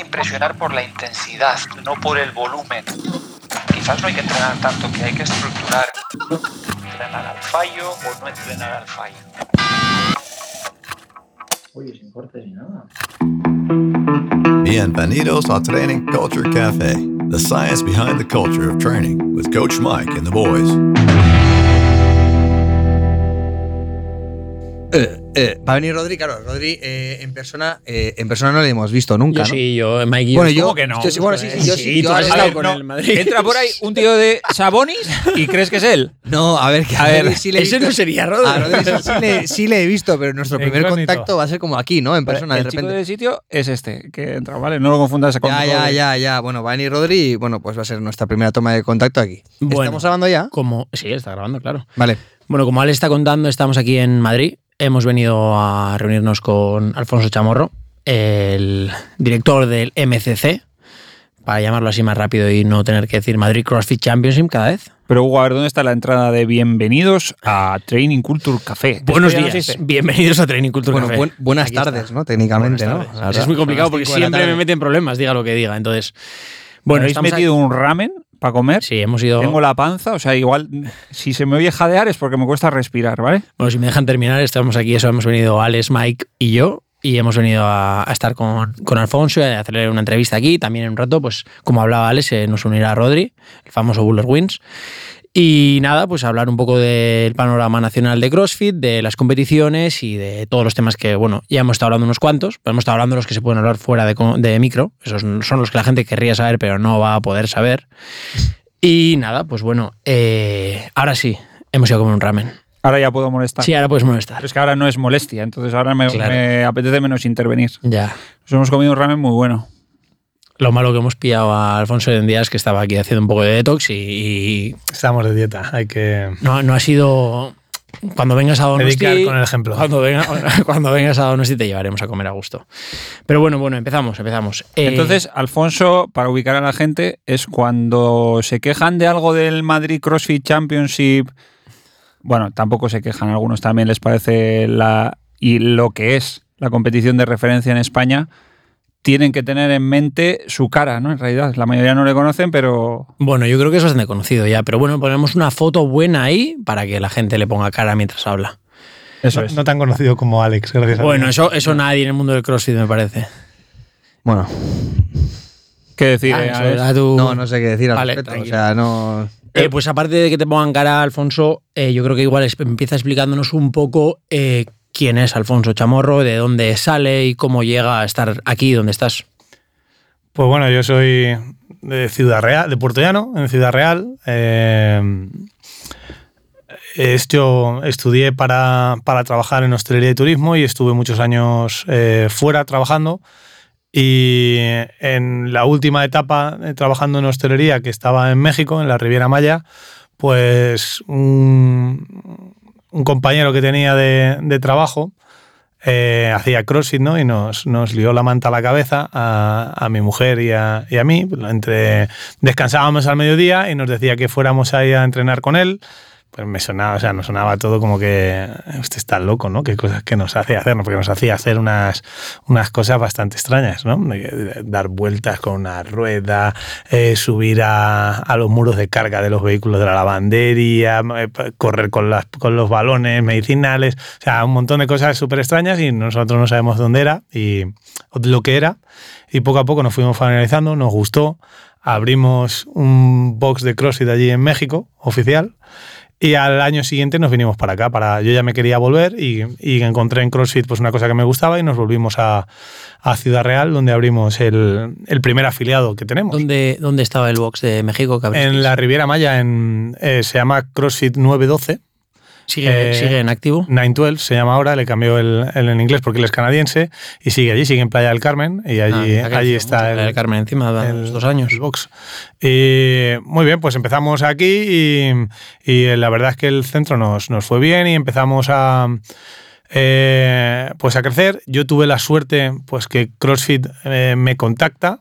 impresionar por la intensidad, no por el volumen. Quizás no hay que entrenar tanto, que hay que estructurar. Entrenar al fallo o no entrenar al fallo. Oye, sin cortes ni nada. Bienvenidos a Training Culture Cafe, the science behind the culture of training with Coach Mike and the boys. Eh, va a venir Rodri, claro, Rodri eh, en persona eh, en persona no le hemos visto nunca, Yo ¿no? sí, yo, Mike Bueno, yo. yo- ¿cómo que no? yo sí, bueno, sí, sí, yo sí, yo tú has estado ver, con no, el Madrid. Entra por ahí un tío de Sabonis y crees que es él. No, a ver, que a, A ver, sí le he Ese visto. no sería Rodri. A Rodri sí, sí le, sí le he visto, pero nuestro primer contacto va a ser como aquí, ¿no? En persona, el de repente. del sitio es este, que entra, ¿vale? No lo confundas con Ya, ya, Rodri. ya, ya. Bueno, va a venir Rodri y bueno, pues va a ser nuestra primera toma de contacto aquí. Bueno. ¿Estamos grabando ya? Como, sí, está grabando, claro. Vale. Bueno, como Ale está contando, estamos aquí en Madrid. Hemos venido a reunirnos con Alfonso Chamorro, el director del MCC, para llamarlo así más rápido y no tener que decir Madrid CrossFit Championship cada vez. Pero Hugo, a ver, ¿dónde está la entrada de bienvenidos a Training Culture Café? Buenos no días, bienvenidos a Training Culture Bueno, Café. buen- buenas Aquí está. tardes, ¿no? Técnicamente, ¿no? Es muy complicado porque siempre me meten problemas, diga lo que diga. Entonces, bueno, ¿Habéis metido un ramen para comer? Sí, hemos ido. Tengo la panza, o sea, igual si se me oye jadear es porque me cuesta respirar, ¿vale? Bueno, si me dejan terminar, estamos aquí, eso hemos venido Alex, Mike y yo. Y hemos venido a, a estar con, con Alfonso y a hacerle una entrevista aquí. También en un rato, pues como hablaba Alex, eh, nos unirá Rodri, el famoso Buller Wins. Y nada, pues hablar un poco del panorama nacional de CrossFit, de las competiciones y de todos los temas que, bueno, ya hemos estado hablando unos cuantos, pero hemos estado hablando de los que se pueden hablar fuera de, de micro. Esos son los que la gente querría saber, pero no va a poder saber. Y nada, pues bueno, eh, ahora sí, hemos ido a comer un ramen. Ahora ya puedo molestar. Sí, ahora puedes molestar. Pero es que ahora no es molestia, entonces ahora me, Claro. me apetece menos intervenir. Ya. Nos hemos comido un ramen muy bueno. Lo malo que hemos pillado a Alfonso en días que estaba aquí haciendo un poco de detox y, y Estamos de dieta, hay que no, no ha sido. Cuando vengas a Donosti. con el ejemplo. Cuando, venga- cuando vengas a Donosti te llevaremos a comer a gusto. Pero bueno, bueno, empezamos, empezamos. Eh, Entonces, Alfonso, para ubicar a la gente, es cuando se quejan de algo del Madrid CrossFit Championship. Bueno, tampoco se quejan, a algunos también les parece la y lo que es la competición de referencia en España. Tienen que tener en mente su cara, ¿no? En realidad, la mayoría no le conocen, pero Bueno, yo creo que es bastante conocido ya, pero bueno, ponemos una foto buena ahí para que la gente le ponga cara mientras habla. eso no, es. no tan conocido como Alex, gracias a Bueno, Dios. eso, eso nadie en el mundo del CrossFit me parece. Bueno, ¿Qué decir? Ah, eh, eso Alex? era tu- no, no sé qué decir al Vale, respecto. O sea, no. Eh, pues aparte de que te pongan cara Alfonso, eh, yo creo que igual empieza explicándonos un poco eh, quién es Alfonso Chamorro, de dónde sale y cómo llega a estar aquí donde estás. Pues bueno, yo soy de Ciudad Real, de Puerto Llano, en Ciudad Real. Eh, estudié para, para trabajar en hostelería y turismo y estuve muchos años eh, fuera trabajando. Y en la última etapa trabajando en hostelería, que estaba en México, en la Riviera Maya, pues un, un compañero que tenía de, de trabajo eh, hacía CrossFit, ¿no? Y nos, nos lió la manta a la cabeza a, a mi mujer y a, y a mí. Entre, descansábamos al mediodía y nos decía que fuéramos ahí a entrenar con él. Pues me sonaba, o sea, nos sonaba todo como que usted está loco, ¿no? Qué cosas que nos hace hacer. Porque nos hacía hacer unas, unas cosas bastante extrañas, ¿no? Dar vueltas con una rueda, eh, subir a, a los muros de carga de los vehículos de la lavandería, eh, correr con, las, con los balones medicinales, o sea, un montón de cosas súper extrañas y nosotros no sabemos dónde era y lo que era. Y poco a poco nos fuimos familiarizando, nos gustó, abrimos un box de CrossFit allí en México, oficial. Y al año siguiente nos vinimos para acá. Para, yo ya me quería volver y, y encontré en CrossFit pues, una cosa que me gustaba y nos volvimos a, a Ciudad Real, donde abrimos el, el primer afiliado que tenemos. ¿Dónde, dónde estaba el box de México? que? En la Riviera Maya, en, eh, se llama CrossFit 912. ¿Sigue, eh, ¿Sigue en activo? 912 se llama ahora, le cambió el, el en inglés porque él es canadiense y sigue allí, sigue en Playa del Carmen y allí, Ah, allí tío, está mucho, el, el Carmen encima, da el- dos años. el box. Y, muy bien, pues empezamos aquí y, y la verdad es que el centro nos, nos fue bien y empezamos a, eh, pues a crecer. Yo tuve la suerte pues que CrossFit eh, me contacta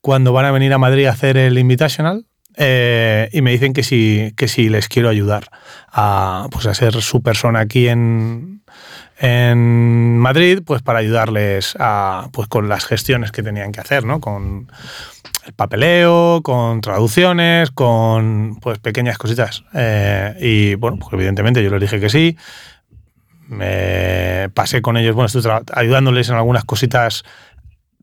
cuando van a venir a Madrid a hacer el Invitational. Eh, y me dicen que si, que si les quiero ayudar a, pues a ser su persona aquí en, en Madrid, pues para ayudarles a, pues con las gestiones que tenían que hacer, ¿no? Con el papeleo, con traducciones, con pues pequeñas cositas. Eh, y bueno, pues evidentemente yo les dije que sí. Me pasé con ellos, bueno, ayudándoles en algunas cositas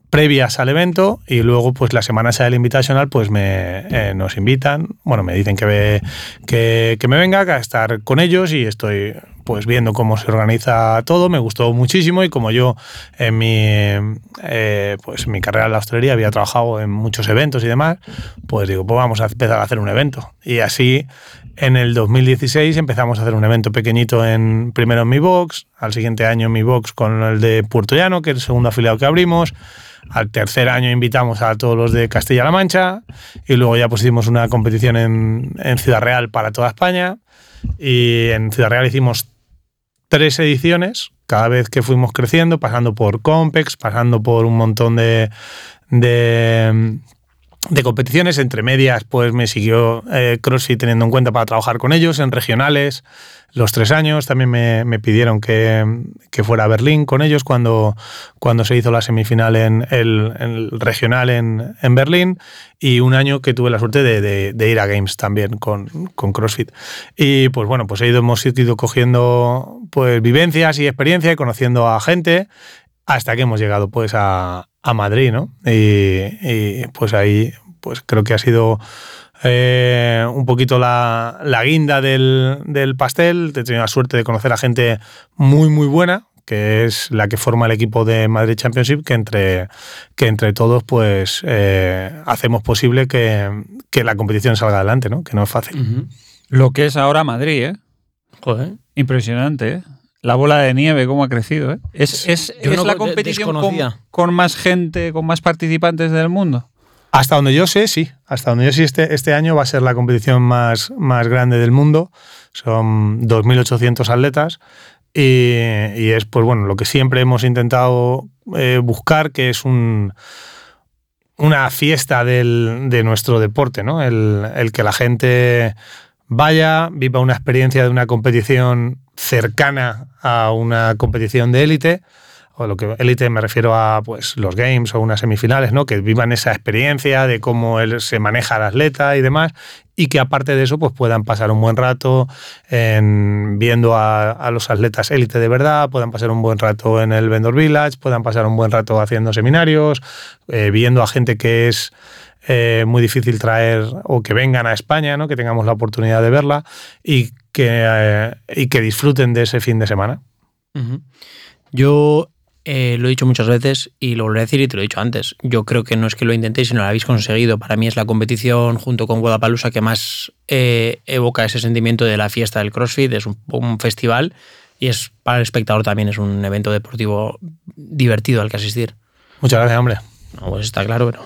previas al evento y luego pues la semana esa del Invitational pues me, eh, nos invitan, bueno, me dicen que, ve- que, que me venga a estar con ellos y estoy pues viendo cómo se organiza todo, me gustó muchísimo y como yo en mi, eh, pues, en mi carrera en la hostelería había trabajado en muchos eventos y demás, pues digo, pues vamos a empezar a hacer un evento. Y así en el 2016 empezamos a hacer un evento pequeñito en primero en mi box, al siguiente año en mi box con el de Puerto Llano, que es el segundo afiliado que abrimos. Al tercer año invitamos a todos los de Castilla-La Mancha y luego ya hicimos una competición en, en Ciudad Real para toda España y en Ciudad Real hicimos tres ediciones cada vez que fuimos creciendo, pasando por Compex, pasando por un montón de, de, de competiciones. Entre medias, pues me siguió eh, CrossFit teniendo en cuenta para trabajar con ellos en regionales. Los tres años también me, me pidieron que, que fuera a Berlín con ellos cuando, cuando se hizo la semifinal en el, regional en, en Berlín y un año que tuve la suerte de, de- ir a Games también con, con CrossFit. Y pues bueno, pues hemos ido cogiendo pues vivencias y experiencia y conociendo a gente hasta que hemos llegado pues a, a Madrid, ¿no? Y, y, pues ahí pues creo que ha sido eh, un poquito la, la guinda del, del pastel. He tenido la suerte de conocer a gente muy, muy buena, que es la que forma el equipo de Madrid Championship, que entre, que entre todos pues eh, hacemos posible que, que la competición salga adelante, ¿no? Que no es fácil. Lo que es ahora Madrid, ¿eh? Joder. Impresionante, ¿eh? La bola de nieve, cómo ha crecido, ¿eh? Es, es, es no la competición con más gente, con más participantes del mundo. Hasta donde yo sé, sí. Hasta donde yo sé, este, este año va a ser la competición más, más grande del mundo. Son 2.800 atletas. Y, y es, pues bueno, lo que siempre hemos intentado eh, buscar, que es un, una fiesta del- de nuestro deporte, ¿no? El, el que la gente vaya, viva una experiencia de una competición cercana a una competición de élite, o lo que élite me refiero a pues los games o unas semifinales, ¿no? Que vivan esa experiencia de cómo se maneja el atleta y demás, y que aparte de eso pues puedan pasar un buen rato en, viendo a, a los atletas élite de verdad, puedan pasar un buen rato en el Vendor Village, puedan pasar un buen rato haciendo seminarios, eh, viendo a gente que es eh, muy difícil traer o que vengan a España, ¿no? que tengamos la oportunidad de verla y que, eh, y que disfruten de ese fin de semana. Yo eh, lo he dicho muchas veces y lo volveré a decir y te lo he dicho antes. Yo creo que no es que lo intentéis, sino lo habéis conseguido. Para mí es la competición junto con Guadalajara que más eh, evoca ese sentimiento de la fiesta del CrossFit. Es un, un festival y es para el espectador también es un evento deportivo divertido al que asistir. Muchas gracias, hombre. No, pues está claro, pero.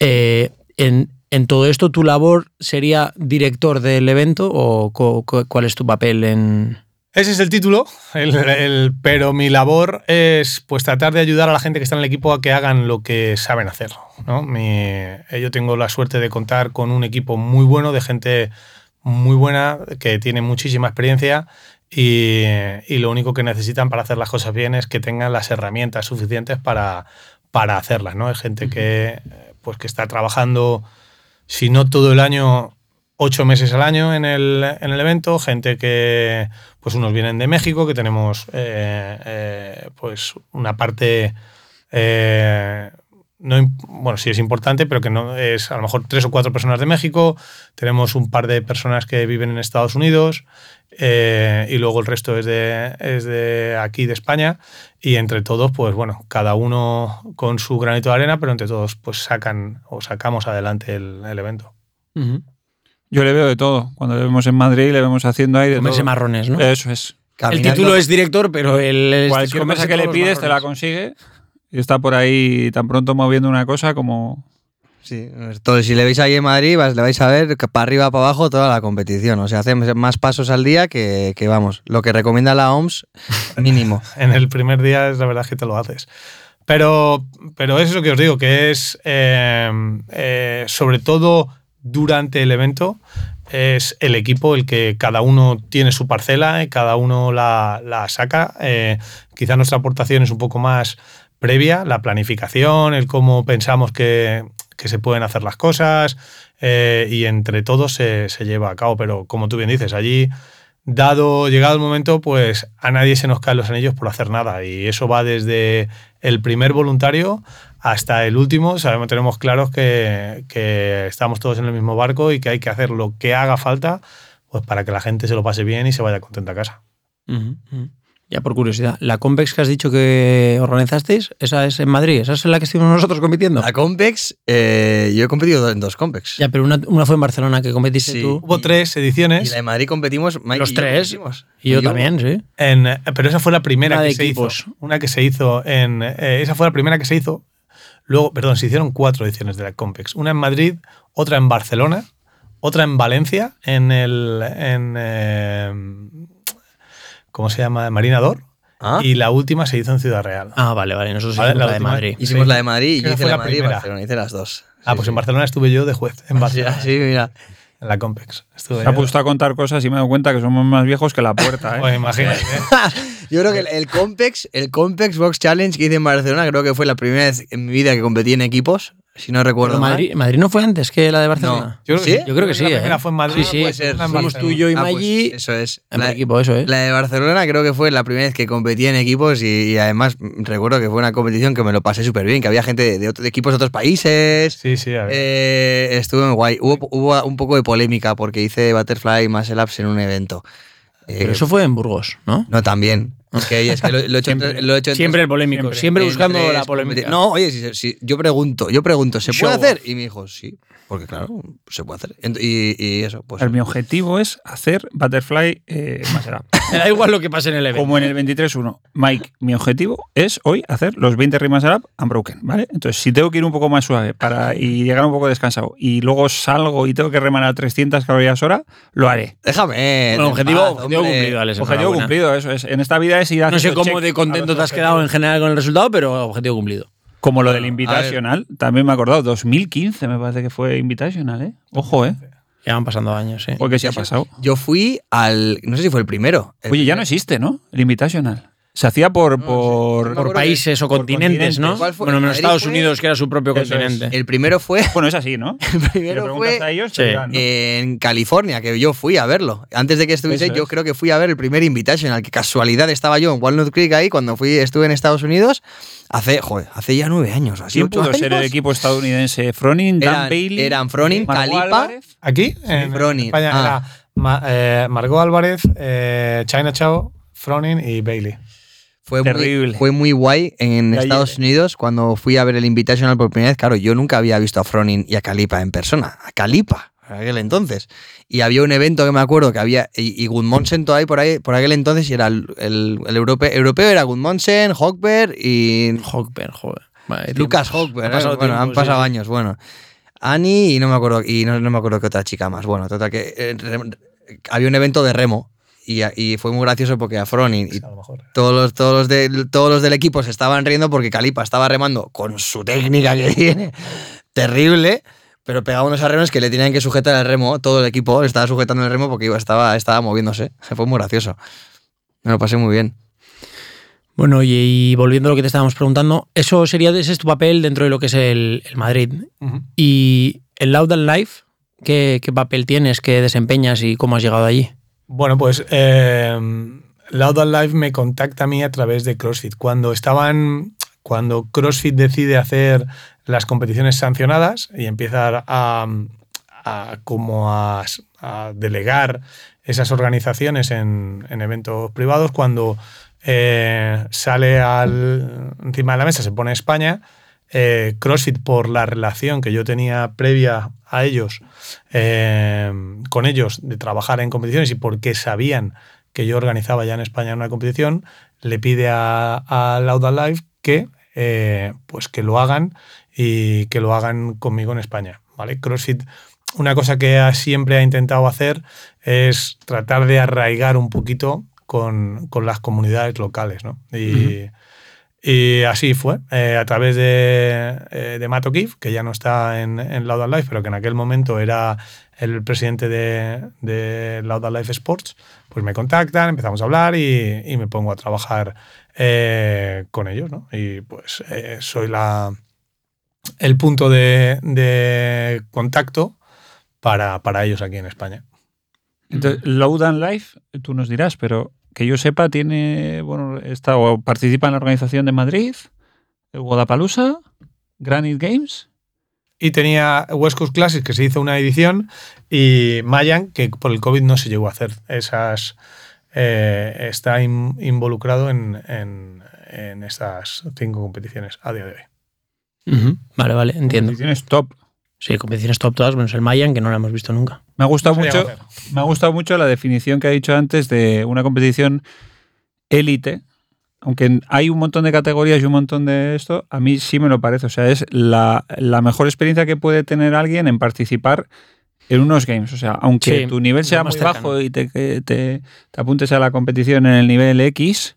eh, en, en todo esto, ¿tu labor sería director del evento o cu- cuál es tu papel en.? Ese es el título, el- el- pero mi labor es pues tratar de ayudar a la gente que está en el equipo a que hagan lo que saben hacer. ¿no? Mi- eh, yo tengo la suerte de contar con un equipo muy bueno, de gente muy buena, que tiene muchísima experiencia y, y lo único que necesitan para hacer las cosas bien es que tengan las herramientas suficientes para, para hacerlas. ¿no? Es gente que, pues, que está trabajando, si no todo el año, ocho meses al año en el, en el evento, gente que, pues unos vienen de México, que tenemos eh, eh, pues una parte, eh, no, bueno, sí es importante, pero que no es a lo mejor tres o cuatro personas de México, tenemos un par de personas que viven en Estados Unidos eh, y luego el resto es de, es de aquí, de España, y entre todos, pues bueno, cada uno con su granito de arena, pero entre todos pues sacan o sacamos adelante el, el evento. Yo le veo de todo. Cuando le vemos en Madrid, le vemos haciendo ahí de Comerse todo. marrones, ¿no? Eso es. el título es director, pero el. Cualquier cosa que le pides te la consigue y está por ahí tan pronto moviendo una cosa como... Sí, todo, si le veis ahí en Madrid, vas- le vais a ver que para arriba, para abajo, toda la competición. O sea, hacemos más pasos al día que, que, vamos, lo que recomienda la OMS, mínimo. en el primer día es la verdad que te lo haces. Pero, pero es lo que os digo, que es eh, eh, sobre todo durante el evento, es el equipo el que cada uno tiene su parcela, y cada uno la, la saca. Eh, quizá nuestra aportación es un poco más previa, la planificación, el cómo pensamos que, que se pueden hacer las cosas eh, y entre todos se, se lleva a cabo. Pero como tú bien dices, allí dado, llegado el momento, pues a nadie se nos caen los anillos por hacer nada. Y eso va desde el primer voluntario hasta el último. Sabemos, tenemos claros que, que estamos todos en el mismo barco y que hay que hacer lo que haga falta pues para que la gente se lo pase bien y se vaya contenta a casa. Ya por curiosidad, la Compex que has dicho que organizasteis, esa es en Madrid, esa es en la que estuvimos nosotros compitiendo. La Compex, eh, yo he competido en dos Compex. Ya, pero una, una fue en Barcelona que competiste Sí. tú. Hubo tres Y ediciones, la de Madrid competimos Mike Los y yo tres. competimos. Y yo Yo- también, sí. en, pero esa fue la primera Una que de se equipos. hizo. Una que se hizo en. eh, esa fue la primera que se hizo. Luego, perdón, se hicieron cuatro ediciones de la Compex. Una en Madrid, otra en Barcelona, otra en Valencia, en el. En, eh, ¿Cómo se llama? Marinador. Ah, Y la última se hizo en Ciudad Real. Ah, vale, vale, nosotros Vale, hicimos la la de Madrid. hicimos sí. la de Madrid y yo hice fue la la de Madrid y primera. Barcelona, hice las dos. ah, Sí, pues sí. en Barcelona estuve yo de juez, en Barcelona, sí, mira. en la Compex. Estuve Se ha puesto a contar cosas y me he dado cuenta que somos más viejos que la puerta, ¿eh? Pues imagínate. Yo creo que el, el Compex, el Compex Box Challenge que hice en Barcelona, creo que fue la primera vez en mi vida que competí en equipos, si no recuerdo Pero mal. Madrid, Madrid no fue antes que la de Barcelona. Yo creo ¿Sí? que sí. Yo creo que sí, La ¿eh? primera fue en Madrid. Sí, sí, puede ser, fuimos tú, yo y Ah, pues Maggi. eso es. En La, equipo, eso, ¿eh? la de Barcelona creo que fue la primera vez que competí en equipos y, y además recuerdo que fue una competición que me lo pasé súper bien, que había gente de, de otro- de equipos de otros países. Sí, sí, a ver. Eh, estuvo muy guay. Hubo, hubo un poco de polémica porque hice Butterfly y Muscle Ups en un evento. Eh, Pero eso fue en Burgos, ¿no? No, también. Porque es que lo, lo he hecho Siempre. lo he hecho en Siempre el polémico, siempre. buscando la polémica. No, oye, si, si- yo pregunto, yo pregunto, ¿se Show puede hacer? Y me dijo, sí, porque claro, se puede hacer. Y, y eso, pues. mi objetivo es hacer Butterfly eh, Maserap. Me da igual lo que pase en el evento. Como en el 23.1. Mike, mi objetivo es hoy hacer los 20 rimas Up Unbroken, ¿vale? Entonces, si tengo que ir un poco más suave para y llegar un poco descansado y luego salgo y tengo que remar a 300 calorías hora, lo haré. Déjame. Bueno, en objetivo, paz, objetivo cumplido, Alex. Objetivo cumplido, eso es. En esta vida es ir No haciendo sé cómo de a contento te has quedado en general con el resultado, pero objetivo cumplido. Como lo del A ver. Invitational, también me he acordado, 2015 me parece que fue Invitational, ¿eh? Ojo, ¿eh? Ya van pasando años, sí. Porque se ha pasado. Yo fui al. No sé si fue el primero. El Oye, ya no existe, ¿no? El Invitational. Se hacía por... No, por sí. Por acuerdo países o por continentes, ¿no? continentes. ¿Cuál fue? Bueno, menos Estados fue- Unidos, que era su propio Eso es. continente. El primero fue. Bueno, es así, ¿no? El primero fue a ellos, Sí. te dirán, ¿no? en California, que yo fui a verlo. Antes de que estuviese, Eso yo es. creo que fui a ver el primer Invitational, que casualidad estaba yo en Walnut Creek ahí cuando fui, estuve en Estados Unidos. Hace, joder, hace ya nueve años, así ¿Quién pudo ser el equipo estadounidense? ¿Froning, Dan Eran, Bailey? eran Margot Calipa. Álvarez? Aquí, en Froning. España, Ah. era Ma- eh, Margot Álvarez, eh, China Chao, Fronin y Bailey. Fue muy, Terrible. fue muy guay en Estados. Unidos cuando fui a ver el Invitational por primera vez. Claro, yo nunca había visto a Fronin y a Calipa en persona. A Calipa, en aquel entonces. Y había un evento que me acuerdo que había. Y, y Gudmondsen todo ahí por, ahí por aquel entonces. Y era el, el, el europeo, europeo era Gudmondsen, Hockberg y Hockberg, joder. Vale, Lucas. Hockberg. Ha pasado ¿eh? Bueno, han pasado sí. años, bueno. Annie y no me acuerdo y no, no me acuerdo qué otra chica más. Bueno, total que eh, había un evento de remo y, y fue muy gracioso porque a Fronin y A lo mejor. todos los, todos, los de- todos los del equipo se estaban riendo porque Calipa estaba remando con su técnica que tiene, terrible, pero pegaba unos arreos que le tenían que sujetar el remo, todo el equipo le estaba sujetando el remo porque iba, estaba, estaba moviéndose. Se fue muy gracioso. Me lo pasé muy bien. Bueno, oye, y volviendo a lo que te estábamos preguntando, eso sería, ese es tu papel dentro de lo que es el, el Madrid. Y el Loud and Life, ¿qué, ¿qué papel tienes, qué desempeñas y cómo has llegado allí? Bueno, pues eh, Loud Live me contacta a mí a través de CrossFit. Cuando estaban, cuando CrossFit decide hacer las competiciones sancionadas y empieza a, como a, delegar esas organizaciones en, en eventos privados, cuando eh, sale al, encima de la mesa, se pone España, eh, CrossFit por la relación que yo tenía previa a ellos, eh, con ellos, de trabajar en competiciones y porque sabían que yo organizaba ya en España una competición, le pide a, a Loud and Live que, eh, pues que lo hagan y que lo hagan conmigo en España. ¿vale? CrossFit, una cosa que siempre ha intentado hacer es tratar de arraigar un poquito con, con las comunidades locales. ¿no? Y, Y así fue, eh, a través de, eh, de Matt O'Keefe, que ya no está en, en Loud and Life, pero que en aquel momento era el presidente de, de Loud and Life Sports, pues me contactan, empezamos a hablar y, y me pongo a trabajar eh, con ellos, ¿no? Y pues eh, soy la, el punto de, de contacto para, para ellos aquí en España. Entonces, Load and Life, tú nos dirás, pero que yo sepa, tiene, bueno, está o participa en la organización de Madrid, el Guadalajara, Granite Games. Y tenía West Coast Classic, que se hizo una edición, y Mayan, que por el COVID no se llegó a hacer esas. eh, está in- involucrado en, en, en estas cinco competiciones a día de hoy. Vale, vale, entiendo. Competiciones top. Sí, competiciones top todas, menos el Mayan, que no lo hemos visto nunca. Me ha gustado No mucho. Me ha gustado mucho la definición que ha dicho antes de una competición élite. Aunque hay un montón de categorías y un montón de esto, a mí sí me lo parece. O sea, es la, la mejor experiencia que puede tener alguien en participar en unos games. O sea, aunque Sí, tu nivel sea más muy cercano. bajo y te, que te, te apuntes a la competición en el nivel X,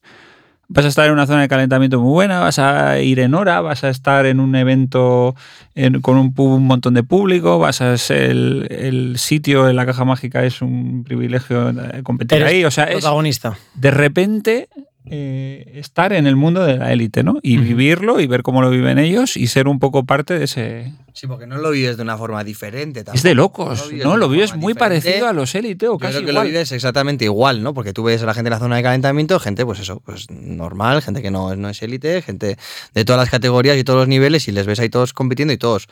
vas a estar en una zona de calentamiento muy buena, vas a ir en hora, vas a estar en un evento en- con un, montón de público, vas a ser el, el sitio en la caja mágica es un privilegio eh, competir Eres ahí. O sea, es protagonista. de repente eh, estar en el mundo de la élite, ¿no? Y vivirlo y ver cómo lo viven ellos y ser un poco parte de ese. Sí, porque no lo vives de una forma diferente. Es de locos, vives ¿no? Lo vives muy diferente. parecido a los élite o Yo casi creo que igual. lo vives exactamente igual, ¿no? Porque tú ves a la gente en la zona de calentamiento, gente, pues eso, pues normal, gente que no, no es élite, gente de todas las categorías y todos los niveles, y les ves ahí todos compitiendo y todos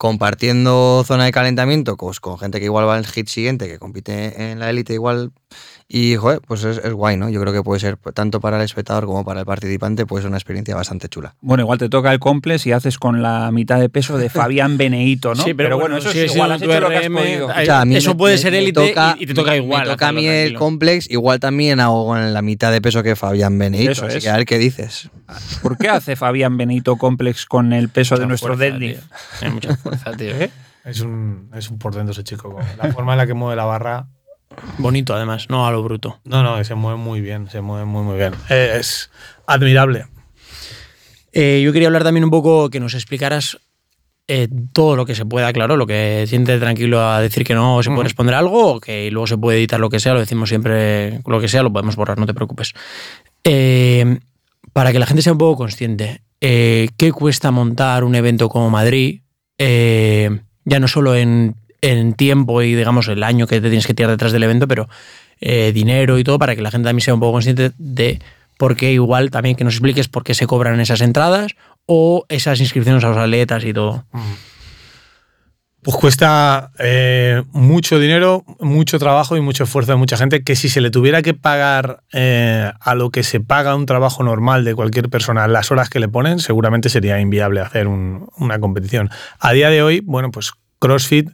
compartiendo zona de calentamiento pues, con gente que igual va al hit siguiente, que compite en la élite igual. Y, joder, pues es, es guay, ¿no? Yo creo que puede ser, tanto para el espectador como para el participante, puede ser una experiencia bastante chula. Bueno, igual te toca el complex y haces con la mitad de peso de Fabián Beneito, ¿no? Sí, pero, bueno, eso sigue es igual, has hecho lo que has podido. O sea, a mí eso me- puede me- ser élite y, y te toca igual. Me toca a mí el complex, igual también hago con la mitad de peso que Fabián Benito. Eso así es. que a ver qué dices. ¿Por qué hace Fabián Benito complex con el peso de nuestro deadlift? Hay mucha fuerza, tío. ¿Eh? Es un, es un portento ese chico. La forma en la que mueve la barra. Bonito, además, no a lo bruto. No, no, se mueve muy bien, se mueve muy, muy bien. Eh, Es admirable. Eh, yo quería hablar también un poco que nos explicaras eh, todo lo que se pueda, claro, lo que siente tranquilo a decir que no se puede responder algo o que luego se puede editar lo que sea, lo decimos siempre, lo que sea lo podemos borrar, no te preocupes. Eh, para que la gente sea un poco consciente, eh, ¿qué cuesta montar un evento como Madrid? Eh, ya no solo en, en tiempo y digamos el año que te tienes que tirar detrás del evento, pero eh, dinero y todo para que la gente también sea un poco consciente de por qué igual también que nos expliques por qué se cobran esas entradas o esas inscripciones a los atletas y todo. Pues cuesta eh, mucho dinero, mucho trabajo y mucho esfuerzo de mucha gente que si se le tuviera que pagar eh, a lo que se paga un trabajo normal de cualquier persona las horas que le ponen, seguramente sería inviable hacer un- una competición. A día de hoy, bueno, pues CrossFit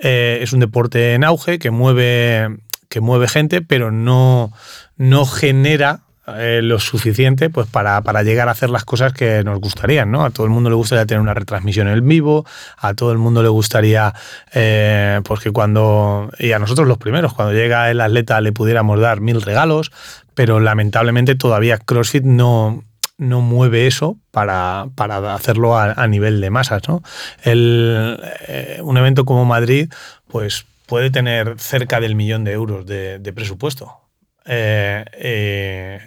eh, es un deporte en auge que mueve, que mueve gente, pero no, no genera eh, lo suficiente pues para, para llegar a hacer las cosas que nos gustarían, ¿no? A todo el mundo le gustaría tener una retransmisión en vivo, a todo el mundo le gustaría eh, pues que cuando, y a nosotros los primeros, cuando llega el atleta le pudiéramos dar mil regalos, pero lamentablemente todavía CrossFit no, no mueve eso para, para hacerlo a, nivel de masas, ¿no? El, eh, un evento como Madrid, pues puede tener cerca del millón de euros de, presupuesto. Eh,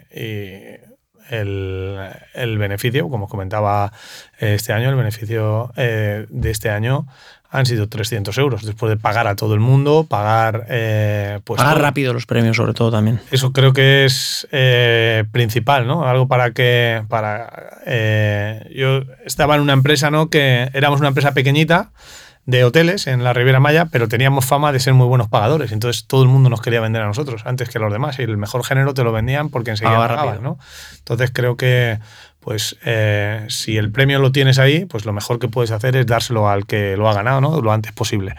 eh, el, el beneficio, como os comentaba eh, este año, el beneficio de este año han sido 300 euros, después de pagar a todo el mundo, pagar... eh, pues Pagar todo. rápido los premios sobre todo también. Eso creo que es eh, principal, ¿no? Algo para que. Para, eh, yo estaba en una empresa, ¿no? Que éramos una empresa pequeñita de hoteles en la Riviera Maya, pero teníamos fama de ser muy buenos pagadores. Entonces todo el mundo nos quería vender a nosotros antes que a los demás. Y el mejor género te lo vendían porque enseguida Pagaba pagaban, rápido. ¿no? Entonces creo que. Pues eh, si el premio lo tienes ahí, pues lo mejor que puedes hacer es dárselo al que lo ha ganado, ¿no? Lo antes posible.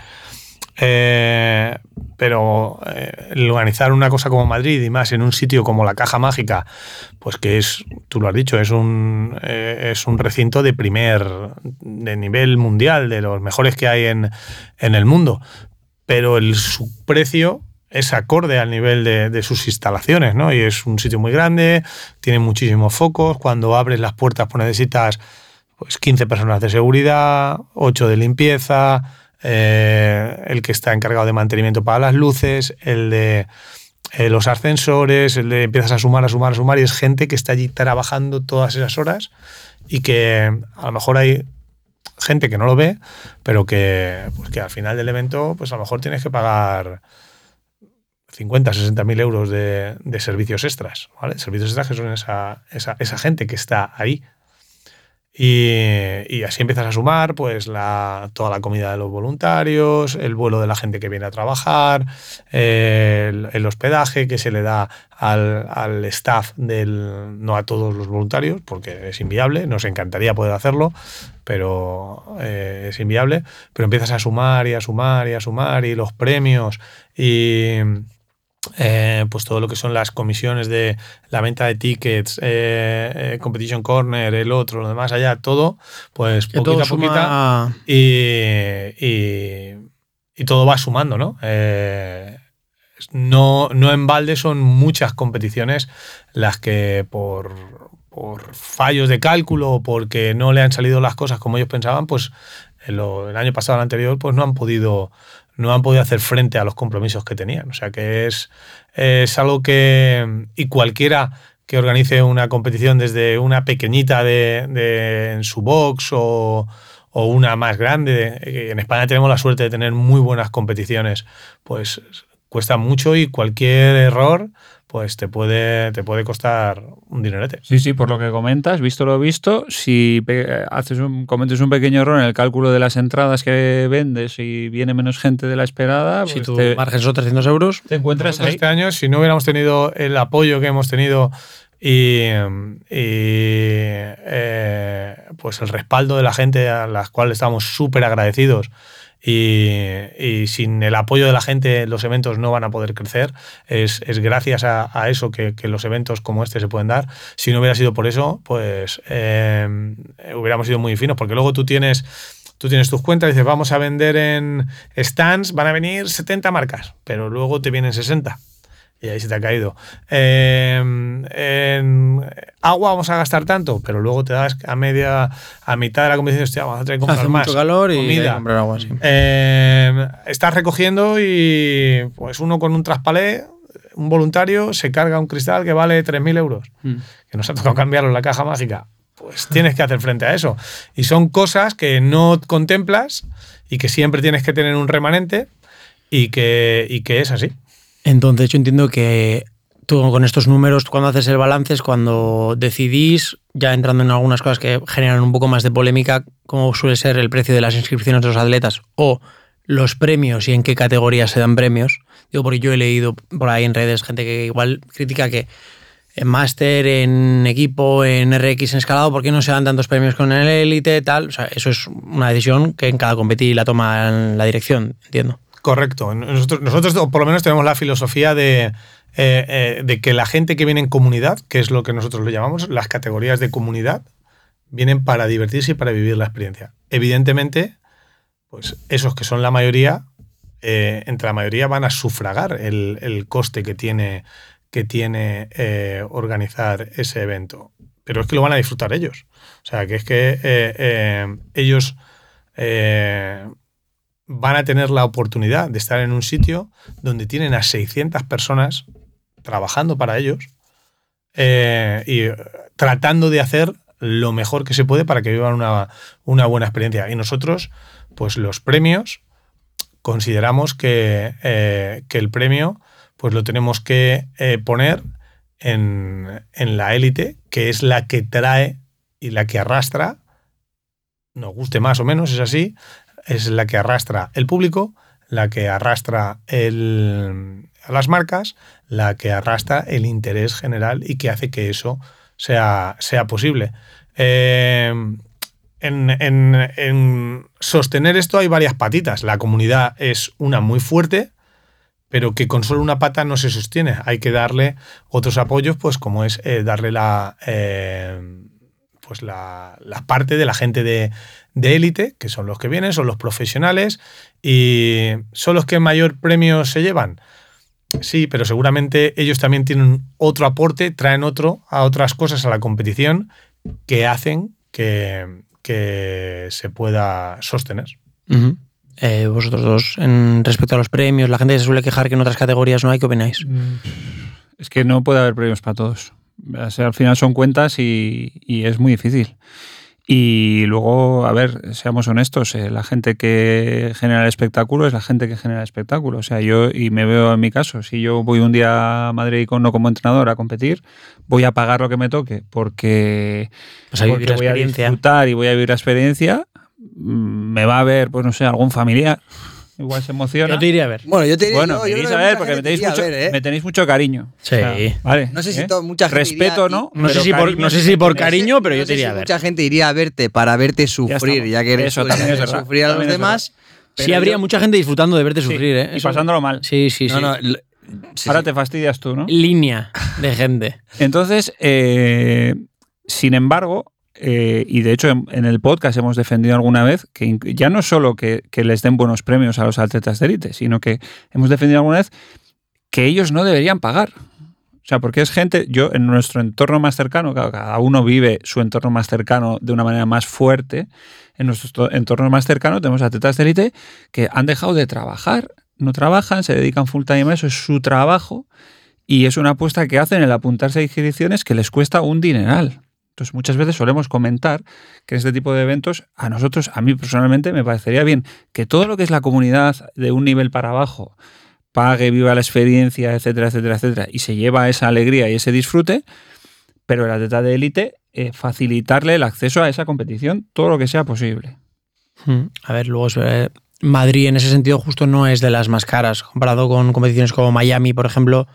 Eh, pero eh, organizar una cosa como Madrid y más en un sitio como la Caja Mágica, pues que es, tú lo has dicho, es un, es un recinto de primer, de nivel mundial, de los mejores que hay en, en el mundo. Pero el, su precio es acorde al nivel de, sus instalaciones, ¿no? Y es un sitio muy grande, tiene muchísimos focos. Cuando abres las puertas, pues necesitas pues 15 personas de seguridad, 8 de limpieza, eh, el que está encargado de mantenimiento para las luces, el de eh, los ascensores, el de empiezas a sumar, a sumar, a sumar, y es gente que está allí trabajando todas esas horas y que a lo mejor hay gente que no lo ve, pero que, pues que al final del evento, pues a lo mejor tienes que pagar 50, 60 mil euros de, de servicios extras, ¿vale? Servicios extras que son esa, esa, esa gente que está ahí. Y, y así empiezas a sumar pues la, toda la comida de los voluntarios, el vuelo de la gente que viene a trabajar, el, hospedaje que se le da al, al staff del, no a todos los voluntarios, porque es inviable, nos encantaría poder hacerlo, pero eh, es inviable, pero empiezas a sumar y a sumar y a sumar y los premios y eh, pues todo lo que son las comisiones de la venta de tickets, eh, eh, Competition Corner, el otro, lo demás allá, todo, pues Que todo a poquito suma- y, y- y todo va sumando, ¿no? No, no en balde son muchas competiciones las que por, por fallos de cálculo o porque no le han salido las cosas como ellos pensaban, pues el año pasado, el anterior, pues no han podido no han podido hacer frente a los compromisos que tenían. O sea que es, es algo que. Y cualquiera que organice una competición desde una pequeñita de, de- en su box o, o una más grande. eh, En España tenemos la suerte de tener muy buenas competiciones. Pues cuesta mucho y cualquier error pues te puede, te puede costar un dinerete. Sí, sí, por lo que comentas, visto lo visto, si haces un, cometes un pequeño error en el cálculo de las entradas que vendes y viene menos gente de la esperada, Si pues tu te, margen son 300 euros, te encuentras ahí. este año, si no hubiéramos tenido el apoyo que hemos tenido y, y, eh, pues el respaldo de la gente a las cuales estamos súper agradecidos y, sin el apoyo de la gente los eventos no van a poder crecer. Es, es gracias a, eso que, que los eventos como este se pueden dar. Si no hubiera sido por eso, pues eh, hubiéramos sido muy finos, porque luego tú tienes tú tienes tus cuentas y dices, vamos a vender en stands, van a venir 70 marcas, pero luego te vienen 60. Y ahí se te ha caído. Eh, en agua vamos a gastar tanto, pero luego te das a media, a mitad de la competición, hostia, vamos a tener que comprar hace más. mucho calor y comida. comprar agua, sí. Eh, estás recogiendo y pues uno con un traspalé, un voluntario, se carga un cristal que vale 3.000 euros Mm. que nos ha tocado cambiarlo en la caja mágica, pues tienes que hacer frente a eso. Y son cosas que no contemplas y que siempre tienes que tener un remanente y que, y que es así. Entonces yo entiendo que tú con estos números, cuando haces el balance es cuando decidís, ya entrando en algunas cosas que generan un poco más de polémica, como suele ser el precio de las inscripciones de los atletas o los premios y en qué categorías se dan premios. Digo, porque yo he leído por ahí en redes gente que igual critica que en máster, en equipo, en RX, en escalado, ¿por qué no se dan tantos premios con el élite, tal? O sea, eso es una decisión que en cada competir la toma la dirección, entiendo. Correcto. Nosotros, por lo menos tenemos la filosofía de, eh, eh, de que la gente que viene en comunidad, que es lo que nosotros le llamamos las categorías de comunidad, vienen para divertirse y para vivir la experiencia. Evidentemente, pues esos que son la mayoría, eh, entre la mayoría van a sufragar el, el coste que tiene, que tiene organizar ese evento. Pero es que lo van a disfrutar ellos. O sea, que es que ellos eh, van a tener la oportunidad de estar en un sitio donde tienen a 600 personas trabajando para ellos eh, y eh, tratando de hacer lo mejor que se puede para que vivan una, una buena experiencia. Y nosotros, pues los premios, consideramos que, eh, que el premio pues lo tenemos que poner en, en la élite, que es la que trae y la que arrastra, nos guste más o menos, es así, es la que arrastra el público, la que arrastra las marcas, la que arrastra el interés general y que hace que eso sea, sea posible. Eh, en, en- en sostener esto hay varias patitas. La comunidad es una muy fuerte, pero que con solo una pata no se sostiene. Hay que darle otros apoyos, pues como es eh, darle la, eh, pues la, la parte de la gente de de élite, que son los que vienen, son los profesionales, y son los que mayor premio se llevan. Sí, pero seguramente ellos también tienen otro aporte, traen otro a otras cosas a la competición que hacen que, que se pueda sostener. Eh, vosotros dos, en respecto a los premios, la gente se suele quejar que en otras categorías no hay, ¿qué opináis? Es que no puede haber premios para todos. O sea, al final son cuentas y, y es muy difícil. Y luego, a ver, seamos honestos, eh, la gente que genera el espectáculo es la gente que genera el espectáculo. O sea, yo, y me veo en mi caso, si yo voy un día a Madrid con, no como entrenador a competir, voy a pagar lo que me toque porque, Pues a porque voy a disfrutar y voy a vivir la experiencia. Mm, Me va a ver, pues no sé, algún familiar. Igual se emociona. Yo te iría a ver. Bueno, yo te diría. Bueno, yo- me yo a ver porque me gente tenéis, iría a mucho, ver, ¿eh? me tenéis mucho cariño. Sí. vale. No sé si ¿eh? to- mucha gente Respeto, iría- ¿no? No sé, si por, cariño no sé si por cariño, pero No yo te iría si a ver. Mucha gente iría a verte para verte sufrir, ya que eres Eso también es sufrir a los demás. Sí, habría mucha gente disfrutando de verte Sí, sufrir, ¿eh? Y pasándolo mal. Sí, sí, sí. No, no, Ahora te fastidias tú, ¿no? Línea de gente. Entonces, eh, sin embargo, eh, y de hecho en, el podcast hemos defendido alguna vez que ya no solo que, les den buenos premios a los atletas de élite, sino que hemos defendido alguna vez que ellos no deberían pagar. O sea, porque es gente, yo en nuestro entorno más cercano, cada uno vive su entorno más cercano de una manera más fuerte, en nuestro entorno más cercano tenemos atletas de élite que han dejado de trabajar, no trabajan, se dedican full time a eso, es su trabajo y es una apuesta que hacen el apuntarse a inscripciones que les cuesta un dineral. Entonces muchas veces solemos comentar que en este tipo de eventos a nosotros, a mí personalmente me parecería bien que todo lo que es la comunidad de un nivel para abajo pague, viva la experiencia, etcétera, etcétera, etcétera, y se lleva esa alegría y ese disfrute, pero el atleta de élite, eh, facilitarle el acceso a esa competición todo lo que sea posible. Mm, A ver, luego eh, Madrid en ese sentido justo no es de las más caras. Comparado con competiciones como Miami, por ejemplo,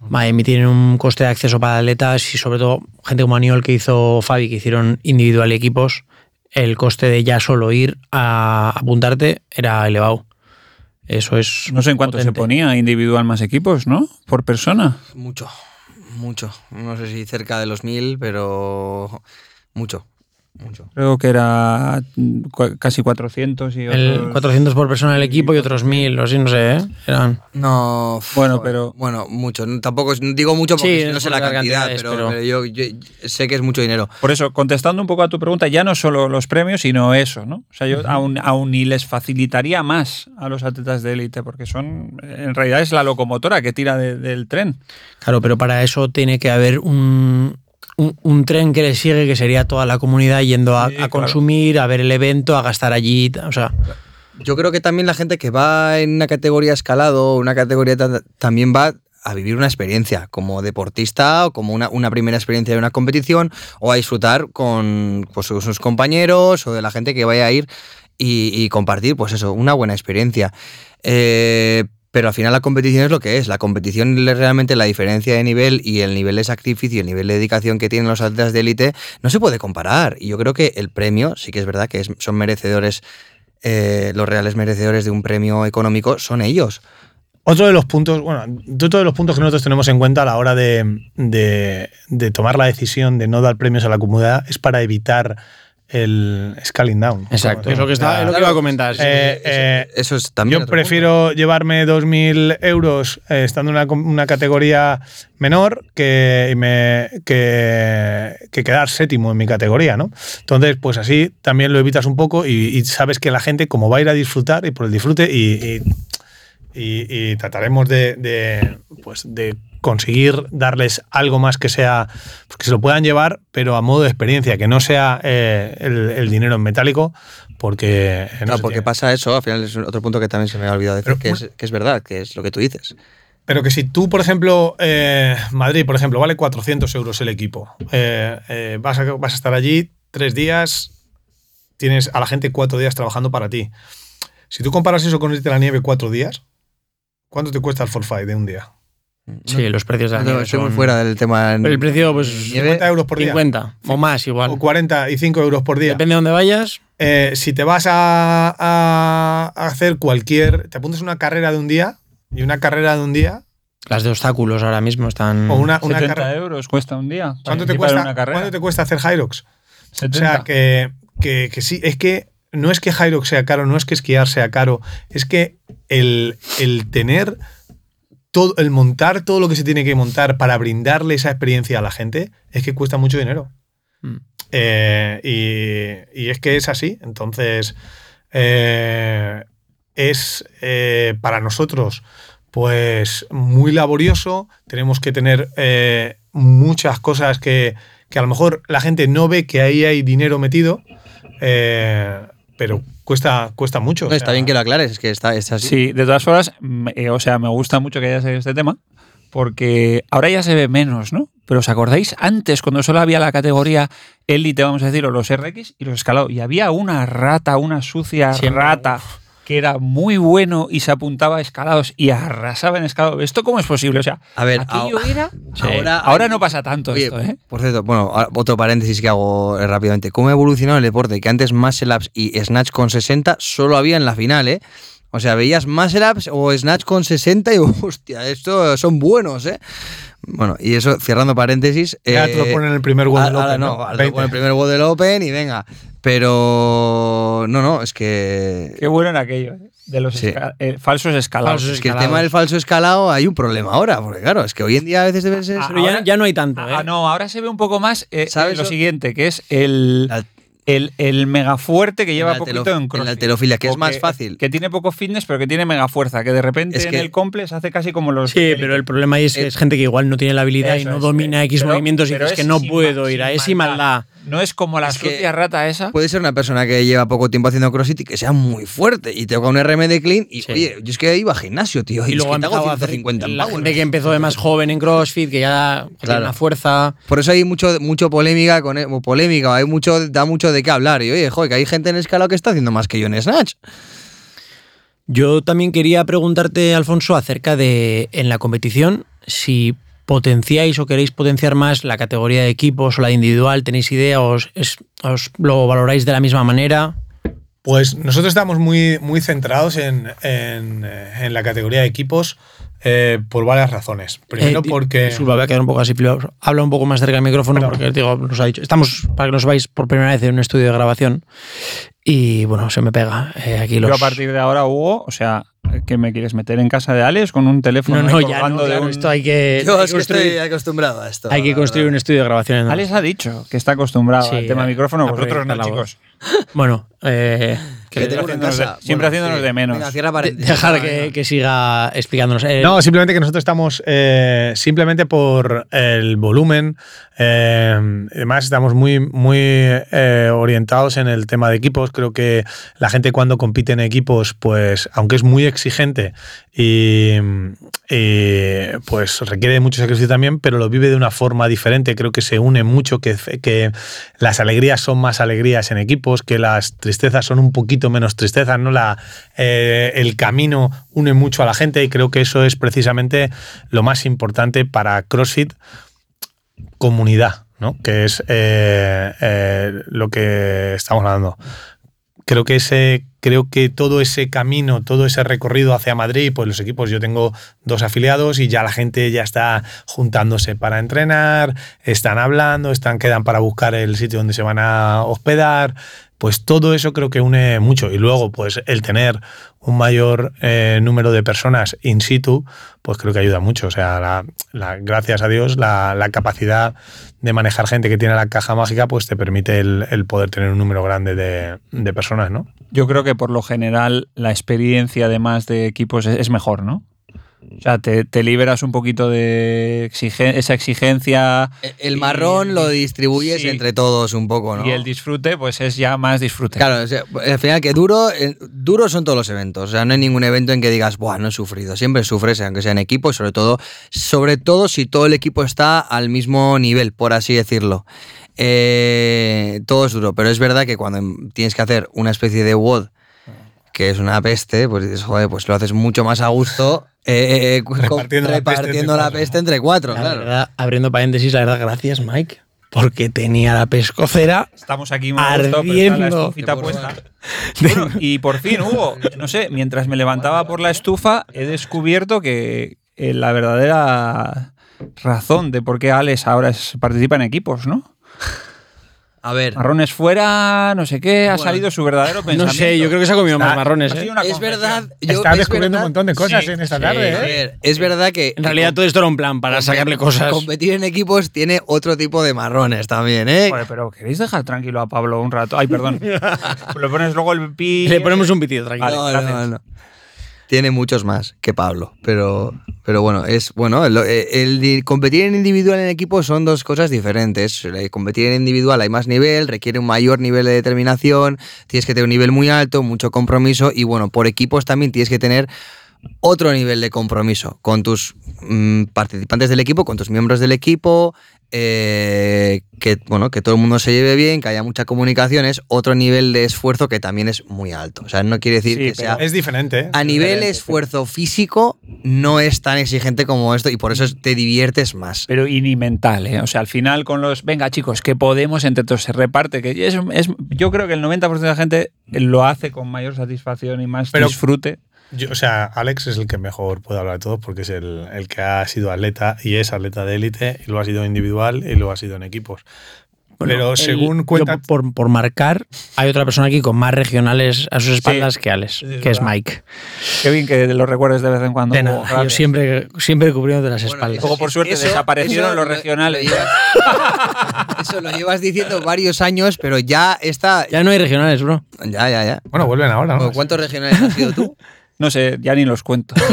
Miami tiene un coste de acceso para atletas y sobre todo gente como Aniol que hizo Fabi, que hicieron individual y equipos, el coste de ya solo ir a apuntarte era elevado. Eso es... No sé en cuánto se potente. ponía individual más equipos, ¿no? Por persona. Mucho, mucho. No sé si cerca de los mil, pero mucho, mucho. Creo que era casi 400 y El otros- 400 por persona en el equipo y otros 1000, o así, no sé, ¿eh? Eran... No, Bueno, joder, pero- Bueno, mucho. Tampoco digo mucho porque Sí, no sé la cantidad, pero, pero- pero yo, yo sé que es mucho dinero. Por eso, contestando un poco a tu pregunta, ya no solo los premios, sino eso, ¿no? O sea, yo aún, aún ni les facilitaría más a los atletas de élite, porque son, en realidad es la locomotora que tira de- del tren. Claro, pero para eso tiene que haber un, un, un tren que le sigue, que sería toda la comunidad yendo a, Sí, a claro. consumir, a ver el evento, a gastar allí. O sea, Yo creo que también la gente que va en una categoría escalado, una categoría ta- también va a vivir una experiencia como deportista o como una, una primera experiencia de una competición o a disfrutar con, pues, sus compañeros o de la gente que vaya a ir y, y compartir, pues eso, una buena experiencia. Eh, pero al final la competición es lo que es. La competición le- realmente la diferencia de nivel y el nivel de sacrificio el nivel de dedicación que tienen los atletas de élite no se puede comparar. Y yo creo que el premio, sí que es verdad que es- son merecedores eh, los reales merecedores de un premio económico son ellos. Otro de los puntos, bueno, otro de los puntos que nosotros tenemos en cuenta a la hora de- de tomar la decisión de no dar premios a la comunidad es para evitar el scaling down. exacto. Es lo que, está, es lo que iba a comentar. sí. Eh, eh, Eso es también. yo prefiero llevarme 2.000 euros eh, estando en una, una categoría menor que, me- que, que quedar séptimo en mi categoría, ¿no? Entonces, pues así también lo evitas un poco y, y sabes que la gente, como va a ir a disfrutar y por el disfrute, y, y- y- y trataremos de, de, pues, de conseguir darles algo más que sea, pues, que se lo puedan llevar, pero a modo de experiencia, que no sea eh, el, el dinero en metálico, porque... eh. No, porque tiene. pasa eso, al final es otro punto que también se me ha olvidado decir, Pero que, es, que es verdad, que es lo que tú dices. Pero que si tú, por ejemplo, eh, Madrid, por ejemplo, vale 400 euros el equipo, eh, vas, a, vas a estar allí tres días, tienes a la gente cuatro días trabajando para ti. Si tú comparas eso con irte a la nieve cuatro días, ¿cuánto te cuesta el forfait de un día? Sí, los precios de la No, nieve son- fuera del tema. en- El precio, pues, nieve. 50 euros por día. 50 o más igual. O 45 euros por día. Depende de dónde vayas. Eh, si te vas a, hacer cualquier. Te apuntas una carrera de un día y una carrera de un día. Las de obstáculos ahora mismo están... O una, una 70 carrera. euros cuesta un día. ¿Cuánto te, cuesta, una. ¿Cuánto te cuesta hacer Hyrox? O 70. sea, que, que, que sí, es que no es que Hyrox sea caro, no es que esquiar sea caro, es que el, el tener todo, el montar todo lo que se tiene que montar para brindarle esa experiencia a la gente es que cuesta mucho dinero. Mm. Eh, y, y es que es así. Entonces, eh, es eh, para nosotros pues muy laborioso. Tenemos que tener muchas cosas que, que a lo mejor la gente no ve que ahí hay dinero metido, pero cuesta, cuesta mucho. No, está bien que lo aclares, es que está, es así. Sí, de todas formas, me- eh, o sea, me gusta mucho que haya salido este tema, porque ahora ya se ve menos, ¿no? Pero ¿os acordáis antes, cuando solo había la categoría élite, vamos a decir, o los RX y los escalados, y había una rata, una sucia Siempre. rata, que era muy bueno y se apuntaba a escalados y arrasaba en escalados? ¿Esto cómo es posible? O sea, A ver, aquello ahora- era... ahora- ahora no pasa tanto Oye, esto, ¿eh? Por cierto, bueno, otro paréntesis que hago eh, rápidamente. ¿Cómo ha evolucionado el deporte? Que antes muscle ups y snatch con 60 solo había en la final, ¿eh? O sea, veías muscle ups o snatch con 60 y hostia, esto son buenos, ¿eh? Bueno, y eso, cerrando paréntesis. Ya eh, te lo ponen en el primer World ahora Open, no, ¿no? ahora te 20. lo ponen el primer World del Open y venga. Pero no, no, es que Qué bueno era aquello, ¿eh? de los Sí. esca- eh, falsos escalados. Falsos es que el tema del falso escalado hay un problema ahora, porque claro, es que hoy en día a veces debe ser Ah, Pero ya, ahora- ya no hay tanto, ¿eh? Ah, no, ahora se ve un poco más eh, ¿Sabes eh, lo lo- siguiente, que es el, La- el, el mega fuerte que lleva la poquito en en la CrossFit. halterofilia, que es más fácil. Que tiene poco fitness, pero que tiene mega fuerza. Que de repente Es en el complex hace casi como los. Sí, pero el problema ahí es que Eh, es gente que igual no tiene la habilidad y no es, domina eh, X pero- movimientos y dices que es no puedo ir a ese maldad. No es como la Es que- sucia rata esa. Puede ser una persona que lleva poco tiempo haciendo CrossFit y que sea muy fuerte y toca un RM de clean y Sí. oye, yo es que iba a gimnasio, tío, y, Y luego es que hago empezaba a hacer 150 en la gente que empezó de más joven en CrossFit, que ya tiene una fuerza. Por eso hay mucho, mucho polémica con o polémica, hay mucho, da mucho de qué hablar. Y oye, joder, que hay gente en escalado que está haciendo más que yo en Snatch. Yo también quería preguntarte, Alfonso, acerca de en la competición, si potenciáis o queréis potenciar más la categoría de equipos o la de individual, ¿tenéis idea? ¿Os, os lo valoráis de la misma manera? Pues nosotros estamos muy, muy centrados en, en, eh, en la categoría de equipos eh, por varias razones. Primero Eh, porque... Disculpa, voy a quedar un poco así. Habla un poco más cerca del micrófono Perdón. porque digo, nos ha dicho. Estamos, para que nos vais por primera vez en un estudio de grabación. Y bueno, se me pega. eh, aquí los. Yo a partir de ahora, Hugo, o sea, ¿qué me quieres meter en casa de Alex con un teléfono No, no, ya no, de claro, un- esto hay que. Yo hay es que que estoy construir, acostumbrado a esto. hay que construir un estudio de grabación. Alex ha dicho que está acostumbrado Sí, al tema micrófono, vosotros no, chicos. Bueno, eh, Que en de- siempre haciéndonos de menos. Venga, cierra de- paréntesis. dejar que, que siga explicándonos. Eh, No, simplemente que nosotros estamos eh, simplemente por el volumen. eh, además, estamos muy, muy eh, orientados en el tema de equipos. Creo que la gente cuando compite en equipos, pues, aunque es muy exigente y, y, pues requiere mucho sacrificio también, pero lo vive de una forma diferente. Creo que se une mucho, que, que las alegrías son más alegrías en equipos, que las tristezas son un poquito menos tristezas, ¿no? La, eh, el camino une mucho a la gente y creo que eso es precisamente lo más importante para CrossFit comunidad, ¿no? Que es eh, eh, lo que estamos hablando. Creo que ese, creo que todo ese camino, todo ese recorrido hacia Madrid, pues los equipos, yo tengo dos afiliados y ya la gente ya está juntándose para entrenar, están hablando, están, quedan para buscar el sitio donde se van a hospedar. Pues todo eso creo que une mucho. Y luego, pues el tener un mayor eh, número de personas in situ, pues creo que ayuda mucho. O sea, la- la- gracias a Dios, la, capacidad de manejar gente que tiene la caja mágica, pues te permite el, poder tener un número grande de, personas, ¿no? Yo creo que por lo general la experiencia además de equipos es mejor, ¿no? O sea, te, te liberas un poquito de exigen- esa exigencia El marrón Y- lo distribuyes sí. entre todos un poco, ¿no? y el disfrute, pues es ya más disfrute. Claro, o sea, al final que duro, eh, duro son todos los eventos. O sea, no hay ningún evento en que digas, Buah, no he sufrido. Siempre sufres, aunque sea en equipo, y sobre todo, sobre todo si todo el equipo está al mismo nivel, por así decirlo. Eh, todo es duro, pero es verdad que cuando tienes que hacer una especie de WOD, que es una peste, pues dices, joder, pues lo haces mucho más a gusto. Eh, eh, con- Repartiendo la peste entre la cuatro. peste entre cuatro, la claro. verdad, abriendo paréntesis, la verdad, gracias, Mike. Porque tenía la pescocera. Estamos aquí muy a gusto, pero está la Ardiendo. estufita Qué puesta. Bueno, y por fin, Hugo, no sé, mientras me levantaba por la estufa, he descubierto que eh, la verdadera razón de por qué Alex ahora es- participa en equipos, ¿no? A ver, Marrones fuera, no sé qué, ha Bueno, salido su verdadero No pensamiento. sé, yo creo que se ha comido más Está- marrones. ¿eh? es verdad. yo- Estás es descubriendo verdad- un montón de cosas Sí, en esta sí, tarde, A ¿eh? ver, es verdad que. En realidad todo esto era un plan para sacarle cosas. Competir en equipos tiene otro tipo de marrones también, ¿eh? Joder, pero ¿queréis dejar tranquilo a Pablo un rato? Ay, perdón. Le pones luego el pi. Le ponemos un pitido, tranquilo. Vale, no, gracias. no, no. Tiene muchos más que Pablo, pero, pero bueno, es bueno, eh, el, di- competir en individual en equipo son dos cosas diferentes. El competir en individual hay más nivel, requiere un mayor nivel de determinación, tienes que tener un nivel muy alto, mucho compromiso y bueno, por equipos también tienes que tener otro nivel de compromiso con tus mm, participantes del equipo, con tus miembros del equipo, eh, que bueno, que todo el mundo se lleve bien, que haya mucha comunicación, es otro nivel de esfuerzo que también es muy alto. O sea, no quiere decir Sí, que sea Es diferente, ¿eh? a nivel diferente, esfuerzo físico no es tan exigente como esto y por eso te diviertes más. Pero y ni mental, ¿eh? O sea, al final con los. Venga, chicos, que podemos entre todos se reparte. Que es, es- yo creo que el 90% de la gente lo hace con mayor satisfacción y más Pero- disfrute. Yo- o sea, Alex es el que mejor puede hablar de todo porque es el, el que ha sido atleta y es atleta de élite y lo ha sido individual y lo ha sido en equipos. Bueno, Pero el- según yo cuenta... por, por marcar, hay otra persona aquí con más regionales a sus espaldas que Alex, es que es. Mike. Qué bien que lo recuerdes de vez en cuando. De nada, yo siempre, siempre cubriendo de las Bueno, espaldas. Luego, por suerte, desaparecieron los regionales. Lo llevas, eso lo llevas diciendo varios años, pero ya está. Ya no hay regionales, bro. Ya, ya, ya. Bueno, vuelven ahora, ¿no? ¿Cuántos regionales has sido tú? No sé, ya ni los cuento.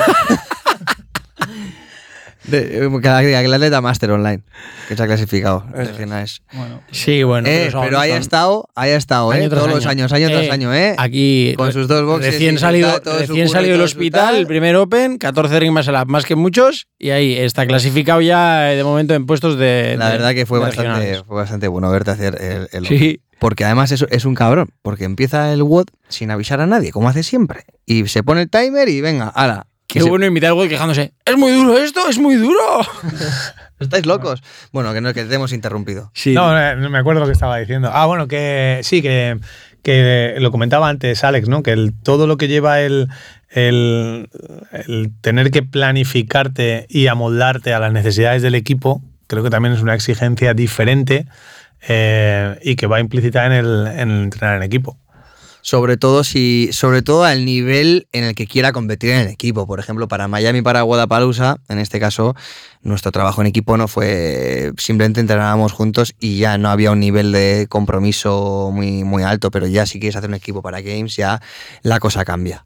De, eh, cada día, el atleta Master Online, que se ha clasificado. Es. bueno, Sí, bueno. Eh, son- pero haya estado, haya estado, año ¿eh? Todos los año. años, año tras Eh, año, ¿eh? Aquí, Con sus dos boxes recién salido, recién salido del hospital, tal. el primer Open, 14 Ring Up, más que muchos, y ahí está clasificado ya eh, de momento en puestos de. La de- verdad que fue bastante, fue bastante bueno verte hacer el, el Sí. Porque además es, es un cabrón, porque empieza el WOD sin avisar a nadie, como hace siempre. Y se pone el timer y venga, ala. Qué se- bueno invitar al World quejándose. ¡Es muy duro esto! ¡Es muy duro! ¿Estáis locos? Bueno, que no, que te hemos interrumpido. Sí. No, eh, no me acuerdo lo que estaba diciendo. Ah, bueno, que sí, que, que lo comentaba antes Alex, ¿no? Que el, todo lo que lleva el, el, el tener que planificarte y amoldarte a las necesidades del equipo, creo que también es una exigencia diferente eh, y que va implícita en el, en el entrenar en equipo. Sobre todo si, sobre todo al nivel en el que quiera competir en el equipo. Por ejemplo, para Miami, para Guadalajara, en este caso, nuestro trabajo en equipo no fue simplemente entrenábamos juntos y ya no había un nivel de compromiso muy, muy alto, pero ya si quieres hacer un equipo para Games, ya la cosa cambia.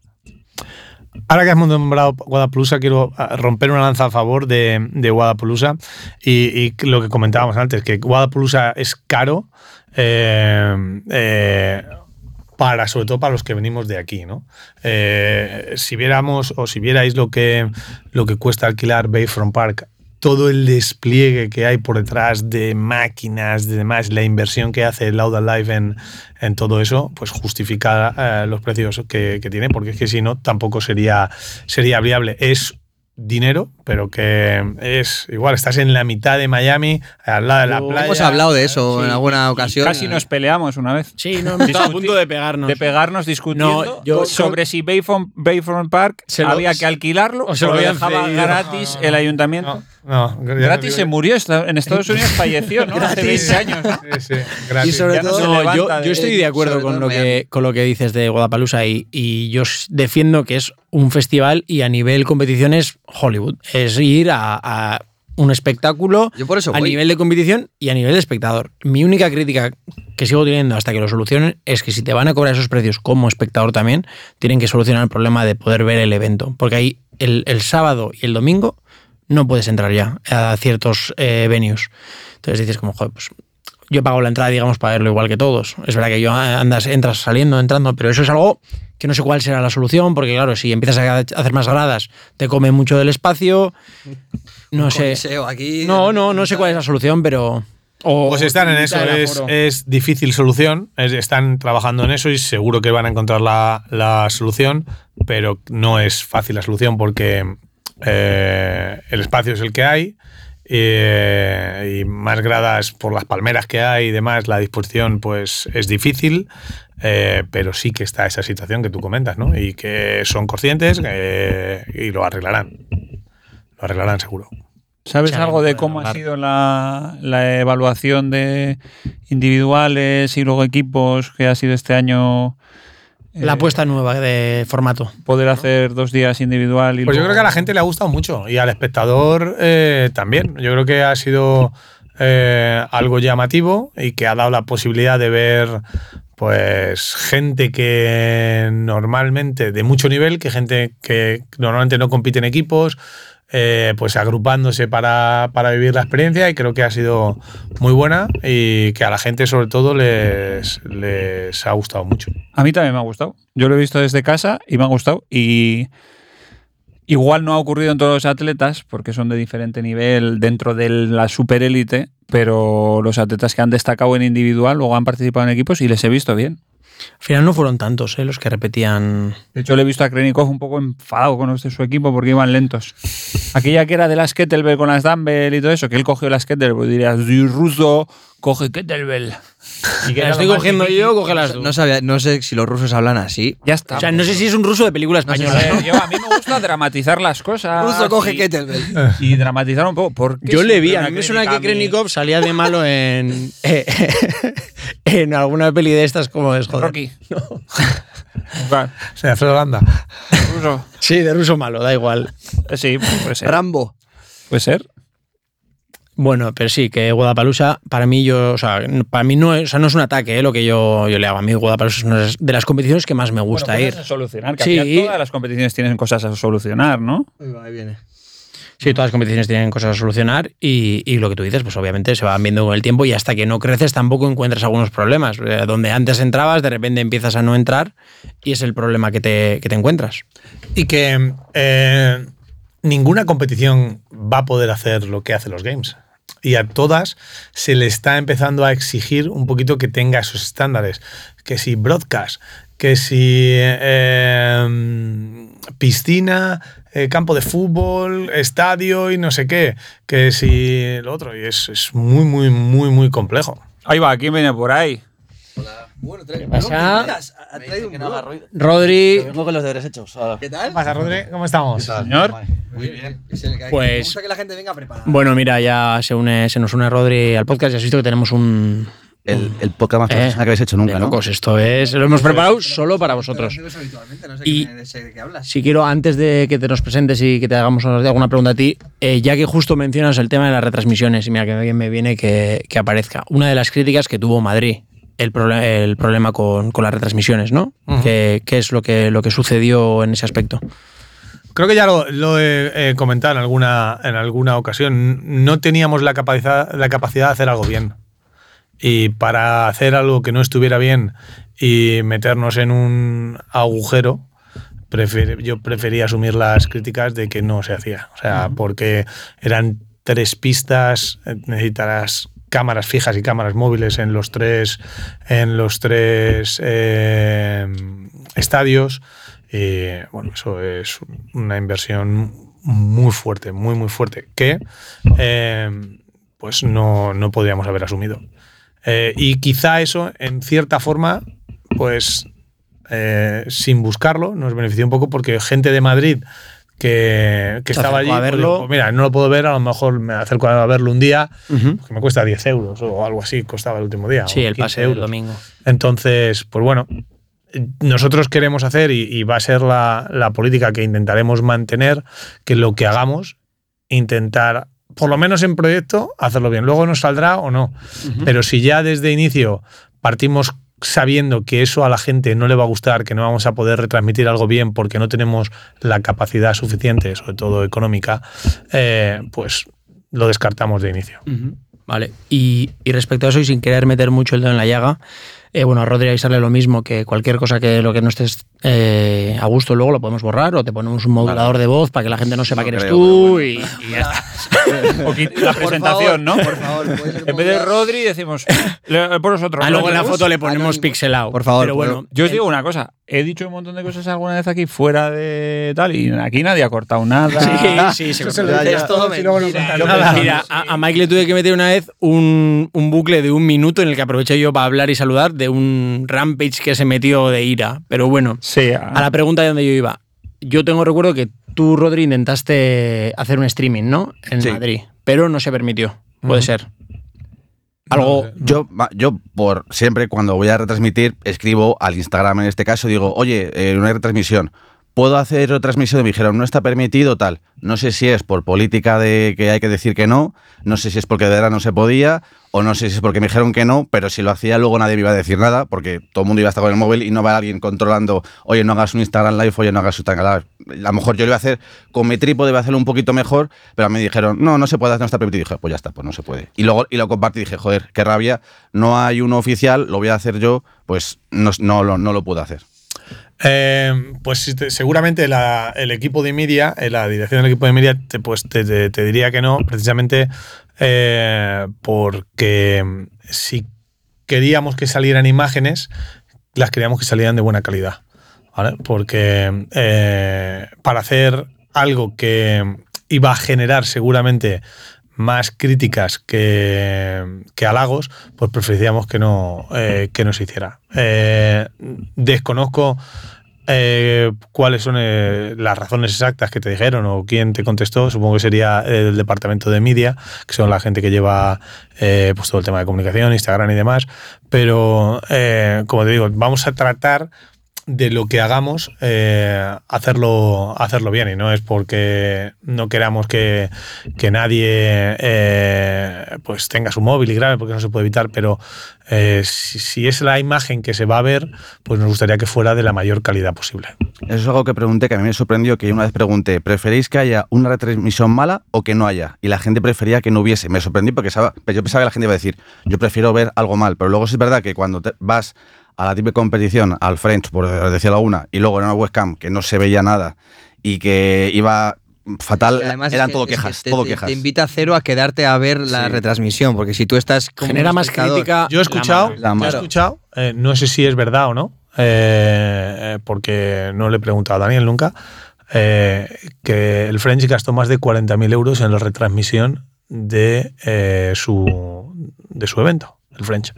Ahora que has nombrado Guadapalooza, quiero ah, romper una lanza a favor de, de Guadapalooza y, lo que comentábamos antes, que Guadapalooza es caro, eh, eh, para, sobre todo para los que venimos de aquí, ¿no? Eh, si viéramos o si vierais lo que, lo que cuesta alquilar Bayfront Park, todo el despliegue que hay por detrás de máquinas, de demás, la inversión que hace Loud Alive en, en todo eso, pues justifica eh, los precios que, que tiene, porque es que si no, tampoco sería, sería viable. Es dinero, pero que es igual, estás en la mitad de Miami, al lado de la playa. Hemos hablado de eso Sí, en alguna y ocasión. Casi nos peleamos una vez. Sí, no, a punto de pegarnos. De pegarnos discutiendo No, yo- sobre si Bayfront, Bayfront Park Se lo- había que alquilarlo o se lo lo dejaba cedido. gratis el ayuntamiento. No, no, Gratis no se murió. En Estados Unidos falleció, ¿no? Hace Gratis. 20 años. Sí, sí, gratis. Y sobre no todo, No, yo, estoy de acuerdo con lo, que, con lo que dices de Guadalajara y, y yo defiendo que es un festival y a nivel competición es Hollywood. Es ir a, a un espectáculo Yo por eso a nivel de competición y a nivel de espectador. Mi única crítica que sigo teniendo hasta que lo solucionen es que si te van a cobrar esos precios como espectador también, tienen que solucionar el problema de poder ver el evento. Porque ahí el, el sábado y el domingo no puedes entrar ya a ciertos eh, venues. Entonces dices como, joder, pues yo pago la entrada, digamos, para verlo igual que todos. Es verdad que yo ah, andas, entras saliendo, entrando, pero eso es algo que no sé cuál será la solución, porque claro, si empiezas a hacer más gradas, te come mucho del espacio. No sé. Coliseo aquí. No, no, no sé cuál es la solución, pero. O, Pues están en eso, es, es difícil solución, es- están trabajando en eso y seguro que van a encontrar la, la solución, pero no es fácil la solución porque eh, el espacio es el que hay eh, y más gradas por las palmeras que hay y demás, la disposición pues es difícil, eh, pero sí que está esa situación que tú comentas, ¿no? Y que son conscientes eh, y lo arreglarán, lo arreglarán seguro. ¿Sabes algo de cómo ha sido la, la evaluación de individuales y luego equipos que ha sido este año? La eh, apuesta nueva de formato. Poder hacer dos días individual y Pues yo creo que a la gente le ha gustado mucho y al espectador eh, también. Yo creo que ha sido eh, algo llamativo y que ha dado la posibilidad de ver pues gente que normalmente de mucho nivel, que gente que normalmente no compite en equipos, eh, pues agrupándose para, para vivir la experiencia y creo que ha sido muy buena y que a la gente sobre todo les, les ha gustado mucho. A mí también me ha gustado. Yo lo he visto desde casa y me ha gustado. Y igual no ha ocurrido en todos los atletas, porque son de diferente nivel dentro de la superélite, pero los atletas que han destacado en individual luego han participado en equipos y les he visto bien. Al final no fueron tantos ¿eh? los que repetían. De hecho, le he visto a Krenikov un poco enfadado con los de su equipo porque iban lentos. Aquella que era de las kettlebell con las dumbbell y todo eso, que él cogió las kettlebell, dirías, soy ruso, coge kettlebell. Y que La era estoy cogiendo difícil. yo, cógelas tú. No, sabía, no sé si los rusos hablan así. Ya está. O sea, no sé si es un ruso de película A española. ver, yo- a mí me gusta dramatizar las cosas. Ruso coge y- kettlebell. Y dramatizar un poco. ¿Por qué Yo le vi, a una mí me suena que? Krenikov salía de malo en, en alguna peli de estas como es, joder. Rocky. Claro, O sea, Alfredo Landa. ruso. Sí, de ruso malo, da igual. Eh, Sí, puede ser. Rambo. Puede ser. Bueno, pero sí, que Guadalajara, para mí, yo, o sea, para mí no es, o sea, no es un ataque ¿eh? lo que yo, yo le hago. A mí Guadalajara es una de las competiciones que más me gusta Bueno, ir. cosas a solucionar. Que Sí. todas las competiciones tienen cosas a solucionar, ¿no? Ahí viene. Sí, todas las competiciones tienen cosas a solucionar y, lo que tú dices, pues obviamente se van viendo con el tiempo y hasta que no creces tampoco encuentras algunos problemas. Eh, Donde antes entrabas, de repente empiezas a no entrar y es el problema que te, que te encuentras. Y que eh, ninguna competición va a poder hacer lo que hacen los games. Y a todas se le está empezando a exigir un poquito que tenga esos estándares. Que si broadcast, que si eh, piscina, eh, campo de fútbol, estadio y no sé qué. Que si lo otro. Y es, es muy, muy, muy, muy complejo. Ahí va, ¿quién viene por ahí? Bueno, trae, ¿Qué pasa? Ha traído un. Rodri, Vengo con los deberes hechos. ahora. ¿Qué tal? ¿Qué pasa, Rodri? ¿Cómo estamos? Señor. Muy bien. Es el que- Pues- Me gusta que la gente venga preparada. bueno, mira, ya se, une, se nos une Rodri al podcast. Ya has visto que tenemos un. El, el podcast más Eh, profesional que habéis hecho nunca, de ¿no? locos, esto es. Lo hemos preparado solo para vosotros. Pero no sé Y- qué, de qué hablas. Si quiero, antes de que te nos presentes y que te hagamos alguna pregunta a ti, eh, ya que justo mencionas el tema de las retransmisiones, y mira que bien me viene que, que aparezca, una de las críticas que tuvo Madrid, el, prole- el problema con, con las retransmisiones, ¿no? ¿Qué, qué es lo que, lo que sucedió en ese aspecto? Creo que ya lo, lo he, eh, comentado en alguna, en alguna ocasión. No teníamos la capacidad, la capacidad de hacer algo bien. Y para hacer algo que no estuviera bien y meternos en un agujero, prefer- yo prefería asumir las críticas de que no se hacía. O sea, porque eran tres pistas, eh, necesitarás cámaras fijas y cámaras móviles en los tres, en los tres eh, estadios. Y bueno, eso es una inversión muy fuerte, muy, muy fuerte, que eh, pues no, no podríamos haber asumido. Eh, y quizá eso, en cierta forma, pues eh, sin buscarlo, nos benefició un poco porque gente de Madrid que, estaba allí, a pues, verlo. digo, mira, no lo puedo ver, a lo mejor me acerco a verlo un día, que me cuesta 10 euros o algo así, costaba el último día. Sí, el 15 pase del domingo. Entonces, pues bueno, nosotros queremos hacer y, y va a ser la, la política que intentaremos mantener, que lo que hagamos, intentar, por lo menos en proyecto, hacerlo bien. Luego nos saldrá o no. Pero si ya desde inicio partimos sabiendo que eso a la gente no le va a gustar, que no vamos a poder retransmitir algo bien porque no tenemos la capacidad suficiente, sobre todo económica, eh, pues lo descartamos de inicio. Vale. Y, y respecto a eso, y sin querer meter mucho el dedo en la llaga, eh, bueno, a Rodri avisarle lo mismo, que cualquier cosa que lo que no estés eh, a gusto luego lo podemos borrar o te ponemos un modulador de voz para que la gente no sepa No que eres creo, tú y, y ya está. O la presentación, ¿no? Por favor, En vez de. Rodri decimos, le pones otro. Ah, luego en la foto le ponemos Anónimo. pixelado. Por favor, Pero bueno, Yo os digo una cosa, he dicho un montón de cosas alguna vez aquí fuera de tal y aquí nadie ha cortado nada. Sí, sí, se se lo Es ya- todo si no nada. Mira, a, a Mike le tuve que meter una vez un, un bucle de un minuto en el que aproveché yo para hablar y saludar de un rampage que se metió de ira. Pero bueno, Sí, a la pregunta de dónde yo iba. Yo tengo recuerdo que tú, Rodri, intentaste hacer un streaming, ¿no? En Sí. Madrid. pero no se permitió. Puede ser. Algo. No sé. Yo, yo por siempre cuando voy a retransmitir escribo al Instagram en este caso digo oye eh, una retransmisión puedo hacer retransmisión me dijeron no está permitido tal no sé si es por política de que hay que decir que no no sé si es porque de verdad no se podía o no sé si es porque me dijeron que no pero si lo hacía luego nadie me iba a decir nada porque todo el mundo iba a estar con el móvil y no va alguien controlando oye no hagas un Instagram live oye no hagas un Instagram live a lo mejor yo lo iba a hacer con mi trípode iba a hacerlo un poquito mejor pero me dijeron no no se puede hacer no está permitido y dije pues ya está pues no se puede y luego y lo compartí y dije joder qué rabia no hay uno oficial lo voy a hacer yo pues no, no, no lo puedo hacer Eh, pues seguramente el equipo de media, eh, la dirección del equipo de media, te, pues te, diría que no, precisamente eh, porque si queríamos que salieran imágenes, las queríamos que salieran de buena calidad. Porque para hacer algo que iba a generar seguramente más críticas que, que halagos, pues preferíamos que no, eh, que no se hiciera. Eh, desconozco eh, cuáles son las razones exactas que te dijeron o quién te contestó. Supongo que sería el departamento de media, que son la gente que lleva pues todo el tema de comunicación, Instagram y demás. Pero, como te digo, vamos a tratar de lo que hagamos, eh, hacerlo, hacerlo bien. Y no es porque no queramos que, que nadie eh, pues tenga su móvil y grabe, porque no se puede evitar, pero eh, si, es la imagen que se va a ver, pues nos gustaría que fuera de la mayor calidad posible. Eso es algo que pregunté, que a mí me sorprendió, que una vez pregunté, ¿preferéis que haya una retransmisión mala o que no haya? Y la gente prefería que no hubiese. Me sorprendí porque yo pensaba que la gente iba a decir, yo prefiero ver algo mal, pero luego es verdad que cuando te- vas a la típica competición, al French, por decirlo alguna, y luego en una webcam que no se veía nada y que iba fatal, Además, eran es que- todo es que quejas, te, todo te- quejas. te invita a cero a quedarte a ver la Sí. retransmisión, porque si tú estás como Genera más crítica. Yo he escuchado, La yo he escuchado eh, no sé si es verdad o no, eh, eh, porque no le he preguntado a Daniel nunca, eh, que el French gastó más de 40.000 euros en la retransmisión de, eh, su, de su evento, el French.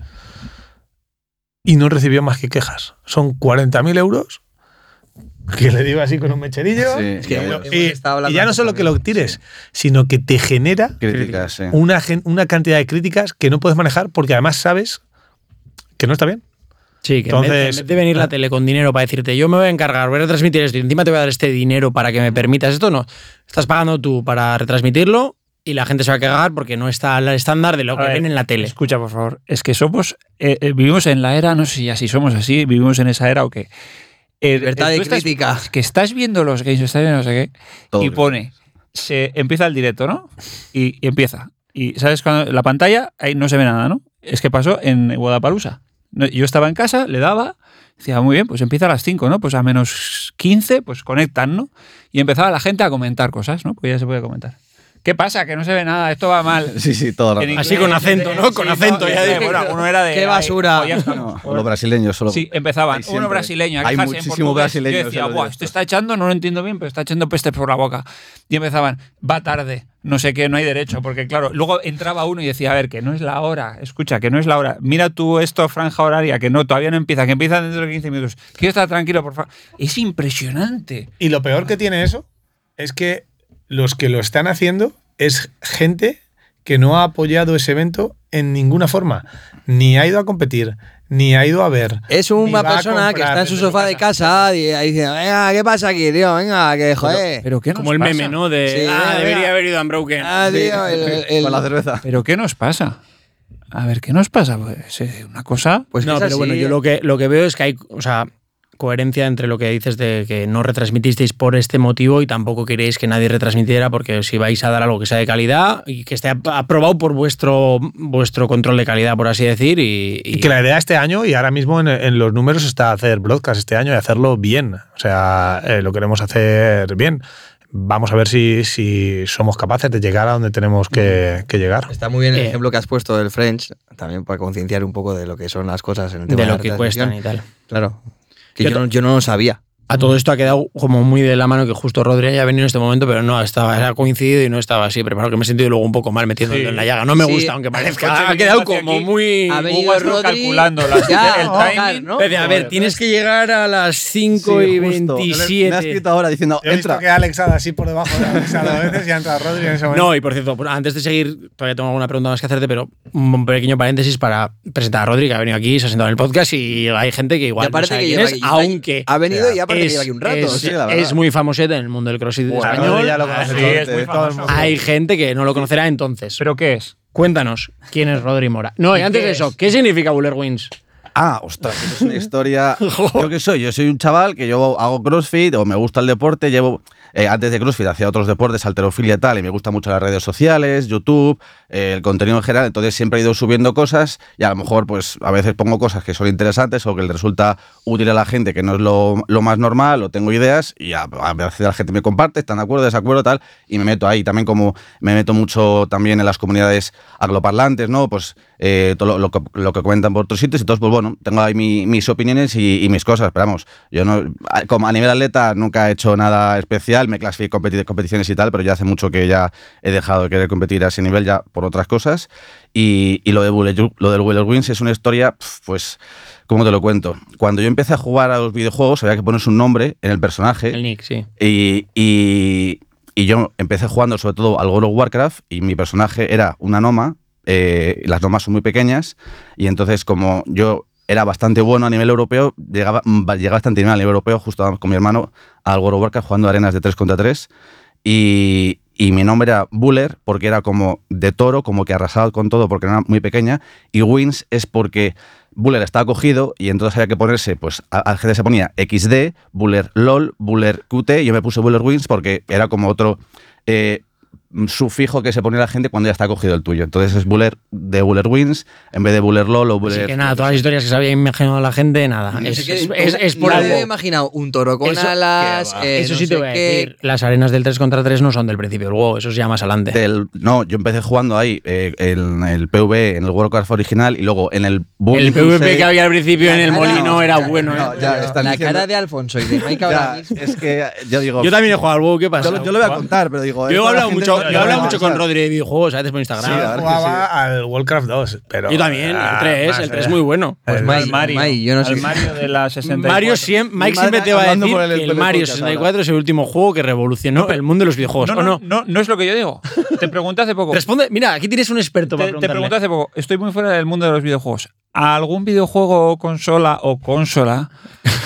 Y no recibió más que quejas. Son 40.000 euros que le digo así con un mecherillo. Sí, Es que. Y, y ya no solo que lo tires, sino que te genera Críticas, sí. una, cantidad de críticas que no puedes manejar porque además sabes que no está bien. Sí, que en, vez, Entonces- en vez de venir la tele con dinero para decirte, yo me voy a encargar, voy a retransmitir esto y encima te voy a dar este dinero para que me permitas esto, no. Estás pagando tú para retransmitirlo y la gente se va a cagar porque no está al estándar de lo que ver, ven en la tele. Escucha, por favor. Es que somos. eh, eh, vivimos en la era, no sé si así somos así, vivimos en esa era o qué. Eh, Libertad eh, de estás- crítica. es que estás viendo los games, estás viendo no sé qué, Todo y bien. pone. Se empieza el directo, ¿no? Y, y empieza. Y sabes cuando la pantalla ahí no se ve nada, ¿no? Es que pasó en Guadalajara. Yo estaba en casa, le daba, decía, muy bien, pues empieza a las 5, ¿no? Pues a menos 15, pues conectan, ¿no? Y empezaba la gente a comentar cosas, ¿no? Pues ya se puede comentar. ¿Qué pasa? Que no se ve nada, esto va mal. Sí, sí, todo rato. Así con acento, ¿no? sí, Con acento, ya dije. Bueno, uno era de. ¡Qué ay, basura! No, o los brasileños solo. Sí, empezaban. Uno brasileño, Hay muchísimo brasileño, Yo decía, lo Buah, esto esto". está echando, no lo entiendo bien, pero está echando peste por la boca. Y empezaban, va tarde, no sé qué, no hay derecho, porque claro, luego entraba uno y decía, a ver, que no es la hora, escucha, que no es la hora. Mira tú esto, franja horaria, que no, todavía no empieza, que empieza dentro de 15 minutos. Quiero estar tranquilo, por favor. Es impresionante. Y lo peor que tiene eso es que los que lo están haciendo es gente que no ha apoyado ese evento en ninguna forma. Ni ha ido a competir, ni ha ido a ver. Es una persona que está en su sofá de casa y ahí dice, venga, ¿qué pasa aquí, tío? Venga, que joder. Pero ¿qué nos Como el pasa? meme, ¿no? De, Sí, ah, venga. debería haber ido a Unbroken. Ah, tío, el- el- Con la cerveza. ¿Pero qué nos pasa? A ver, ¿qué nos pasa? Pues eh, una cosa... Pues no, pero así. bueno, yo lo que, lo que veo es que hay, o sea, coherencia entre lo que dices de que no retransmitisteis por este motivo y tampoco queréis que nadie retransmitiera porque si vais a dar algo que sea de calidad y que esté ap- aprobado por vuestro, vuestro control de calidad, por así decir. Y, y- Y que la idea este año, y ahora mismo en, en los números, está hacer broadcast este año y hacerlo bien. O sea, eh, lo queremos hacer bien. Vamos a ver si, si somos capaces de llegar a donde tenemos que, que llegar. Está muy bien el Eh. ejemplo que has puesto del French, también para concienciar un poco de lo que son las cosas en el tema de la lo que cuestan y tal. Claro. Que ¿Qué yo, no- yo no lo sabía. A todo esto ha quedado como muy de la mano que justo Rodri haya venido en este momento, pero no estaba, ha coincidido y no estaba así preparado, que me he sentido luego un poco mal metiendo Sí. en la llaga. No me Sí. gusta, aunque parezca. Ha que quedado como aquí. muy. Ha venido Rodri. calculando las- Ya, el timing. ¿no? Pero, a ver, tienes que llegar a las 5 y justo. Me ha 27. escrito ahora diciendo, Yo he visto entra. que Alex ha así por debajo de Alex a veces y ha entrado Rodri en ese momento. No, y por cierto, antes de seguir, todavía tengo alguna pregunta más que hacerte, pero un pequeño paréntesis para presentar a Rodri, que ha venido aquí, se ha sentado en el podcast y hay gente que igual no sabe que quién es, aunque Ha venido y aparte que es, lleva aquí un rato. es- sí, la verdad. es muy famosete en el mundo del crossfit Bueno, español. Rodri ya lo conoce Sí, todo, es muy todo el famoso. mundo. Hay gente que no lo conocerá entonces. ¿Pero qué es? Cuéntanos, ¿quién es Rodri Mora? No, y ¿Y antes de eso, es? ¿qué significa Buller Wins? Ah, ostras, es una historia. ¿Yo qué soy? Yo soy un chaval que yo hago CrossFit o me gusta el deporte, llevo. Eh, antes de CrossFit hacía otros deportes, alterofilia y tal, y me gustan mucho las redes sociales, YouTube, eh, el contenido en general, entonces siempre he ido subiendo cosas y a lo mejor pues a veces pongo cosas que son interesantes o que le resulta útil a la gente, que no es lo, lo más normal, o tengo ideas y a, a veces la gente me comparte, están de acuerdo, desacuerdo, tal, y me meto ahí. También como me meto mucho también en las comunidades angloparlantes, ¿no? Pues eh, todo lo, lo que, lo que cuentan por otros sitios entonces pues bueno, tengo ahí mi- mis opiniones y, y mis cosas, pero vamos, yo no, como a nivel atleta nunca he hecho nada especial, me clasifico en competi- competiciones y tal, pero ya hace mucho que ya he dejado de querer competir a ese nivel ya por otras cosas y, y lo, de Bullet, lo del Wheeler Wins es una historia, pues, ¿cómo te lo cuento? Cuando yo empecé a jugar a los videojuegos había que ponerse un nombre en el personaje El Nick, sí. y, y- y yo empecé jugando sobre todo al World of Warcraft y mi personaje era una Noma. eh, las Nomas son muy pequeñas y entonces como yo era bastante bueno a nivel europeo, llegaba, mm, llegaba bastante bien a nivel europeo, justo con mi hermano, al World jugando arenas de 3 contra 3 y, y mi nombre era Buller porque era como de toro, como que arrasaba con todo porque era muy pequeña. Y Wins es porque Buller estaba cogido y entonces había que ponerse, pues al GD se ponía XD, Buller LOL, Buller QT y yo me puse Buller Wins porque era como otro eh, sufijo que se ponía la gente cuando ya está cogido el tuyo. Entonces es Buller de Buller Wins en vez de Buller LOL o Así Buller... que nada, todas las historias que se había imaginado la gente, nada. Es, es, es- es por algo. me he imaginado un toro con Eso- alas. eh, Eso no sí te voy a decir. Las arenas del 3 contra 3 no son del principio del juego, eso es ya más adelante. del- no, yo empecé jugando ahí eh, en el PV, en el World Warcraft original y luego en el Boom el PvP que había al principio en el molino era ya, bueno. no, ¿eh? ya, La diciendo- cara de Alfonso y de Mike ahora mismo. es que yo digo... Yo también he jugado al WoW, ¿qué pasa? Yo, lo- yo lo voy a contar, pero digo... Yo he la hablado mucho, yo he hablado va a mucho con. Rodri de videojuegos, a veces por Instagram. Sí, Yo jugaba al Warcraft 2, pero. Yo también, ah, el 3, más el 3 es allá. muy bueno. Pues El- Mario, Mike, yo no sé. al Mario de la 64. Mario siem- Mike siempre te va a decir el- que el Mario podcast 64 es el último juego que revolucionó el mundo de los videojuegos, No, ¿o no, no? no, es lo que yo digo. Te pregunté hace poco. Responde, mira, aquí tienes un experto para Te, te pregunté hace poco. Estoy muy fuera del mundo de los videojuegos. ¿A ¿Algún videojuego o consola o consola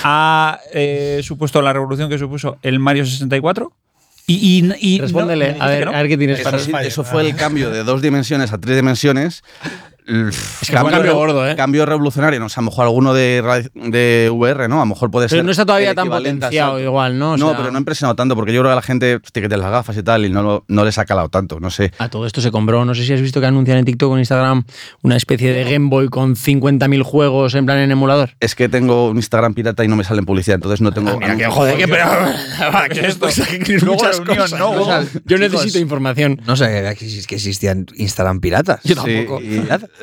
ha eh, supuesto la revolución que supuso el Mario 64? Y, y, y Respóndele, no, a ver, no. a ver qué tienes para Eso, fallo. eso fue el cambio de dos dimensiones a tres dimensiones. Es que cambio gordo, ¿eh? Cambio revolucionario. No sé, a lo mejor alguno de, de VR, ¿no? A lo mejor puede ser. Pero no está todavía tan potenciado igual, ¿no? O no, sea, pero no ha impresionado tanto porque yo creo que a la gente tiene las gafas y tal y no, lo- no les ha calado tanto. No sé. A todo esto se compró, no sé si has visto que anuncian en TikTok o en Instagram una especie de Game Boy con 50.000 juegos en plan en emulador. Es que tengo un Instagram pirata y no me sale en publicidad, entonces no tengo. Mira que joder, que pero que esto Luego muchas cosas. ¿no? O sea, yo necesito información. No sé que exis- que existían Instagram piratas. Yo Sí, tampoco. y,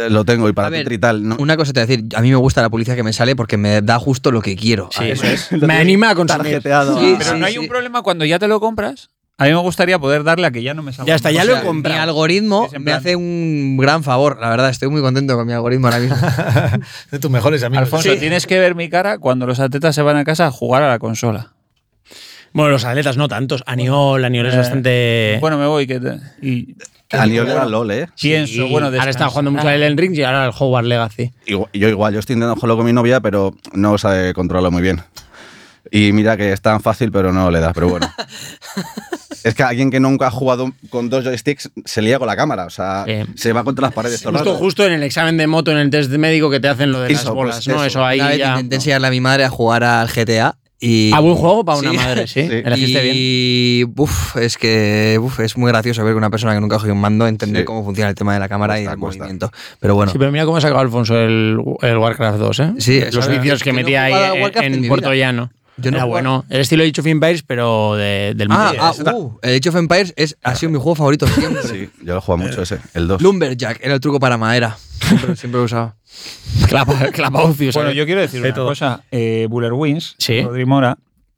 lo tengo y para A ver, y tal. ¿no? Una cosa te voy a decir, a mí me gusta la publicidad que me sale porque me da justo lo que quiero. Sí, eso es. Me anima a consumir. Tarjeteado Sí, Pero sí, no hay sí. un problema cuando ya te lo compras. A mí me gustaría poder darle a que ya no me salga. Ya está, ya o lo he comprado. Mi algoritmo me hace un gran favor, la verdad, estoy muy contento con mi algoritmo ahora mismo. de tus mejores amigos. Alfonso, tienes que ver mi cara cuando los atletas se van a casa a jugar a la consola. Bueno, los atletas no tantos. Aniol, Aniol es Eh, bastante. Bueno, me voy. Que te- y A nivel era LOL, ¿eh? pienso, Sí, bueno, ahora está descansa. jugando mucho al Elden Ring y ahora al Hogwarts Legacy. Igual- yo igual, yo estoy intentando jugarlo con mi novia, pero no sabe controlarlo muy bien. Y mira que es tan fácil, pero no le da, pero bueno. es que alguien que nunca ha jugado con dos joysticks se lía con la cámara, o sea, se va contra las paredes todo Justo, rato. justo en el examen de moto, en el test médico que te hacen lo de las bolas, pues ¿no? eso. Eso ahí Una vez ya. intenté enseñarle a mi madre a jugar al GTA y... A buen juego para una Sí. madre, sí. Sí. Bien. Y uf, es que uf, es muy gracioso ver que una persona que nunca ha cogido un mando entender Sí. cómo funciona el tema de la cámara y el cuesta. movimiento. Pero bueno, Sí, pero mira cómo ha sacado Alfonso el, el Warcraft 2, ¿eh? Sí, Los vídeos que no metía ahí en- en Puerto. Llano. Yo no he Era bueno. El estilo Age of Empires, pero de- del Ah, mundo. ah, uh, el Age of Empires es, ha sido mi juego favorito siempre. Sí, yo lo he jugado mucho ese, el 2. Lumberjack era el truco para madera. Siempre, siempre lo usaba. Clapa, Clapaucius. Bueno, ¿sabes? yo quiero decir De una todo. cosa. Eh, Buller Wins, Sí. Rodri Mora,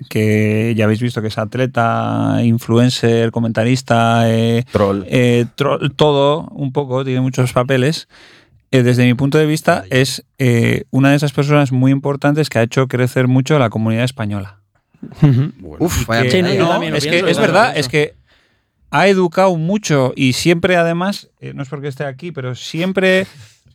que ya habéis visto que es atleta, influencer, comentarista, eh, Troll. eh, tro- todo un poco, tiene muchos papeles. Eh, desde mi punto de vista, es eh, una de esas personas muy importantes que ha hecho crecer mucho la comunidad española. Uf, vaya Que- Sí, no, yo no, también lo es que verdad, es que ha educado mucho y siempre además, eh, no es porque esté aquí, pero siempre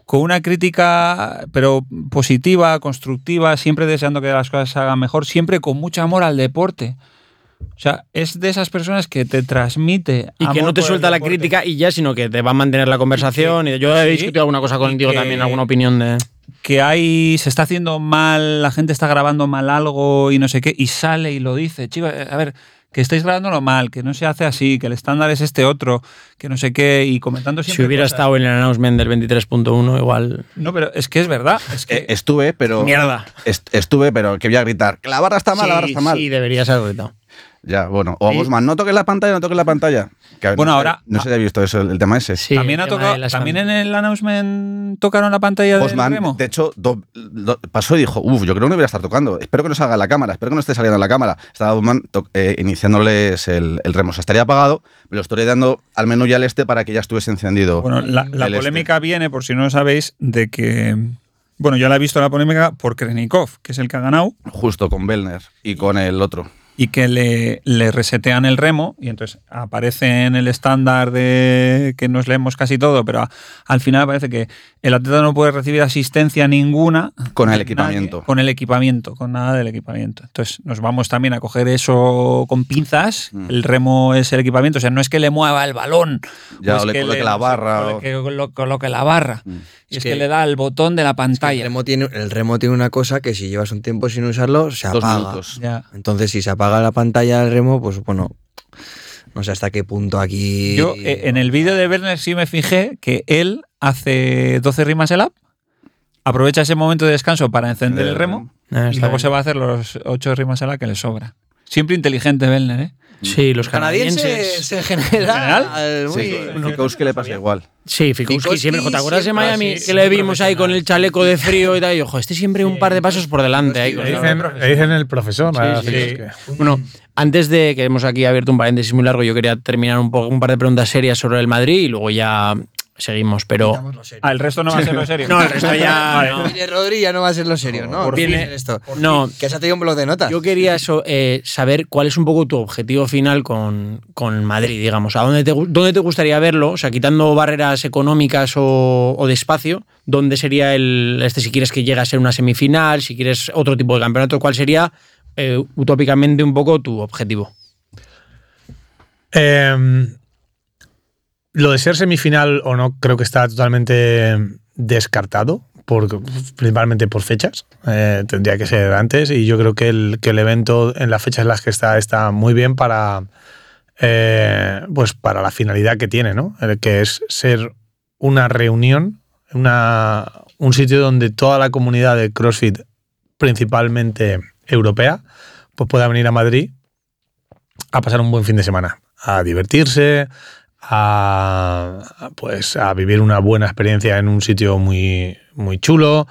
con una crítica pero positiva, constructiva, siempre deseando que las cosas se hagan mejor, siempre con mucho amor al deporte. O sea, es de esas personas que te transmite Y que no te suelta la crítica y ya, sino que te va a mantener la conversación. Y yo he sí, discutido alguna cosa contigo que- también, alguna opinión de. que hay se está haciendo mal, la gente está grabando mal algo y no sé qué, y sale y lo dice. Chiva, a ver, que estáis grabándolo mal, que no se hace así, que el estándar es este otro, que no sé qué, y comentando Si siempre. hubiera cosas. estado en el announcement del 23.1, igual. No, pero es que es verdad. Es que Eh, estuve, pero. Mierda. est- estuve, pero que voy a gritar. Que la barra está mal, la barra está mal. Sí, deberías haber gritado. Ya, bueno. O a Y- Guzmán, no toques la pantalla, no toques la pantalla. Que, Bueno, no ahora- No si he visto eso, el, el tema ese. Sí, también, ha tocado, en el announcement tocaron la pantalla del Osman, remo. de hecho, do- do- pasó y dijo, uff, yo creo que no debería estar tocando. Espero que no salga en la cámara, espero que no esté saliendo en la cámara. Estaba to- eh, iniciándoles el, el remo. O sea, estaría apagado, me lo estoy dando al menú ya al este para que ya estuviese encendido. Bueno, la, este. polémica viene, por si no lo sabéis, de que. Bueno, yo la he visto la polémica por Krenikov, que es el que ha ganado, Justo con Bellner y con el otro. Y que le, le resetean el remo y entonces aparece en el estándar de que nos leemos casi todo, pero a- al final parece que el atleta no puede recibir asistencia ninguna Con el equipamiento. nadie, con el equipamiento, con nada del equipamiento. Entonces nos vamos también a coger eso con pinzas. Mm. El remo es el equipamiento, o sea, no es que le mueva el balón, Ya, es o le que coloque la barra, o o- que colo- coloque la barra. Mm. Y Es es que, que- le da el botón de la El pantalla. remo, tiene, el remo tiene una cosa que si llevas un tiempo sin usarlo, se Dos apaga. minutos. Ya. Entonces, si se apaga la pantalla del remo, pues bueno, no sé hasta qué punto aquí. Yo eh, en el vídeo de Werner sí me fijé que él hace 12 rimas el app, aprovecha ese momento de descanso para encender el remo Ah, y luego bien. se va a hacer los 8 rimas el app que le sobra. Siempre inteligente Werner, ¿eh? Sí, los canadienses canadienses. en general. muy- Sí, Fikowski le pasa igual. Sí, Fikowski siempre. ¿Te acuerdas de Miami? que le vimos ahí con el chaleco de frío y tal. Y ojo, este siempre un par de pasos por delante. ahí Le dicen, le dicen el profesor. Sí, sí. Bueno, antes de que hemos aquí abierto un paréntesis muy largo, yo quería terminar un, poco, un par de preguntas serias sobre el Madrid y luego ya seguimos. Pero Ah, el resto no va a ser lo serio. No, el resto ya no. Oye, Rodri ya no va a ser lo serio, ¿no? Por Viene fin. esto. No. Que se ha tenido un blog de notas. yo quería eso, eh, saber cuál es un poco tu objetivo final con, con Madrid, digamos. ¿A dónde te, dónde te gustaría verlo? O sea, quitando barreras económicas o, o de espacio, ¿dónde sería el. Este, si quieres que llegue a ser una semifinal, si quieres otro tipo de campeonato, ¿cuál sería eh, utópicamente un poco tu objetivo? Eh, lo de ser semifinal o no creo que está totalmente descartado, por, principalmente por fechas. Eh, tendría que ser antes y yo creo que el, que el evento en las fechas en las que está está muy bien para, eh, pues para la finalidad que tiene, ¿no? El que es ser una reunión, una, un sitio donde toda la comunidad de CrossFit, principalmente europea, pues pueda venir a Madrid a pasar un buen fin de semana, a divertirse, a, pues a vivir una buena experiencia en un sitio muy, muy chulo,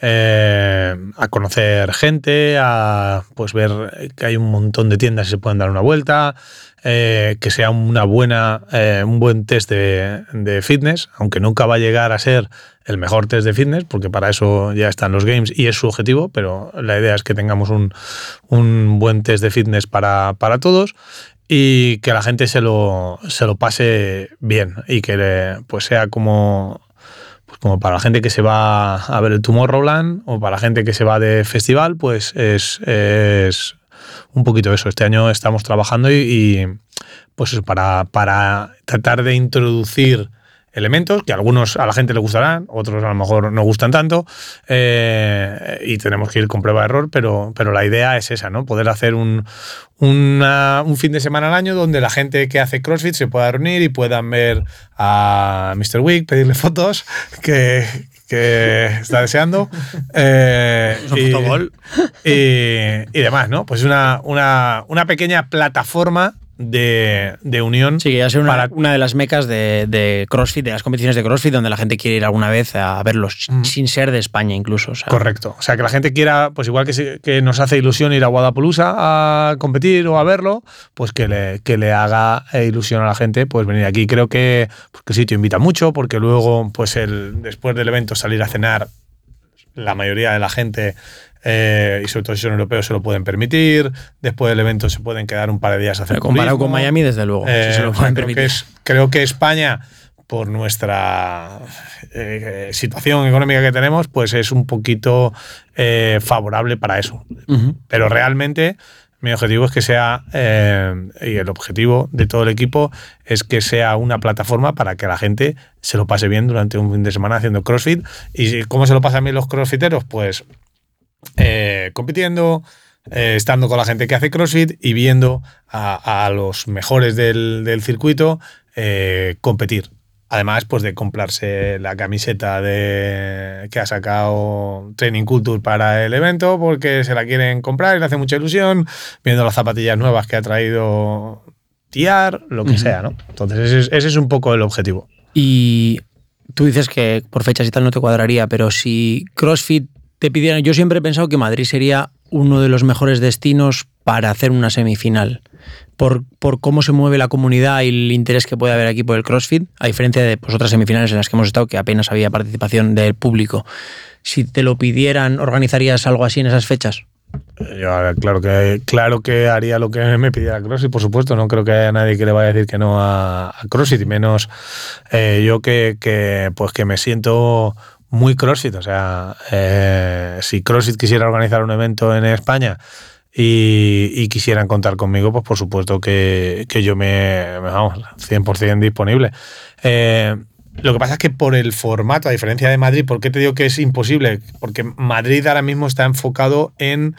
eh, a conocer gente, a pues ver que hay un montón de tiendas y se pueden dar una vuelta, eh, que sea una buena, eh, un buen test de, de fitness, aunque nunca va a llegar a ser el mejor test de fitness, porque para eso ya están los games y es su objetivo, pero la idea es que tengamos un, un buen test de fitness para, para todos y que la gente se lo, se lo pase bien y que pues sea como, pues como para la gente que se va a ver el Tomorrowland o para la gente que se va de festival, pues es, es un poquito eso. Este año estamos trabajando y, pues para, para tratar de introducir elementos que a algunos a la gente le gustarán, otros a lo mejor no gustan tanto eh, y tenemos que ir con prueba de error, pero, pero la idea es esa, ¿no? Poder hacer un, una- un fin de semana al año donde la gente que hace CrossFit se pueda reunir y puedan ver a Mr. Wick, pedirle fotos que, que está deseando. eh, y, y, y demás, ¿no? Pues una, una, una pequeña plataforma de, de unión. Sí, que ya sea una, Para- una de las mecas de, de CrossFit, de las competiciones de CrossFit, donde la gente quiere ir alguna vez a verlos, Mm. sin ser de España incluso. o sea. Correcto. O sea, que la gente quiera, pues igual que, que nos hace ilusión ir a Guadalajara a competir o a verlo, pues que le, que le haga ilusión a la gente pues venir aquí. Creo que porque el sitio invita mucho, porque luego, pues el, después del evento salir a cenar, la mayoría de la gente, eh, y sobre todo si son europeos, se lo pueden permitir. Después del evento se pueden quedar un par de días a hacer Pero comparado turismo. con Miami, desde luego. Eh, sí se lo sea, pueden creo, que permitir. es- creo que España, por nuestra eh, situación económica que tenemos, pues es un poquito eh, favorable para eso. Ujú. Pero realmente mi objetivo es que sea, eh, y el objetivo de todo el equipo es que sea una plataforma para que la gente se lo pase bien durante un fin de semana haciendo CrossFit. ¿Y cómo se lo pasan bien los CrossFiteros? Pues eh, compitiendo, eh, estando con la gente que hace CrossFit y viendo a, a los mejores del, del circuito eh, competir. Además, pues de comprarse la camiseta de que ha sacado Training Culture para el evento, porque se la quieren comprar y le hace mucha ilusión, viendo las zapatillas nuevas que ha traído Tiar, lo que sea, ¿no? Entonces, ese es, ese es un poco el objetivo. Y tú dices que por fechas y tal no te cuadraría, pero si CrossFit te pidiera, yo siempre he pensado que Madrid sería uno de los mejores destinos para hacer una semifinal. Por, por cómo se mueve la comunidad y el interés que puede haber aquí por el CrossFit, a diferencia de pues, otras semifinales en las que hemos estado, que apenas había participación del público. Si te lo pidieran, ¿organizarías algo así en esas fechas? Eh, Yo, claro que, claro que haría lo que me pidiera CrossFit, por supuesto. No creo que haya nadie que le vaya a decir que no a, CrossFit, menos eh, yo que, que, pues que me siento muy CrossFit. O sea, eh, si CrossFit quisiera organizar un evento en España y, y quisieran contar conmigo, pues por supuesto que, que yo me, me- vamos, 100% disponible. Eh, lo que pasa es que por el formato, a diferencia de Madrid, ¿por qué te digo que es imposible? Porque Madrid ahora mismo está enfocado en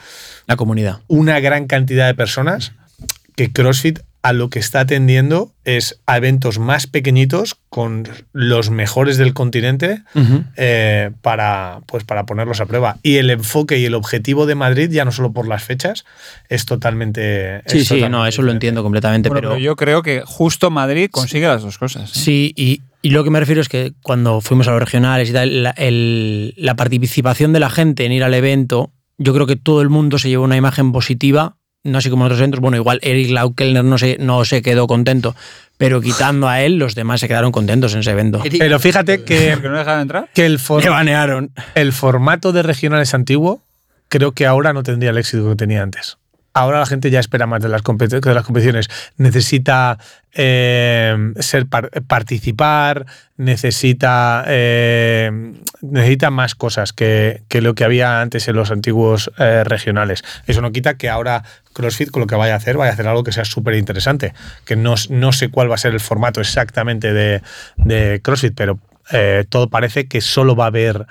La comunidad. una gran cantidad de personas que CrossFit a lo que está atendiendo es a eventos más pequeñitos con los mejores del continente eh, para, pues para ponerlos a prueba. Y el enfoque y el objetivo de Madrid, ya no solo por las fechas, es totalmente. Sí, es sí, totalmente no, eso lo entiendo completamente, Bueno, pero, pero yo creo que justo Madrid consigue las dos cosas. ¿eh? Sí, y, y lo que me refiero es que cuando fuimos a los regionales y tal, la, el- la participación de la gente en ir al evento, yo creo que todo el mundo se llevó una imagen positiva, no así como en otros eventos. Bueno, igual Eric Laukelner no se, no se quedó contento, pero quitando a él, los demás se quedaron contentos en ese evento. Pero fíjate que, ¿Porque no dejan entrar? que el, for- Le banearon. el formato de regionales antiguo creo que ahora no tendría el éxito que tenía antes. Ahora la gente ya espera más de las, de las competiciones. Necesita eh, ser par- participar, necesita, eh, necesita más cosas que, que lo que había antes en los antiguos eh, regionales. Eso no quita que ahora CrossFit con lo que vaya a hacer, vaya a hacer algo que sea súper interesante. Que no, no sé cuál va a ser el formato exactamente de, de CrossFit, pero todo parece que solo va a haber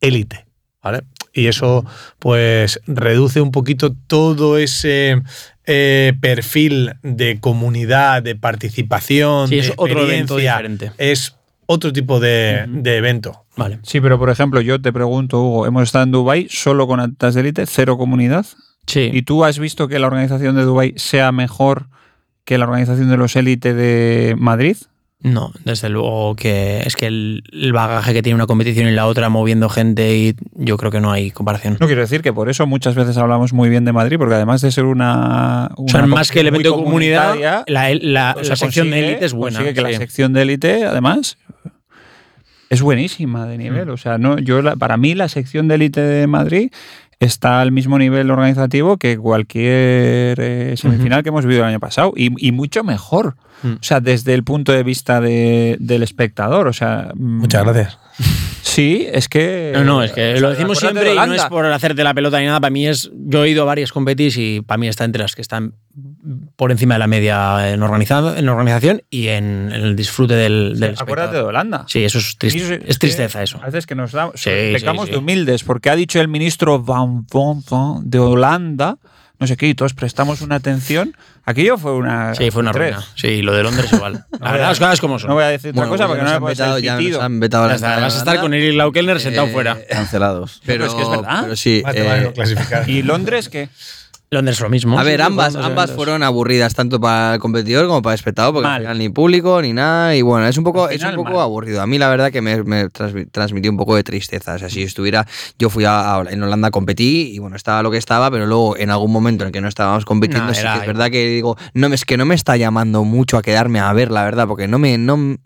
élite. ¿vale? Y eso pues reduce un poquito todo ese eh, perfil de comunidad, de participación, Sí, de es otro evento diferente. Es otro tipo de, de evento. Vale. Sí, pero por ejemplo, yo te pregunto, Hugo, hemos estado en Dubai solo con atletas de élite, cero comunidad. Sí. ¿Y tú has visto que la organización de Dubai sea mejor que la organización de los élite de Madrid? No, desde luego que es que el, el bagaje que tiene una competición y la otra moviendo gente y yo creo que no hay comparación. No quiero decir que por eso muchas veces hablamos muy bien de Madrid, porque además de ser una. O sea, una más que el muy evento de comunidad, la, la- la sección de élite es buena. que la sección de élite, además, es buenísima de Mm. nivel. O sea, no, yo la- para mí la sección de élite de Madrid está al mismo nivel organizativo que cualquier eh, semifinal que hemos vivido el año pasado y, y mucho mejor. Mm. O sea, desde el punto de vista de- del espectador. O sea, mm, Muchas gracias. Sí, es que. No, no, es que o sea, lo decimos siempre de y no es por hacerte la pelota ni nada. Para mí es. Yo he ido a varias competis y para mí está entre las que están por encima de la media en, organizado, en organización y en, en el disfrute del, del Acuérdate de. Holanda. Sí, eso es, eso es tristeza eso. A veces que nos da, Sí, pecamos sí, sí. de humildes, porque ha dicho el ministro Van Vonten de Holanda, no sé qué, y todos prestamos una atención. Aquello fue una. Sí, fue una tres. ruina. Sí, lo de Londres igual. La verdad, las cosas como son. No voy a decir otra Bueno, cosa pues porque ya no me puedes vetado, ya nos han vetado la vas a estar con Eric Laukelner sentado Eh, fuera. Cancelados. Pero, Pero es que es verdad. Pero sí. Eh. ¿Y Londres qué? Londres lo mismo. A ver, ambas, ambas fueron aburridas tanto para el competidor como para el espectador, porque Mal. al final ni público ni nada. Y bueno, es un poco, es un poco mal. aburrido. A mí la verdad que me, me transmi- transmitió un poco de tristeza. O sea, si estuviera, yo fui a, a- en Holanda competí y bueno, estaba lo que estaba, pero luego en algún momento en el que no estábamos compitiendo, No, sí era que es verdad que digo, no, es que no me está llamando mucho a quedarme a ver, la verdad, porque no me, no,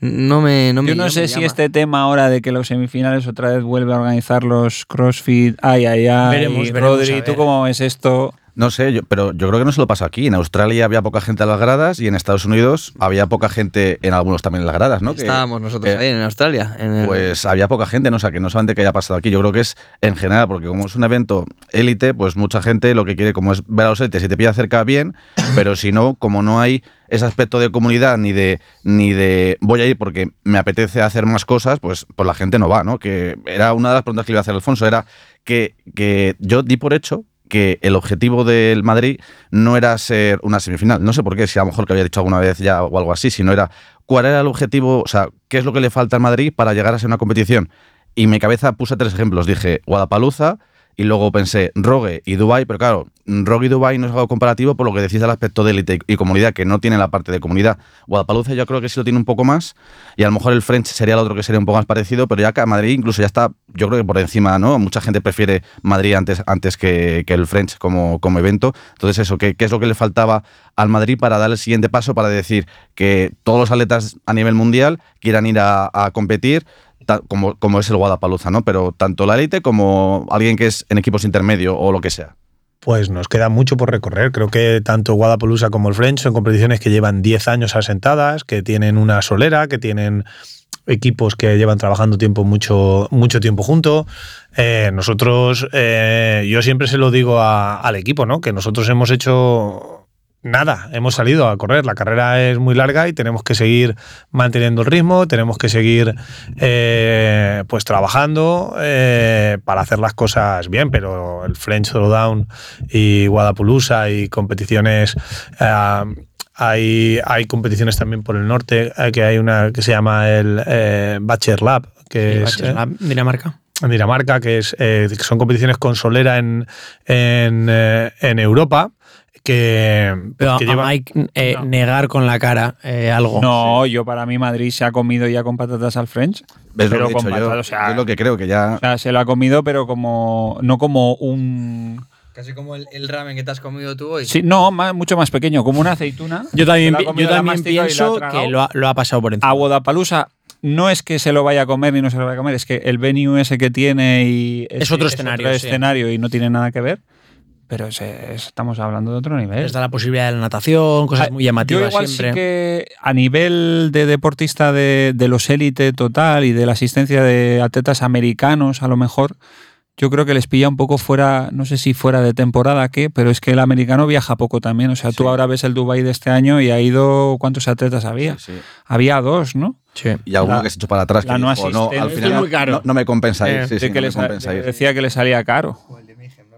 no me, no me Yo no me sé si llama. este tema ahora de que los semifinales otra vez vuelve a organizar los CrossFit, ay, ay, ay, Veremos, veremos, Rodri, ¿tú cómo ves esto? No sé, yo, pero yo creo que no se lo pasa aquí. En Australia había poca gente en las gradas y en Estados Unidos había poca gente en algunos también en las gradas, ¿no? Que, Estábamos nosotros eh, ahí en Australia. en el- Pues había poca gente, no o sea, que no solamente que haya pasado aquí, yo creo que es en general, porque como es un evento élite, pues mucha gente lo que quiere como es ver a los élites, si te pilla cerca bien, pero si no, como no hay ese aspecto de comunidad ni de ni de voy a ir porque me apetece hacer más cosas, pues, pues la gente no va, ¿no? Que era una de las preguntas que le iba a hacer Alfonso, era que, que yo di por hecho que el objetivo del Madrid no era ser una semifinal. No sé por qué, si a lo mejor que había dicho alguna vez ya o algo así, sino era cuál era el objetivo, o sea, qué es lo que le falta al Madrid para llegar a ser una competición. Y mi cabeza puse tres ejemplos. Dije Guadapaluza y luego pensé Rogue y Dubai, pero claro, Rogue y Dubai no es algo comparativo por lo que decís del aspecto de élite y comunidad, que no tiene la parte de comunidad. Guadapaluza yo creo que sí lo tiene un poco más y a lo mejor el French sería el otro que sería un poco más parecido, pero ya que Madrid incluso ya está, yo creo que por encima, ¿no? Mucha gente prefiere Madrid antes, antes que, que el French como, como evento. Entonces eso, ¿qué, ¿qué es lo que le faltaba al Madrid para dar el siguiente paso, para decir que todos los atletas a nivel mundial quieran ir a competir? Como, como es el Guadalajara, ¿no? Pero tanto la élite como alguien que es en equipos intermedio o lo que sea. Pues nos queda mucho por recorrer. Creo que tanto Guadalajara como el French son competiciones que llevan 10 años asentadas, que tienen una solera, que tienen equipos que llevan trabajando tiempo mucho, mucho tiempo juntos. Eh, nosotros, eh, yo siempre se lo digo al equipo, ¿no? Que nosotros hemos hecho nada, hemos salido a correr. La carrera es muy larga y tenemos que seguir manteniendo el ritmo, tenemos que seguir eh, pues trabajando eh, para hacer las cosas bien, pero el French Throwdown y Guadapulusa y competiciones eh, hay, hay competiciones también por el norte, eh, que hay una que se llama el eh, Bachelor Lab, que es Sí, la Dinamarca. en Dinamarca, que, es, eh, que son competiciones con solera en, en, eh, en Europa, que, Pero que a Mike eh, No. negar con la cara eh, algo. No, yo para mí Madrid se ha comido ya con patatas al French. ¿Ves Pero lo que he con yo? patatas, o sea- es lo que creo que ya... O sea, se lo ha comido, pero como no como un... Casi como el, el ramen que te has comido tú hoy. Sí, no, más- mucho más pequeño, como una aceituna. Yo también, yo también ha pienso que lo ha, lo ha pasado por encima. A Guadalajara no es que se lo vaya a comer ni no se lo vaya a comer, es que el venue ese que tiene y Es otro escenario, sí. escenario y no tiene nada que ver. Pero ese- estamos hablando de otro nivel. Les da la posibilidad de la natación, cosas Ah, muy llamativas Yo igual siempre. sí que a nivel de deportista de, de los élite total y de la asistencia de atletas americanos, a lo mejor, yo creo que les pilla un poco fuera, no sé si fuera de temporada qué, pero es que el americano viaja poco también. O sea, tú Sí. ahora ves el Dubai de este año y ha ido, ¿cuántos atletas había? Sí, sí. Había dos, ¿no? Sí. Y alguno La- que se echó para atrás. la que no dijo, no, al final Es muy caro. No, no me compensa ir. Eh, sí, De sí, que no me les- compensa ir. decía que le salía caro. O el de Mingen, ¿no?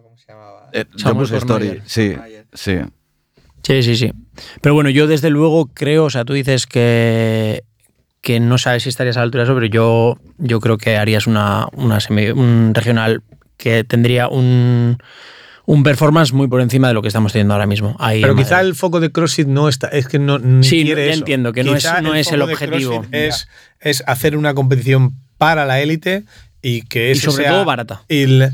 Eh, yo Samuel puse story. Sí, sí. Sí, sí, sí. Pero bueno, yo desde luego creo, o sea, tú dices que, que no sabes si estarías a la altura de eso, pero yo, yo creo que harías una, una semi- un regional que tendría un, un performance muy por encima de lo que estamos teniendo ahora mismo. Ahí Pero quizá el foco de CrossFit no está, es que no ni Sí, quiere ya eso. entiendo que no es- Quizá no es el objetivo. Es, es hacer una competición para la élite y que Y ese sobre sea todo barata. el-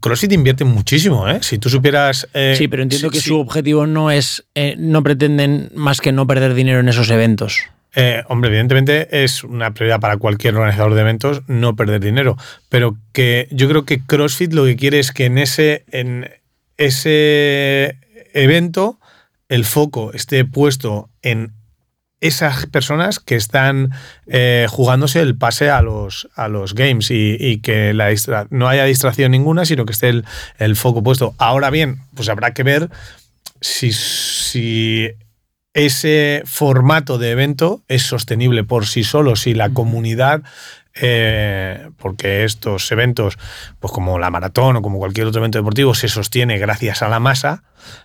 CrossFit invierte muchísimo, ¿eh? Si tú supieras. eh, Sí, pero entiendo que su objetivo no es, eh, no pretenden más que no perder dinero en esos eventos. Eh, hombre, evidentemente es una prioridad para cualquier organizador de eventos no perder dinero, pero que yo creo que CrossFit lo que quiere es que en ese, en ese evento el foco esté puesto en esas personas que están eh, jugándose el pase a los, a los games y, y que la no haya distracción ninguna, sino que esté el, el foco puesto. Ahora bien, pues habrá que ver si, si ese formato de evento es sostenible por sí solo, si la comunidad, eh, porque estos eventos, pues como la maratón o como cualquier otro evento deportivo, se sostiene gracias a la masa,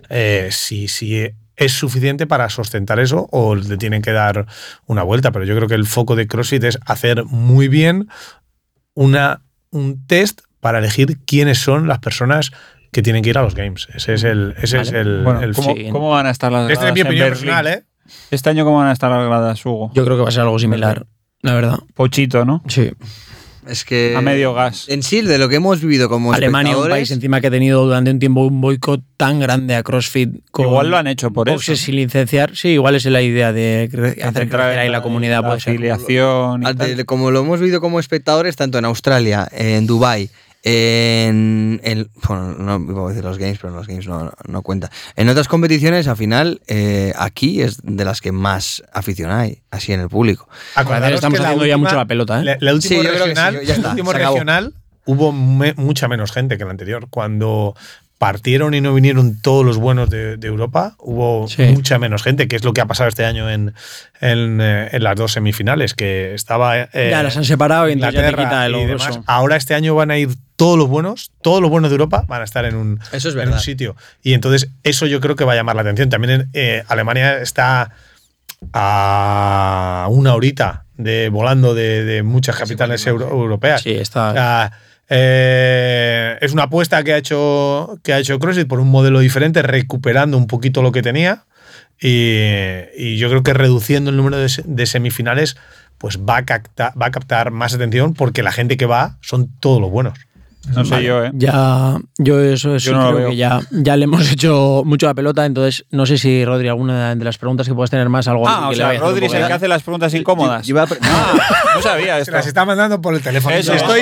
eh, si, si es suficiente para sustentar eso o le tienen que dar una vuelta. Pero yo creo que el foco de CrossFit es hacer muy bien una, un test para elegir quiénes son las personas que tienen que ir a los games. Ese es el. Ese es el, Bueno, el- ¿cómo, sí. cómo van a estar las Esta es mi gradas en opinión Berlín? personal, ¿eh? Este año, ¿cómo van a estar las gradas, Hugo? Yo creo que va a ser algo similar, la verdad. Pochito, ¿no? Sí. Es que. A medio gas. En sí, de lo que hemos vivido como Alemania, un país encima que ha tenido durante un tiempo un boicot tan grande a CrossFit. Con Igual lo han hecho por eso. sin licenciar. Sí, igual es la idea de hacer crecer ahí la comunidad. la puede ser. afiliación. y al- tal. de- como lo hemos vivido como espectadores, tanto en Australia, en Dubai en, en- bueno, no iba a decir los games, pero los games no, no cuenta. En otras competiciones, al final, eh, aquí es de las que más afición hay, así en el público. Acordaros estamos que haciendo ya última- mucho la pelota, ¿eh? La, la última Sí, que sí, regional, ya está, el último regional hubo me- mucha menos gente que el anterior. Cuando partieron y no vinieron todos los buenos de, de Europa, hubo Sí. mucha menos gente, que es lo que ha pasado este año en, en, eh, en las dos semifinales, que estaba eh, ya las han separado y Inglaterra el demás. Ahora este año van a ir todos los buenos, todos los buenos de Europa van a estar en un, Eso es en un sitio. Y entonces eso yo creo que va a llamar la atención. También eh, Alemania está a una horita de volando de, de muchas capitales euro- europeas. Sí, está. Eh, es una apuesta que ha hecho que ha hecho CrossFit por un modelo diferente, recuperando un poquito lo que tenía. Y, yo creo que reduciendo el número de, de semifinales, pues va a, va a captar más atención porque la gente que va son todos los buenos. No sé yo, ¿eh? Ya, yo eso es, Yo no lo creo veo. que ya, ya le hemos hecho mucho la pelota, entonces no sé si Rodri, alguna de las preguntas que puedas tener más, algo Ah, que o le sea, Rodri es el que hace las preguntas incómodas. Yo iba a pre- Ah, no sabía Se las está mandando por el teléfono. Eso. Estoy,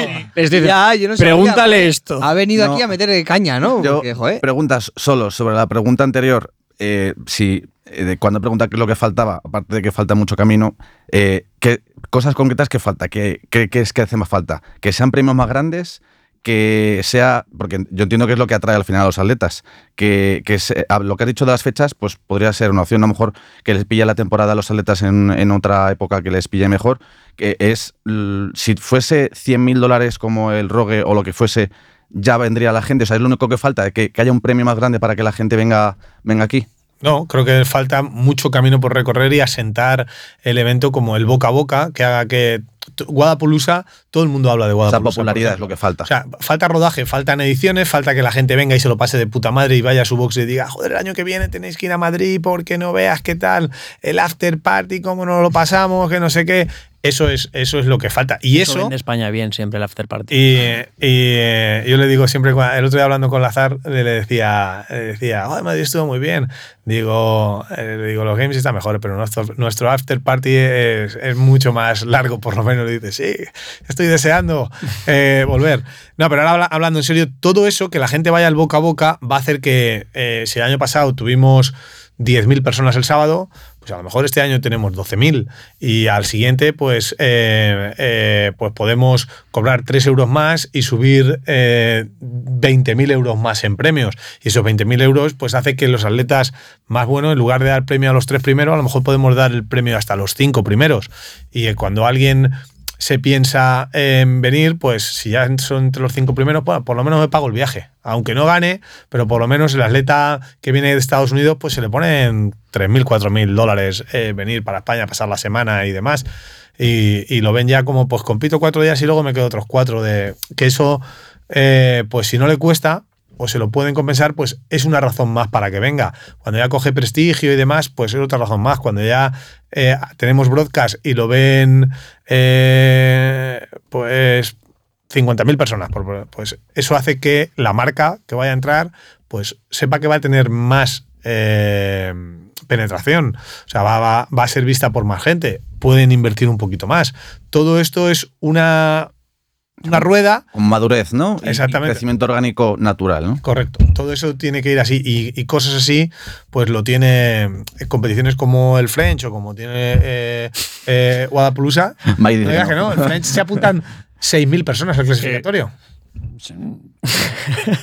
Ya, yo no sabía. pregúntale esto. Ha venido No. aquí a meter caña, ¿no? Yo, Porque, joder. preguntas solo sobre la pregunta anterior. eh, si eh, de cuando pregunta qué es lo que faltaba, aparte de que falta mucho camino, eh, ¿qué cosas concretas que falta? ¿Qué, qué, qué es que hace más falta? ¿Que sean premios más grandes? Que sea, porque yo entiendo que es lo que atrae al final a los atletas, que, que se- a lo que has dicho de las fechas, pues podría ser una opción a lo mejor que les pille la temporada a los atletas en, en otra época que les pille mejor, que es, si fuese 100.000 dólares como el Rogue o lo que fuese, ya vendría la gente. O sea, es lo único que falta, que, que haya un premio más grande para que la gente venga, venga aquí. No, creo que falta mucho camino por recorrer y asentar el evento como el boca a boca, que haga que Guadapolusa, todo el mundo habla de Esa Guadapolusa. popularidad es lo que falta. O sea, falta rodaje, faltan ediciones, falta que la gente venga y se lo pase de puta madre y vaya a su box y diga, joder, el año que viene tenéis que ir a Madrid porque no veas qué tal, el after party, cómo nos lo pasamos, que no sé qué. Eso es, eso es lo que falta. Y Eso eso, en España bien siempre el after party. y, y, eh, yo le digo siempre, el otro día hablando con Lazar, le decía, le decía, oh, Madrid estuvo muy bien. Digo, eh, le digo, los games están mejores, pero nuestro, nuestro after party es, es mucho más largo, por lo menos. Le dice, sí, estoy deseando eh, volver. No, pero ahora habla- hablando en serio, todo eso, que la gente vaya al boca a boca, va a hacer que eh, si el año pasado tuvimos 10.000 personas el sábado, pues a lo mejor este año tenemos 12.000 y al siguiente pues, eh, eh, pues podemos cobrar 3 euros más y subir eh, 20.000 euros más en premios. Y esos 20.000 euros pues hace que los atletas más buenos, en lugar de dar premio a los tres primeros, a lo mejor podemos dar el premio hasta los cinco primeros. Y eh, cuando alguien se piensa en venir, pues si ya son entre los cinco primeros, pues, por lo menos me pago el viaje. Aunque no gane, pero por lo menos el atleta que viene de Estados Unidos, pues se le ponen 3.000, 4.000 dólares eh, venir para España, pasar la semana y demás. Y, y lo ven ya como, pues compito cuatro días y luego me quedo otros cuatro. De, que eso, eh, pues si no le cuesta, o se lo pueden compensar, pues es una razón más para que venga. Cuando ya coge prestigio y demás, pues es otra razón más. Cuando ya eh, tenemos broadcast y lo ven, eh, pues 50.000 personas, pues eso hace que la marca que vaya a entrar, pues sepa que va a tener más eh, penetración. O sea, va- va a ser vista por más gente. Pueden invertir un poquito más. Todo esto es una, una rueda Con madurez, ¿no? Y Exactamente. crecimiento orgánico natural, ¿no? Correcto. Todo eso tiene que ir así. Y, y cosas así, pues lo tiene en competiciones como el French o como tiene eh, eh, No dice digas que que no, no. el French se apuntan 6.000 personas al clasificatorio.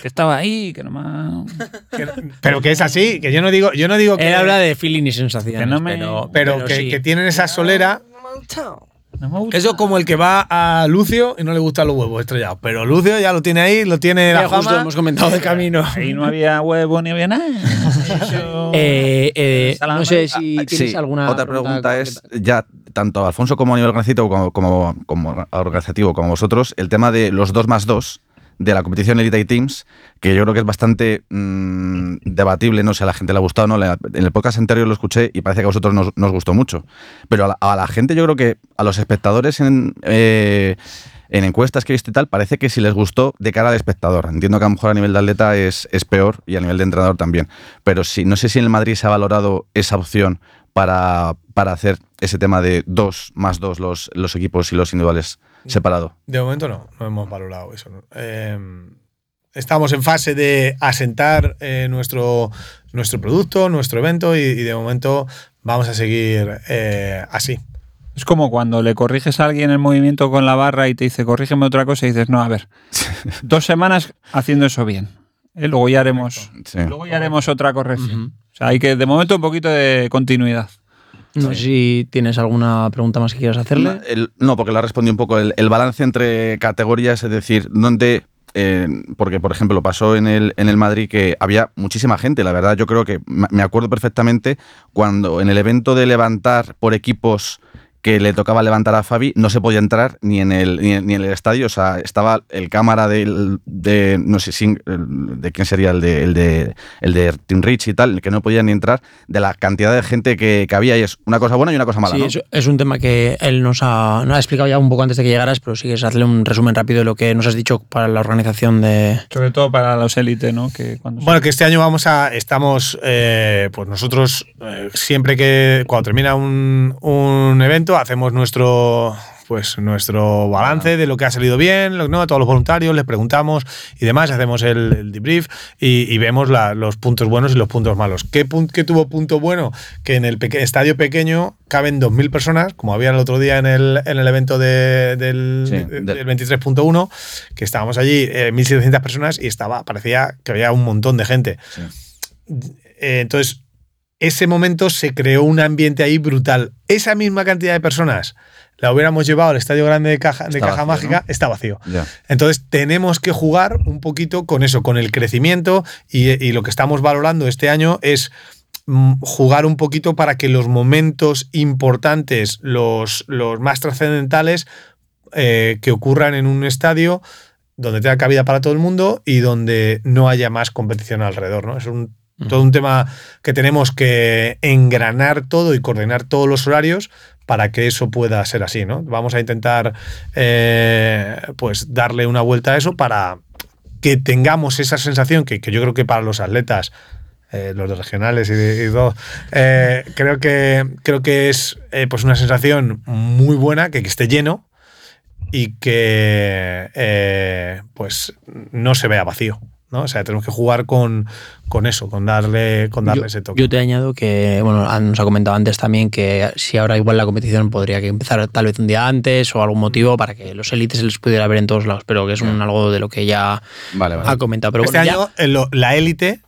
que estaba ahí, que no me... Que- pero que es así, que yo no digo, yo no digo que. Él habla de feeling y sensaciones, Que no me- pero, pero, que, sí. que tienen esa solera. No me gusta. Eso como el que va a Lucio y no le gustan los huevos estrellados. Pero Lucio ya lo tiene ahí, lo tiene la justo hemos comentado de camino. Ahí no había huevo ni había nada. Eh, eh, no sé si Ah, tienes sí, alguna otra pregunta es, ya tanto Alfonso como a nivel organizativo como, como organizativo como vosotros, el tema de los 2 más 2, de la competición Elite Eight Teams, que yo creo que es bastante mm, debatible, no sé, a la gente le ha gustado o no. En el podcast anterior lo escuché y parece que a vosotros nos, gustó mucho. Pero a la, gente, yo creo que a los espectadores en, eh, en encuestas que he visto y tal, parece que si les gustó de cara al espectador. Entiendo que a lo mejor a nivel de atleta es, es peor y a nivel de entrenador también. Pero sí, no sé si en el Madrid se ha valorado esa opción para, para hacer ese tema de dos más dos los, los equipos y los individuales separado. De momento no, no hemos valorado eso. ¿no? Eh, estamos en fase de asentar eh, nuestro, nuestro producto, nuestro evento y, y de momento vamos a seguir eh, así. Es como cuando le corriges a alguien el movimiento con la barra y te dice, corrígeme otra cosa, y dices, no, a ver, dos semanas haciendo eso bien. ¿eh? Luego ya haremos, Sí. luego ya haremos otra corrección. O sea, hay que, de momento, un poquito de continuidad. No sé si tienes alguna pregunta más que quieras hacerle. No, el- no, porque le respondí un poco el, el balance entre categorías, es decir, donde. eh, porque, por ejemplo, pasó en el, en el Madrid que había muchísima gente, la verdad, yo creo que me acuerdo perfectamente cuando en el evento de levantar por equipos que le tocaba levantar a Fabi, no se podía entrar ni en el, ni en, ni en el estadio, o sea, estaba el cámara del, de, no sé si, el- de quién sería el de, el de, el de Team Rich y tal, que no podía ni entrar, de la cantidad de gente que, que había, y es una cosa buena y una cosa mala, Sí, ¿no? es, es un tema que él nos ha, nos ha explicado ya un poco antes de que llegaras, pero sí es hacerle un resumen rápido de lo que nos has dicho para la organización de. Sobre todo para los élites, ¿no? Que cuando Bueno, que este año vamos a. Estamos. eh, pues nosotros, eh, siempre que. Cuando termina un, un evento, hacemos nuestro. Pues nuestro balance de lo que ha salido bien, lo- ¿no? a todos los voluntarios, les preguntamos y demás, hacemos el, el debrief y, y vemos la- los puntos buenos y los puntos malos. ¿Qué, qué tuvo punto bueno? Que en el peque- estadio pequeño caben 2.000 personas, como había el otro día en el, en el evento de- del, Sí, de- del- del 23.1, que estábamos allí, eh, 1.700 personas y estaba, parecía que había un montón de gente. Eh, entonces, ese momento se creó un ambiente ahí brutal. Esa misma cantidad de personas la hubiéramos llevado al estadio grande de Caja, de Está caja vacío, Mágica, está vacío. Entonces tenemos que jugar un poquito con eso, con el crecimiento y, y lo que estamos valorando este año es mm, jugar un poquito para que los momentos importantes, los, los más trascendentales eh, que ocurran en un estadio donde tenga cabida para todo el mundo y donde no haya más competición alrededor. ¿no? Es un, todo un tema que tenemos que engranar todo y coordinar todos los horarios para que eso pueda ser así. ¿no? Vamos a intentar eh, pues darle una vuelta a eso para que tengamos esa sensación que, que yo creo que para los atletas eh, los regionales y, todo. Eh, creo, que, creo que es pues una sensación muy buena, que, que esté lleno y que pues no se vea vacío. ¿No? O sea, tenemos que jugar con, con eso, con darle, con darle yo, ese toque. yo te añado que, bueno, nos ha comentado antes también que si ahora igual la competición podría que empezar tal vez un día antes o algún motivo para que los élites se les pudiera ver en todos lados, pero que es un, algo de lo que ya Vale, vale. ha comentado. Pero este bueno, año eh, la élite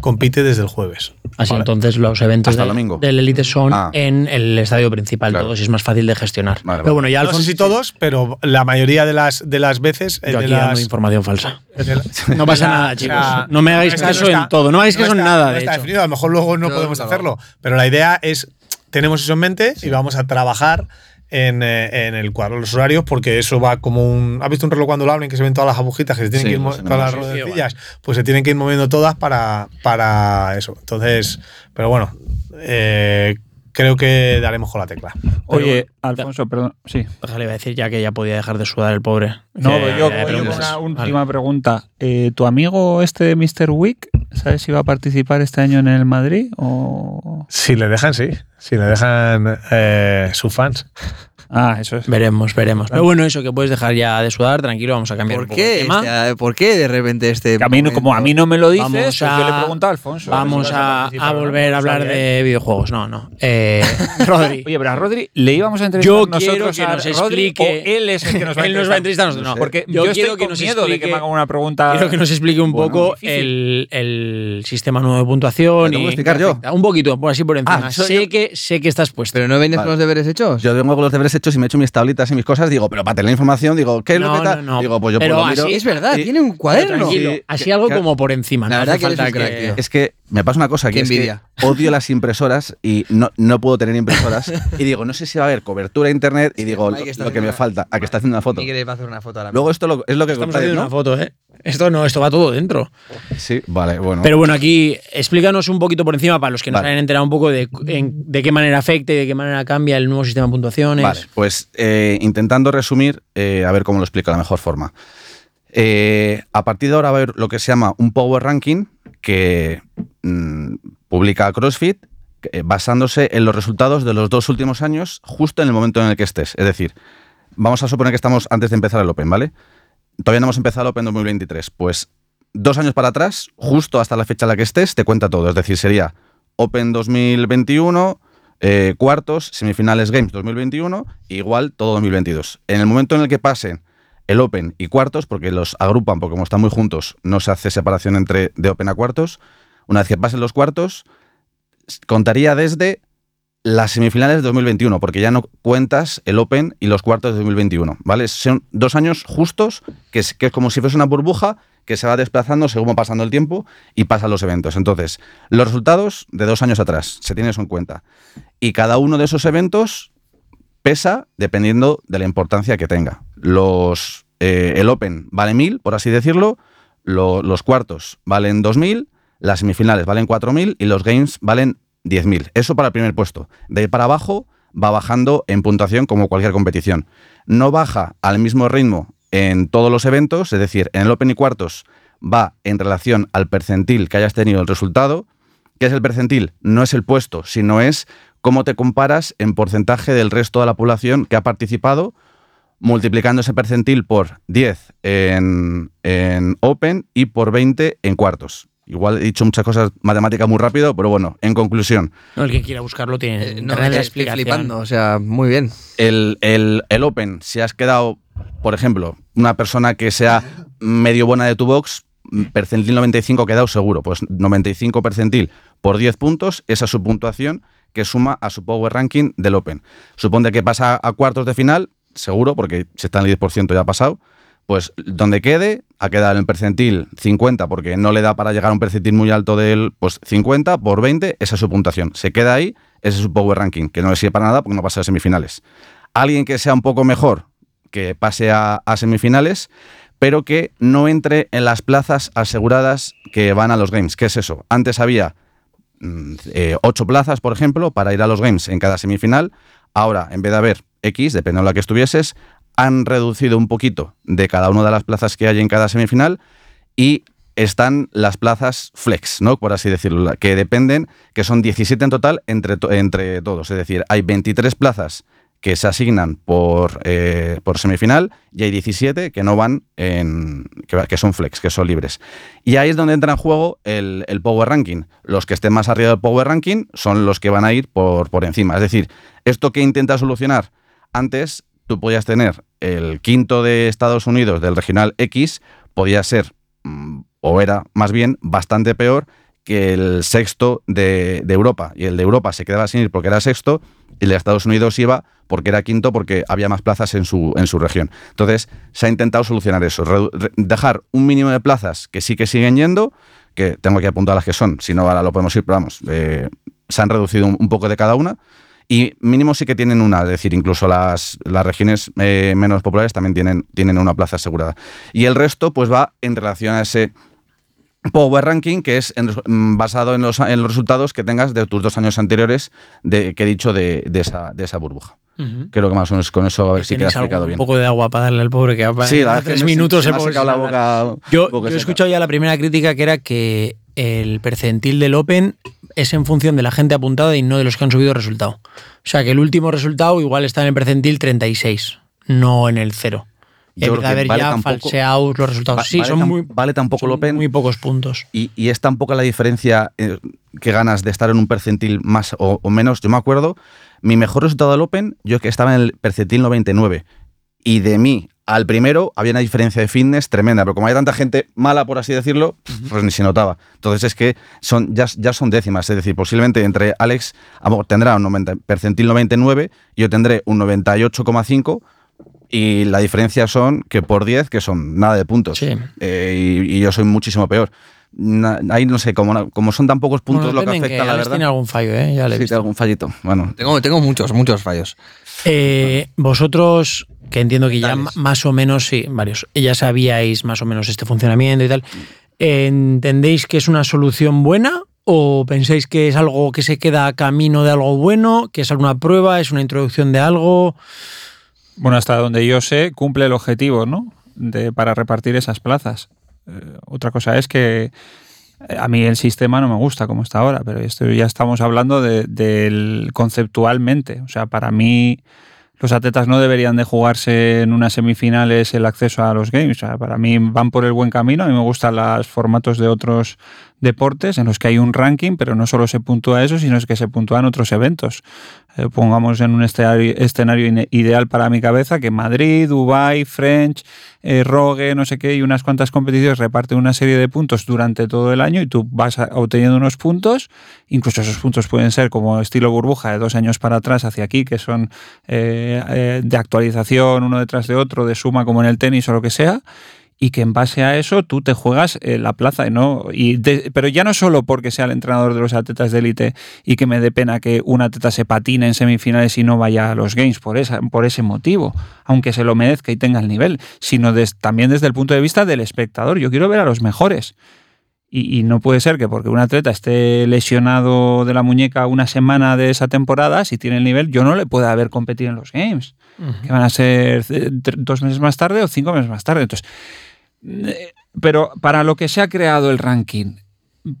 compite desde el jueves. Así Vale. entonces los eventos del- domingo. del Elite son Ah. en el estadio principal Claro. todos y es más fácil de gestionar. Vale, Pero vale. bueno, ya No sé si todos, pero la mayoría de las, de las veces. eh, yo de aquí las, información falsa. de la- No pasa de la- nada, o chicos. sea, no me hagáis caso está- en todo. No me hagáis caso en está- nada, no de está hecho. definido, a lo mejor luego no podemos hacerlo. Pero la idea es, tenemos eso en mente y vamos a trabajar en, eh, en el cuadro de los horarios porque eso va como un... ¿Has visto un reloj cuando lo abren que se ven todas las agujitas que se tienen Sí, que ir mo- pues las ruedecillas? Pues se tienen que ir moviendo todas para, para eso. Entonces, pero bueno, eh, creo que daremos con la tecla. Oye, Alfonso, perdón. Sí. Déjale, iba a decir ya que ya podía dejar de sudar el pobre. No, Que- pero yo, yo una Vale. última pregunta. Eh, ¿Tu amigo este de Mr. Wick, sabes si va a participar este año en el Madrid? O... Si le dejan, sí. Si le dejan eh, sus fans. Ah, eso es. Veremos, veremos. Pero bueno, eso que puedes dejar ya de sudar, tranquilo, vamos a cambiar ¿Por un poco de qué, tema. este- ¿Por qué de repente este.? Que a mí no- como a mí no me lo dices, Vamos pues yo a- le he preguntado a Alfonso. Vamos a, a volver a hablar de videojuegos. No, no. Eh, Rodri. Oye, pero a Rodri le íbamos a entrevistar Yo nosotros quiero que a nos Rodri, explique- o él es el que nos va a Él nos va a entrevistar a nosotros, no. Porque Yo yo, quiero estoy que con nos miedo de que explique- me haga una pregunta. Quiero que nos explique un Bueno, poco el, el sistema nuevo de puntuación. ¿Lo tengo y que explicar yo? Un poquito, por así por encima. Ah, eso sé, yo- que, sé que estás puesto. ¿Pero no vienes con los deberes hechos? Yo tengo con los deberes hechos y me he hecho mis tablitas y mis cosas, digo, pero para tener la información, digo, ¿qué es lo que tal? no, no. Digo, pues yo Pero pues lo miro. así es verdad, y- tiene un Sí, así que- algo que- como por encima. La no verdad hace que falta. Es que me pasa una cosa Qué que es que envidia. odio las impresoras y no, no puedo tener impresoras. y digo, no sé si va a haber cobertura de internet y digo, lo, que me falta, a que está haciendo una foto. Miguel va a hacer una foto ahora mismo. Luego esto lo- es lo que Estamos contáis, haciendo ¿no? una foto, ¿eh? Esto no, esto va todo dentro. Sí, vale, bueno. Pero bueno, aquí explícanos un poquito por encima para los que nos Vale. hayan enterado un poco de, en- de qué manera afecta y de qué manera cambia el nuevo sistema de puntuaciones. Vale, pues eh, intentando resumir, eh, a ver cómo lo explico de la mejor forma. Eh, a partir de ahora va a haber lo que se llama un Power Ranking que mm, publica CrossFit eh, basándose en los resultados de los dos últimos años justo en el momento en el que estés. Es decir, vamos a suponer que estamos antes de empezar el Open, ¿vale? Todavía no hemos empezado el Open 2023. Pues dos años para atrás, justo hasta la fecha en la que estés, te cuenta todo. Es decir, sería Open 2021, eh, cuartos, semifinales Games 2021, e igual todo 2022. En el momento en el que pasen el Open y cuartos, porque los agrupan, porque como están muy juntos, no se hace separación entre de Open a cuartos. Una vez que pasen los cuartos, contaría desde las semifinales de 2021, porque ya no cuentas el Open y los cuartos de 2021, ¿vale? Son dos años justos, que es, que es como si fuese una burbuja que se va desplazando según va pasando el tiempo y pasan los eventos. Entonces, los resultados de dos años atrás, se tiene eso en cuenta. Y cada uno de esos eventos pesa dependiendo de la importancia que tenga. Los, eh, el Open vale 1000, por así decirlo, lo- los cuartos valen 2000, las semifinales valen 4000 y los Games valen 10.000. Eso para el primer puesto. De ahí para abajo va bajando en puntuación como cualquier competición. No baja al mismo ritmo en todos los eventos, es decir, en el Open y cuartos va en relación al percentil que hayas tenido el resultado. ¿Qué es el percentil? No es el puesto, sino es cómo te comparas en porcentaje del resto de la población que ha participado, multiplicando ese percentil por 10 en, en Open y por 20 en cuartos. Igual he dicho muchas cosas matemáticas muy rápido, pero bueno, en conclusión, No, el que quiera buscarlo tiene Eh, no, explicación. flipando, o sea, muy bien. el, el- el Open, si has quedado, por ejemplo, una persona que sea medio buena de tu box, percentil 95 ha quedado seguro, pues 95 percentil por 10 puntos, esa es su puntuación que suma a su Power Ranking del Open. Supone que pasa a cuartos de final, seguro, porque si está en el 10% ya ha pasado, pues donde quede, ha quedado en percentil 50, porque no le da para llegar a un percentil muy alto del pues 50 por 20, esa es su puntuación. Se queda ahí, ese es su Power Ranking, que no le sirve para nada porque no pasa a semifinales. Alguien que sea un poco mejor, que pase a, semifinales, pero que no entre en las plazas aseguradas que van a los Games. ¿Qué es eso? Antes había eh, ocho plazas, por ejemplo, para ir a los Games en cada semifinal. Ahora, en vez de haber X, dependiendo de la que estuvieses, han reducido un poquito de cada una de las plazas que hay en cada semifinal y están las plazas flex, ¿no? Por así decirlo, que dependen, que son 17 en total entre, entre todos. Es decir, hay 23 plazas que se asignan por, eh, por semifinal y hay 17 que no van en. Que, que son flex, que son libres. Y ahí es donde entra en juego el, el Power Ranking. Los que estén más arriba del Power Ranking son los que van a ir por, por encima. Es decir, esto que intenta solucionar antes, tú podías tener el quinto de Estados Unidos del regional X, podía ser, mm, o era más bien, bastante peor que el sexto de, de Europa. Y el de Europa se quedaba sin ir porque era sexto, y el de Estados Unidos iba porque era quinto, porque había más plazas en su, en su región. Entonces, se ha intentado solucionar eso, dejar un mínimo de plazas que sí que siguen yendo, que tengo que apuntar las que son, si no ahora lo podemos ir, pero vamos, eh, se han reducido un, un poco de cada una. Y mínimo sí que tienen una, es decir, incluso las, las regiones eh, menos populares también tienen, tienen una plaza asegurada. Y el resto pues va en relación a ese Power Ranking, que es en- mm, basado en los, en los resultados que tengas de tus dos años anteriores de, que he dicho de, de esa, de esa burbuja. Creo que más o menos con eso a ver si queda explicado bien. Un poco de agua para darle al pobre que va Sí, la que tres minutos se pobre secado la boca. Yo, poco yo he escuchado ya la primera crítica que era que el percentil del Open es en función de la gente apuntada y no de los que han subido resultado. O sea que el último resultado igual está en el percentil 36, no en el cero. Yo creo que haber vale ya falseado los resultados. Va- sí, vale son tan- muy, vale tan poco el son Open. muy pocos puntos. Y, y es tan poca la diferencia eh, que ganas de estar en un percentil más o, o menos. Yo me acuerdo, mi mejor resultado del Open, yo que estaba en el percentil 99. Y de mí al primero había una diferencia de fitness tremenda, pero como hay tanta gente mala, por así decirlo, pues ni se notaba. Entonces es que son, ya, ya son décimas, es decir, posiblemente entre Alex tendrá un 90, percentil 99, yo tendré un 98,5 y la diferencia son que por 10, que son nada de puntos. Sí. Eh, y, y yo soy muchísimo peor. na- ahí no sé, como, como son tan pocos puntos Bueno, lo que afecta, la Alex verdad. tiene algún fallo, ¿eh? Ya le he Sí, visto. tiene algún fallito. Bueno, Tengo, tengo muchos, muchos fallos. Eh, vosotros, que entiendo que ya más o menos, sí, varios, ya sabíais más o menos este funcionamiento y tal, ¿entendéis que es una solución buena o pensáis que es algo que se queda a camino de algo bueno, que es alguna prueba, es una introducción de algo? Bueno, hasta donde yo sé, cumple el objetivo, ¿no? De, para repartir esas plazas. Eh, otra cosa es que eh, a mí el sistema no me gusta como está ahora, pero esto ya estamos hablando de- del conceptualmente. O sea, para mí los atletas no deberían de jugarse en unas semifinales el acceso a los games. O sea, para mí van por el buen camino. A mí me gustan los formatos de otros deportes en los que hay un ranking, pero no solo se puntúa eso, sino es que se puntúan otros eventos. Eh, pongamos en un escenario, ideal para mi cabeza que Madrid, Dubai, French, eh, Rogue, no sé qué, y unas cuantas competiciones reparten una serie de puntos durante todo el año y tú vas obteniendo unos puntos, incluso esos puntos pueden ser como estilo burbuja de dos años para atrás hacia aquí, que son eh, de actualización uno detrás de otro, de suma como en el tenis o lo que sea, y que en base a eso tú te juegas eh, la plaza, ¿no? Y pero ya no solo porque sea el entrenador de los atletas de élite y que me dé pena que un atleta se patine en semifinales y no vaya a los Games por, esa, por ese motivo, aunque se lo merezca y tenga el nivel, sino también desde el punto de vista del espectador. Yo quiero ver a los mejores. Y, y no puede ser que porque un atleta esté lesionado de la muñeca una semana de esa temporada, si tiene el nivel, yo no le pueda ver competir en los Games, que van a ser dos meses más tarde o cinco meses más tarde. Entonces, eh, pero para lo que se ha creado el ranking,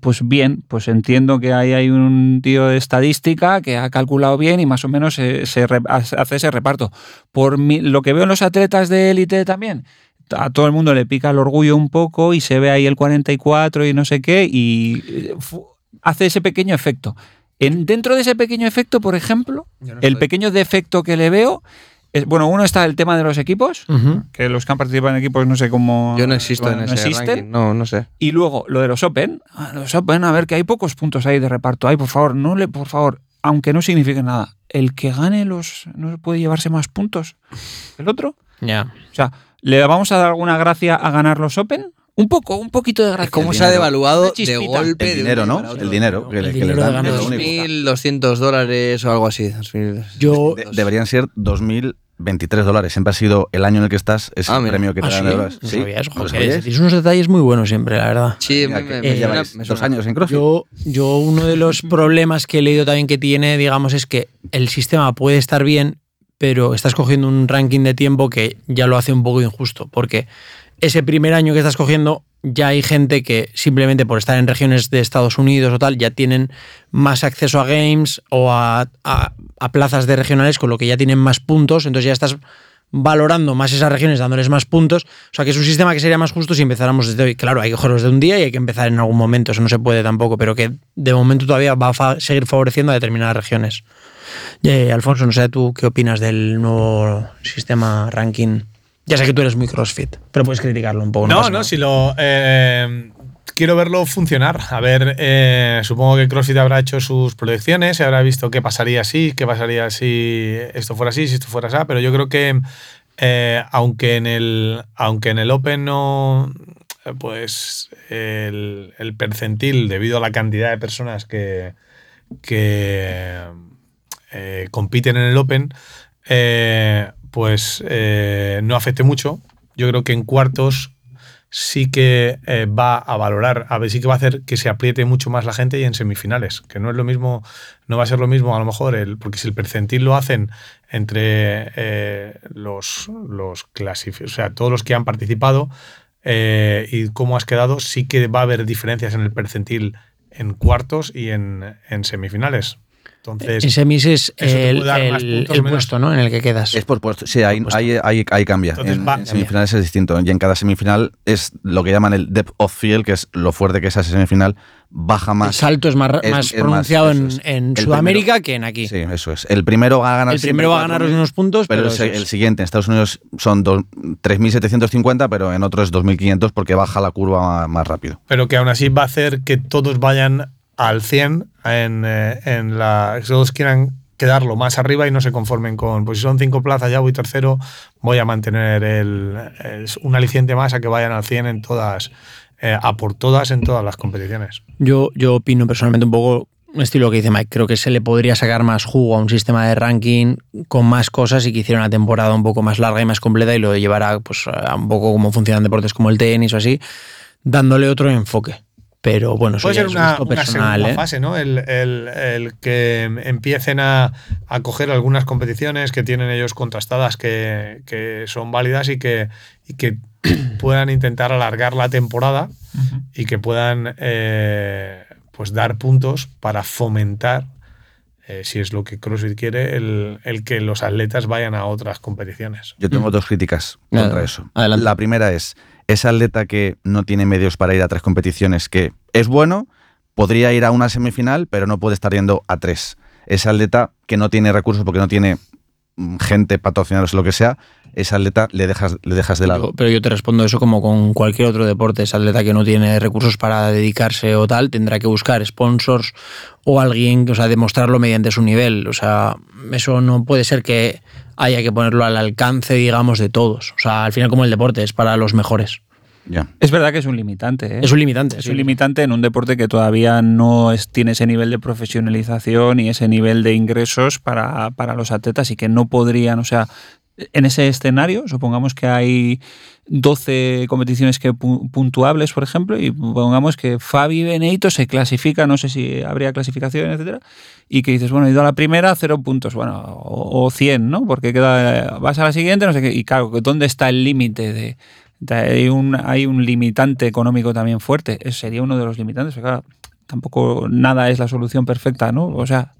pues bien, pues entiendo que ahí hay un tío de estadística que ha calculado bien y más o menos se, se re- hace ese reparto. Por mi- lo que veo en los atletas de élite también, a todo el mundo le pica el orgullo un poco y se ve ahí el 44 y no sé qué y eh, hace ese pequeño efecto. En, dentro de ese pequeño efecto, por ejemplo, el pequeño defecto que le veo es, bueno, uno está el tema de los equipos, que los que han participado en equipos no sé cómo... Yo no existo bueno, en no ese existen. ranking. No, no sé. Y luego lo de los Open, ah, los Open, a ver que hay pocos puntos ahí de reparto. Ay, por favor, no le, por favor, aunque no signifique nada, el que gane los no puede llevarse más puntos que el otro. Ya. O sea, ¿le vamos a dar alguna gracia a ganar los Open? Un poco, un poquito de gracia. ¿Cómo se ha devaluado de golpe? el dinero, ¿no? El dinero que, El le- que dinero dan. es único. 2.200 dólares o algo así. 2.000. Yo- De- deberían ser 2.023 dólares. Siempre ha sido el año en el que estás, es Ah, el premio que te ¿Ah, dan sí? de dólares. No Sí, sabía eso, ¿no lo joder, sabíais? Tienes unos detalles muy buenos siempre, la verdad. Sí, Mira, me, que me- eh, me suena- lleváis me dos años en CrossFit. Yo, yo uno de los problemas que he leído también que tiene, digamos, es que el sistema puede estar bien, pero estás cogiendo un ranking de tiempo que ya lo hace un poco injusto, porque ese primer año que estás cogiendo ya hay gente que simplemente por estar en regiones de Estados Unidos o tal, ya tienen más acceso a games o a, plazas de regionales, con lo que ya tienen más puntos, entonces ya estás valorando más esas regiones, dándoles más puntos. O sea, que es un sistema que sería más justo si empezáramos desde hoy. Claro, hay que cogerlos de un día y hay que empezar en algún momento, eso no se puede tampoco, pero que de momento todavía va a fa- seguir favoreciendo a determinadas regiones. Eh, Alfonso, no sé tú qué opinas del nuevo sistema ranking. Ya sé que tú eres muy CrossFit, pero puedes criticarlo un poco. No, no, nada. si lo. eh, quiero verlo funcionar. A ver, eh, supongo que CrossFit habrá hecho sus proyecciones, se habrá visto qué pasaría si, qué pasaría si esto fuera así, si esto fuera así. Pero yo creo que, eh, aunque, en el, aunque en el Open no. Pues el, percentil, debido a la cantidad de personas que, que eh, compiten en el Open, pues no afecte mucho. Yo creo que en cuartos sí que eh, va a valorar, a ver, sí que va a hacer que se apriete mucho más la gente y en semifinales, que no es lo mismo, no va a ser lo mismo a lo mejor, el, porque si el percentil lo hacen entre eh, los, los clasificados, o sea, todos los que han participado eh, y cómo has quedado, sí que va a haber diferencias en el percentil en cuartos y en, en semifinales. Entonces, En semis es el, el- el puesto ¿no? en el que quedas. Es por puesto. Sí, ahí, puesto. ahí, ahí- ahí cambia. Entonces en, va- en semifinales es distinto. Y en cada semifinal es lo que llaman el depth of field, que es lo fuerte que es esa semifinal, baja el más. salto es más, es- más es pronunciado más- en, eso es. en El Sudamérica primero- que en aquí. Sí, eso es. El primero va a ganar el primero va a ganar 4.000, unos puntos, Pero pero, el, el siguiente en Estados Unidos son dos- 3.750, pero en otro es 2.500 porque baja la curva más, más rápido. pero que aún así va a hacer que todos vayan al 100 en, eh, en la. que Todos quieran quedarlo más arriba y no se conformen con. Pues si son cinco plazas, ya voy tercero, voy a mantener el, el- un aliciente más a que vayan al 100 en todas, eh, a por todas en todas las competiciones. Yo, yo opino personalmente un poco estilo que dice Mike. Creo que se le podría sacar más jugo a un sistema de ranking con más cosas y que hiciera una temporada un poco más larga y más completa y lo llevara pues, a un poco como funcionan deportes como el tenis o así, dándole otro enfoque. Pero bueno, eso Puede ser es un una, gusto una personal. segunda ¿eh? fase, ¿no? El, el- el que empiecen a, a coger algunas competiciones que tienen ellos contrastadas, que, que son válidas y que, y que puedan intentar alargar la temporada y que puedan eh, pues dar puntos para fomentar, eh, si es lo que CrossFit quiere, el, el que los atletas vayan a otras competiciones. Yo tengo dos críticas Nada, contra eso. adelante. La primera es, ese atleta que no tiene medios para ir a tres competiciones, que es bueno, podría ir a una semifinal, pero no puede estar yendo a tres. Ese atleta que no tiene recursos porque no tiene mm, gente, patrocinadores lo que sea, ese atleta le dejas, le dejas de lado. Yo- Pero yo te respondo eso como con cualquier otro deporte. Ese atleta que no tiene recursos para dedicarse o tal, tendrá que buscar sponsors o alguien, o sea, demostrarlo mediante su nivel. O sea, eso no puede ser que haya que ponerlo al alcance, digamos, de todos. O sea, al final como el deporte es para los mejores. Ya. Es verdad que es un limitante. ¿eh? Es un limitante. Es sí. un limitante en un deporte que todavía no es- tiene ese nivel de profesionalización y ese nivel de ingresos para, para los atletas y que no podrían, o sea, en ese escenario, supongamos que hay 12 competiciones que pu- puntuables, por ejemplo, y pongamos que Fabi Benito se clasifica, no sé si habría clasificación, etcétera, y que dices, bueno, he ido a la primera, cero puntos, bueno, o, o 100, ¿no? Porque queda, vas a la siguiente, no sé qué, y claro, ¿dónde está el límite de, hay un, hay un limitante económico también fuerte. Sería uno de los limitantes. claro, tampoco nada es la solución perfecta, ¿no? O sea,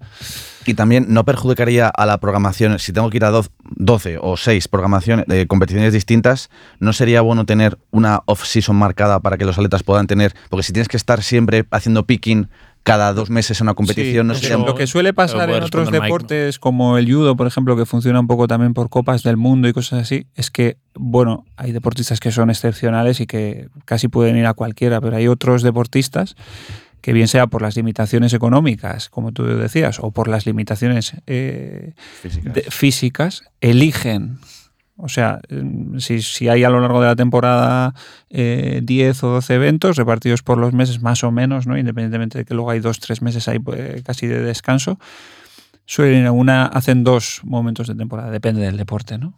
Y también no perjudicaría a la programación, si tengo que ir a doz- 12 o 6 programaciones de competiciones distintas, ¿no sería bueno tener una off-season marcada para que los atletas puedan tener? Porque si tienes que estar siempre haciendo picking cada dos meses en una competición, sí, no pero sería... lo que suele pasar en otros responder Mike, ¿no? deportes como el judo, por ejemplo, que funciona un poco también por copas del mundo y cosas así, es que, bueno, hay deportistas que son excepcionales y que casi pueden ir a cualquiera, pero hay otros deportistas que bien sea por las limitaciones económicas, como tú decías, o por las limitaciones eh, Físicas. de- físicas eligen. O sea, mm, si, si hay a lo largo de la temporada eh, 10 o 12 eventos repartidos por los meses más o menos, ¿no? independientemente de que luego hay dos, tres meses ahí pues, casi de descanso, suelen una, hacen dos momentos de temporada, depende del deporte, ¿no?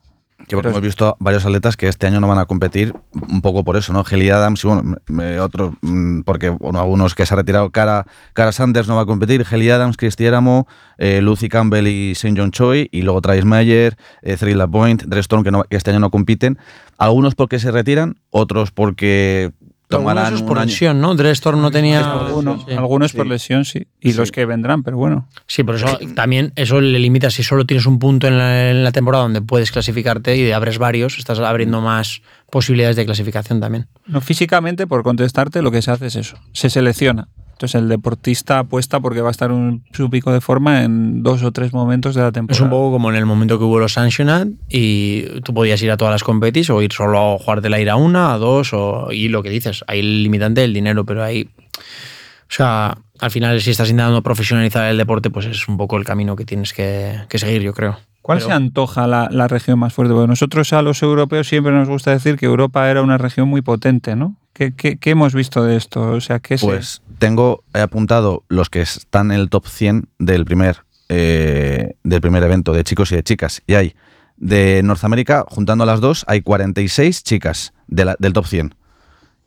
Que porque hemos visto varios atletas que este año no van a competir un poco por eso, ¿no? Kelly Adams y bueno, otros, mm, porque bueno, algunos que se ha retirado, Cara, Cara Sanders no va a competir, Kelly Adams, Cristiéramo, eh, Lucy Campbell y St. John Choi, y luego Travis Mayer, eh, Cyril Lapointe, Dre Storm, que, no- que este año no compiten. Algunos porque se retiran, otros porque tomarán Algunos un por lesión, ¿no? Drestor no tenía. Algunos, Sí. algunos por lesión, sí. Y Sí. los que vendrán, pero bueno. Sí, por eso también eso le limita. Si solo tienes un punto en la, en la temporada donde puedes clasificarte y abres varios, estás abriendo más posibilidades de clasificación también. No, físicamente, por contestarte, lo que se hace es eso. Se selecciona. Entonces el deportista apuesta porque va a estar en su pico de forma en dos o tres momentos de la temporada. Es un poco como en el momento que hubo los Sanctioned y tú podías ir a todas las competis o ir solo a jugártela ir a una, a dos, o, y lo que dices, hay el limitante del dinero, pero ahí. O sea, al final, si estás intentando profesionalizar el deporte, pues es un poco el camino que tienes que, que seguir, yo creo. ¿Cuál Pero- se antoja la, la región más fuerte? Porque nosotros a los europeos siempre nos gusta decir que Europa era una región muy potente, ¿no? ¿Qué, qué- qué hemos visto de esto? O sea, ¿qué se- Pues tengo he apuntado los que están en el top 100 del primer, eh, del primer evento de chicos y de chicas. Y hay de Norteamérica, juntando las dos, hay 46 chicas de la- del top 100.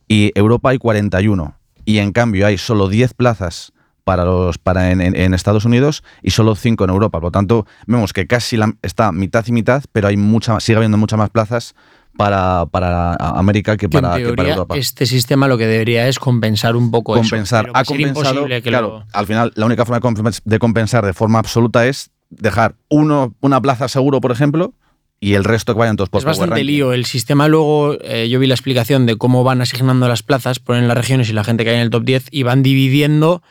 Y Europa hay 41. Y en cambio hay solo 10 plazas para, los, para en, Estados Unidos y solo 5 en Europa. Por lo tanto, vemos que casi la- está mitad y mitad, pero hay mucha, sigue habiendo muchas más plazas para, para América que Que en para, que para teoría, Europa este sistema lo que debería es compensar un poco compensar. eso. pero ha compensado. que claro, lo- al final, la única forma de compens- de compensar de forma absoluta es dejar uno, una plaza seguro, por ejemplo, y el resto que vayan todos por Es bastante Ranking. lío. El sistema luego, eh, yo vi la explicación de cómo van asignando las plazas, ponen las regiones y la gente que hay en el top 10 y van dividiendo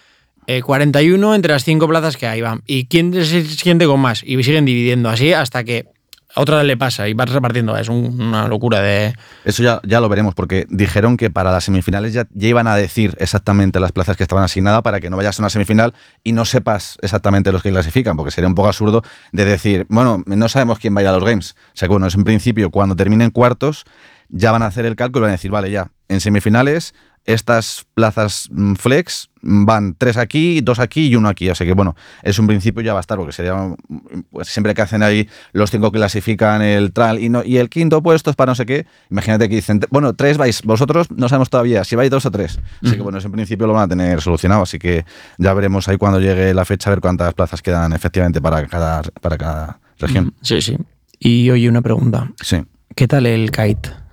eh, 41 entre las 5 plazas que hay. Van. ¿Y quién se siente con más? Y siguen dividiendo así hasta que a otra le pasa y vas repartiendo. Es un- una locura de... Eso ya, ya lo veremos, porque dijeron que para las semifinales ya, ya iban a decir exactamente las plazas que estaban asignadas para que no vayas a una semifinal y no sepas exactamente los que clasifican, porque sería un poco absurdo de decir, bueno, no sabemos quién va a los Games. O sea que bueno, es en principio cuando terminen cuartos ya van a hacer el cálculo y van a decir, vale, ya, en semifinales estas plazas mm, flex mm, van tres aquí, dos aquí y uno aquí. Así que bueno, es un principio ya va a estar, porque sería mm, pues, siempre que hacen ahí los cinco que clasifican el trial y, no, y el quinto puesto es para no sé qué. Imagínate que dicen, bueno, tres vais, vosotros no sabemos todavía si vais dos o tres. Así que bueno, en principio lo van a tener solucionado. Así que ya veremos ahí cuando llegue la fecha a ver cuántas plazas quedan efectivamente para cada, para cada región. Sí, sí. Y oye, una pregunta. Sí. ¿Qué tal el kite?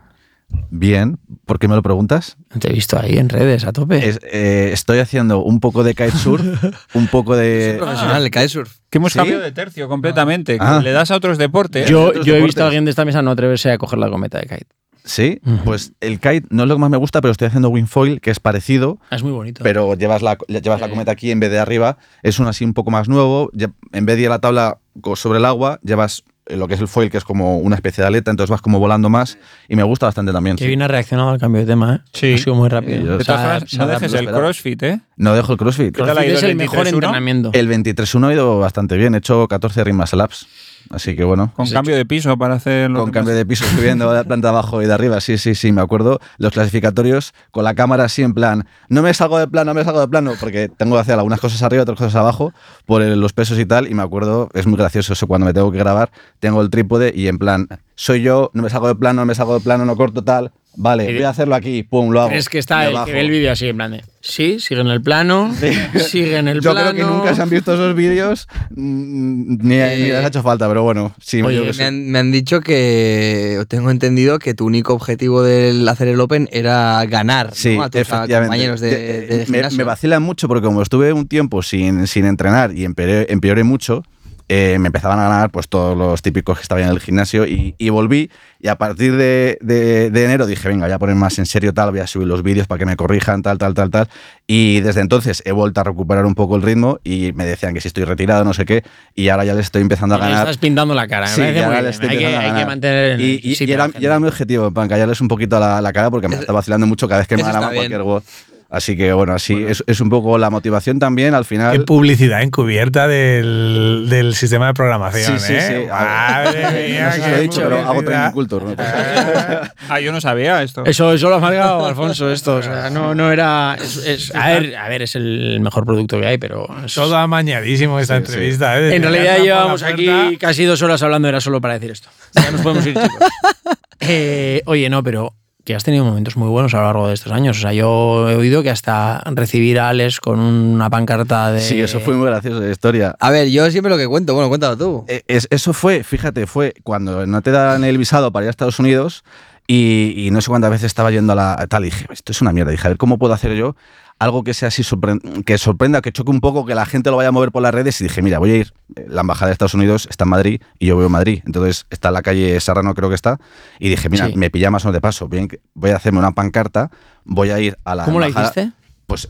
Bien, ¿por qué me lo preguntas? Te he visto ahí en redes a tope. Es- eh, estoy haciendo un poco de kitesurf, un poco de... Profesional, el kitesurf. Que hemos ¿Sí? cambiado de tercio completamente. que Ah. Le das a otros deportes. yo otros yo he visto a alguien de esta mesa no atreverse a coger la cometa de kite. Sí, pues el kite no es lo que más me gusta, pero estoy haciendo wingfoil, que es parecido, Es muy bonito. pero llevas la, llevas la cometa aquí en vez de arriba. Es un así un poco más nuevo. En vez de ir a la tabla sobre el agua, llevas lo que es el foil, que es como una especie de aleta, entonces vas como volando más y me gusta bastante también. que sí. bien ha reaccionado al cambio de tema, ¿eh? Sí. Ha sido muy rápido. Yo- De todas formas, no dejes el crossfit, ¿eh? No dejo el crossfit. ¿Qué tal ha CrossFit ido es el el mejor 23-1? entrenamiento. El 23-1 ha ido bastante bien, he hecho 14 rimas laps. Así que bueno. Con cambio de piso para hacer lo Con cambio de piso subiendo de planta abajo y de arriba, sí, sí, sí, me acuerdo. Los clasificatorios con la cámara así en plan, no me salgo de plano, no me salgo de plano, porque tengo que hacer algunas cosas arriba, otras cosas abajo, por los pesos y tal, y me acuerdo, es muy gracioso eso, cuando me tengo que grabar, tengo el trípode y en plan, soy yo, no me salgo de plano, no me salgo de plano, no corto tal, vale, voy a hacerlo aquí, pum, lo hago. Es que está el que ve el vídeo así, en plan de, sí, sigue en el plano, sigue en el Yo plano. creo que nunca se han visto esos vídeos, mm, ni, Eh, ni les ha hecho falta, pero bueno, sí, oye, yo Me han, me han dicho que tengo entendido que tu único objetivo del hacer el Open era ganar Sí, ¿no? a tus compañeros de, De- de me, me vacilan mucho porque como estuve un tiempo sin, sin entrenar y empeoré, empeoré mucho, eh, me empezaban a ganar pues todos los típicos que estaban en el gimnasio y, y volví y a partir de, de- de enero dije, venga, voy a poner más en serio tal, voy a subir los vídeos para que me corrijan tal, tal, tal, tal. Y desde entonces he vuelto a recuperar un poco el ritmo y me decían que si estoy retirado, no sé qué, y ahora ya les estoy empezando a ganar. estás pintando la cara. me Sí, ahora estoy Hay que, hay mantener el Y, y- y era, y mi objetivo, para callarles un poquito la, la cara porque me está vacilando mucho cada vez que me cualquier gol. Así que bueno, así Es, es un poco la motivación también al Qué final. publicidad encubierta del, del sistema de programación. Sí, sí, ¿eh? sí. Madre mía, No sé si qué lo he dicho, pero hago training culture. ¿no? Ah, yo no sabía esto. Eso, eso lo ha marcado Alfonso, esto. O sea, no, no era. es- es- a, ver, a ver, es el mejor producto que hay, pero. es- Todo amañadísimo esta Sí, sí. entrevista. ¿eh? en realidad llevamos aquí casi dos horas hablando, era solo para decir esto. Ya nos podemos ir, chicos. Eh, oye, no, pero que has tenido momentos muy buenos a lo largo de estos años. O sea, yo he oído que hasta recibir a Alex con una pancarta de. Sí, eso fue muy gracioso la historia. A ver, yo siempre lo que cuento, bueno, cuéntalo tú. Eh, es- eso fue, fíjate, fue cuando no te dan el visado para ir a Estados Unidos y, y no sé cuántas veces estaba yendo a la tal y dije, esto es una mierda. Dije, a ver, ¿cómo puedo hacer yo algo que sea así, sorpre- que sorprenda, que choque un poco, que la gente lo vaya a mover por las redes? Y dije, mira, voy a ir, eh, la embajada de Estados Unidos está en Madrid y yo voy a Madrid. Entonces está en la calle Serrano, creo que está. Y dije, mira, Sí. me pilla más o menos de paso. Bien, voy a hacerme una pancarta, voy a ir a la ¿Cómo la hiciste? Pues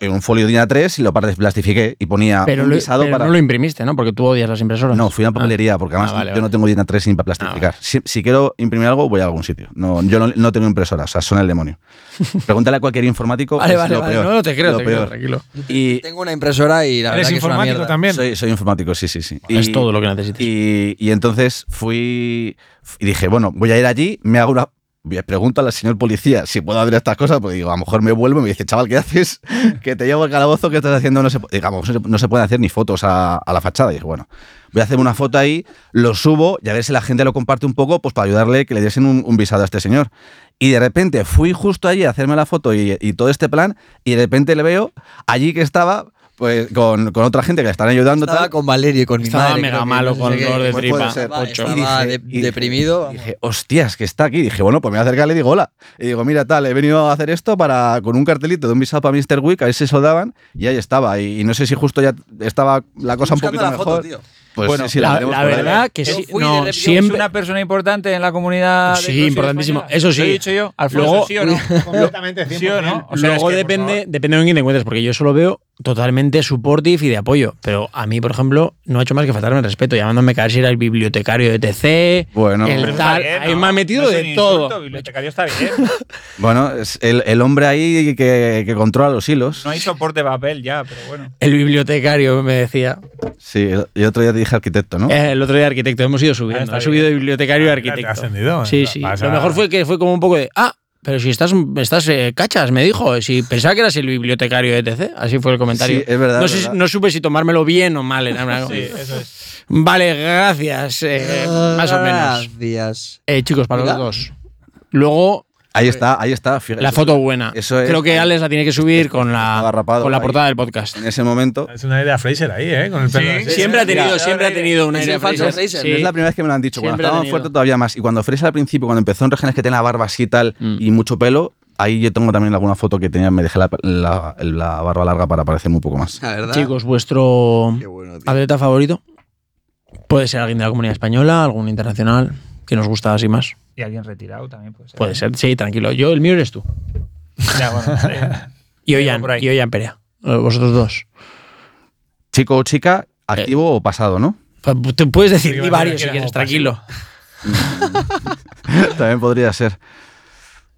en un folio de A3 y lo parte- plastifiqué y ponía Pero, un lo- pero para... no lo imprimiste, ¿no? Porque tú odias las impresoras. No, fui a una papelería, porque además Ah, vale, yo no tengo Dina 3 ni para plastificar. si, si quiero imprimir algo, voy a algún sitio. No, yo no, no tengo impresora, o sea, son el demonio. Pregúntale a cualquier informático. Vale, vale, lo vale. peor, No, no te creo, lo te creo, tranquilo. Y Tengo una impresora y la ¿Eres verdad que es una informático también? soy, soy informático, sí, sí, sí. Y- Es todo lo que necesitas. Y, y entonces fui y dije, bueno, voy a ir allí, me hago una... Pregunto al señor policía si puedo hacer estas cosas, porque digo, a lo mejor me vuelvo y me dice, chaval, ¿qué haces? Que te llevo el calabozo que estás haciendo, no se, pu-". digamos, no se- no se pueden hacer ni fotos a, a la fachada. Y dije, bueno, voy a hacer una foto ahí, lo subo y a ver si la gente lo comparte un poco, pues para ayudarle que le diesen un, un visado a este señor. Y de repente fui justo allí a hacerme la foto y, y todo este plan, y de repente le veo allí que estaba pues con, con otra gente que le están ayudando. Estaba tal, con Valerio y con mi Estaba madre. mega creo que, malo no sé con qué. dolor de Pues tripa. puede ser. Estaba, ocho. estaba Y de- dije- y dije- deprimido. Dije, hostias, que está aquí. Dije, bueno, pues me voy a acercar y le digo hola. Y digo, mira, tal, he venido a hacer esto para con un cartelito de un visado para Mr. Week, a ver si se lo daban. Y ahí estaba. Y, y no sé si justo ya estaba la cosa un Buscando poquito la mejor. foto, tío. Pues Bueno, sí, sí, la la, la por ahí. verdad que Yo sí. fui de No, repente- siempre. una persona importante en la comunidad. de Sí, CrossFit importantísimo. Eso sí. ¿Lo he dicho yo? Alfonso, Luego- ¿sí o no? Completamente, ¿Sí o no? O sea, Luego es que, por depende, depende de quién te encuentres, porque yo solo veo totalmente supportive y de apoyo. Pero a mí, por ejemplo, no ha hecho más que faltarme el respeto, llamándome que si era el bibliotecario de TC, Bueno, el tal. bien, ahí ¿no? me ha metido No de un todo. insulto, bibliotecario está bien. bueno es el, el hombre ahí que, que controla los hilos. No hay soporte de papel ya, pero bueno. El bibliotecario me decía. Sí, el- y otro día te dije arquitecto, ¿no? Eh, el otro día arquitecto, hemos ido Ah, subiendo. está He subido de bibliotecario a Ah, te ha arquitecto. ascendido. Sí, sí. A- Lo mejor fue que fue como un poco de. Ah, Pero si estás, estás eh, cachas, me dijo. Si pensaba que eras el bibliotecario de ETC, así fue el comentario. Sí, es verdad, No, es sé- verdad. no supe si tomármelo bien o mal. era una- Vale, gracias. eh, más o menos. Gracias. Eh, chicos, para los dos. Luego, Ahí está, ahí está. fíjate. la foto buena. Eso es- Creo que Alex la tiene que subir con la, con la ahí. portada del podcast. En ese momento. Es una idea Fraser ahí, ¿eh? Con el pelo así. Siempre ha tenido, Mira, siempre ha tenido una Es idea Fraser. Fraser, Sí. No es la primera vez que me lo han dicho. Cuando Siempre estaba fuerte todavía más. Y cuando Fraser al principio, cuando empezó en Regiones que tenía la barba así y tal Mm. y mucho pelo, ahí yo tengo también alguna foto que tenía, me dejé la, la- la barba larga para parecerme un poco más. La verdad. Chicos, vuestro bueno, atleta favorito puede ser alguien de la comunidad española, algún internacional que nos gusta así más. Y alguien retirado también puede ser. Puede ser, sí, tranquilo. Yo, el mío eres tú. Ya, bueno, eh, Y Oyan, y Oyan Perea. Eh, Vosotros dos. Chico o chica, activo o pasado, ¿no? Te puedes decir ni varios que si quieres, tranquilo. También podría ser.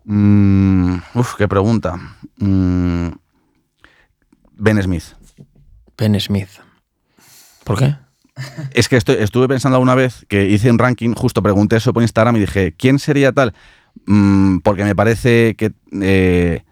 Mm, uf, qué pregunta. Mm, ben Smith. Ben Smith. ¿Por qué? Es que estoy- estuve pensando alguna vez que hice un ranking, justo pregunté eso por Instagram y dije, ¿quién sería tal? Mm, porque me parece que eh,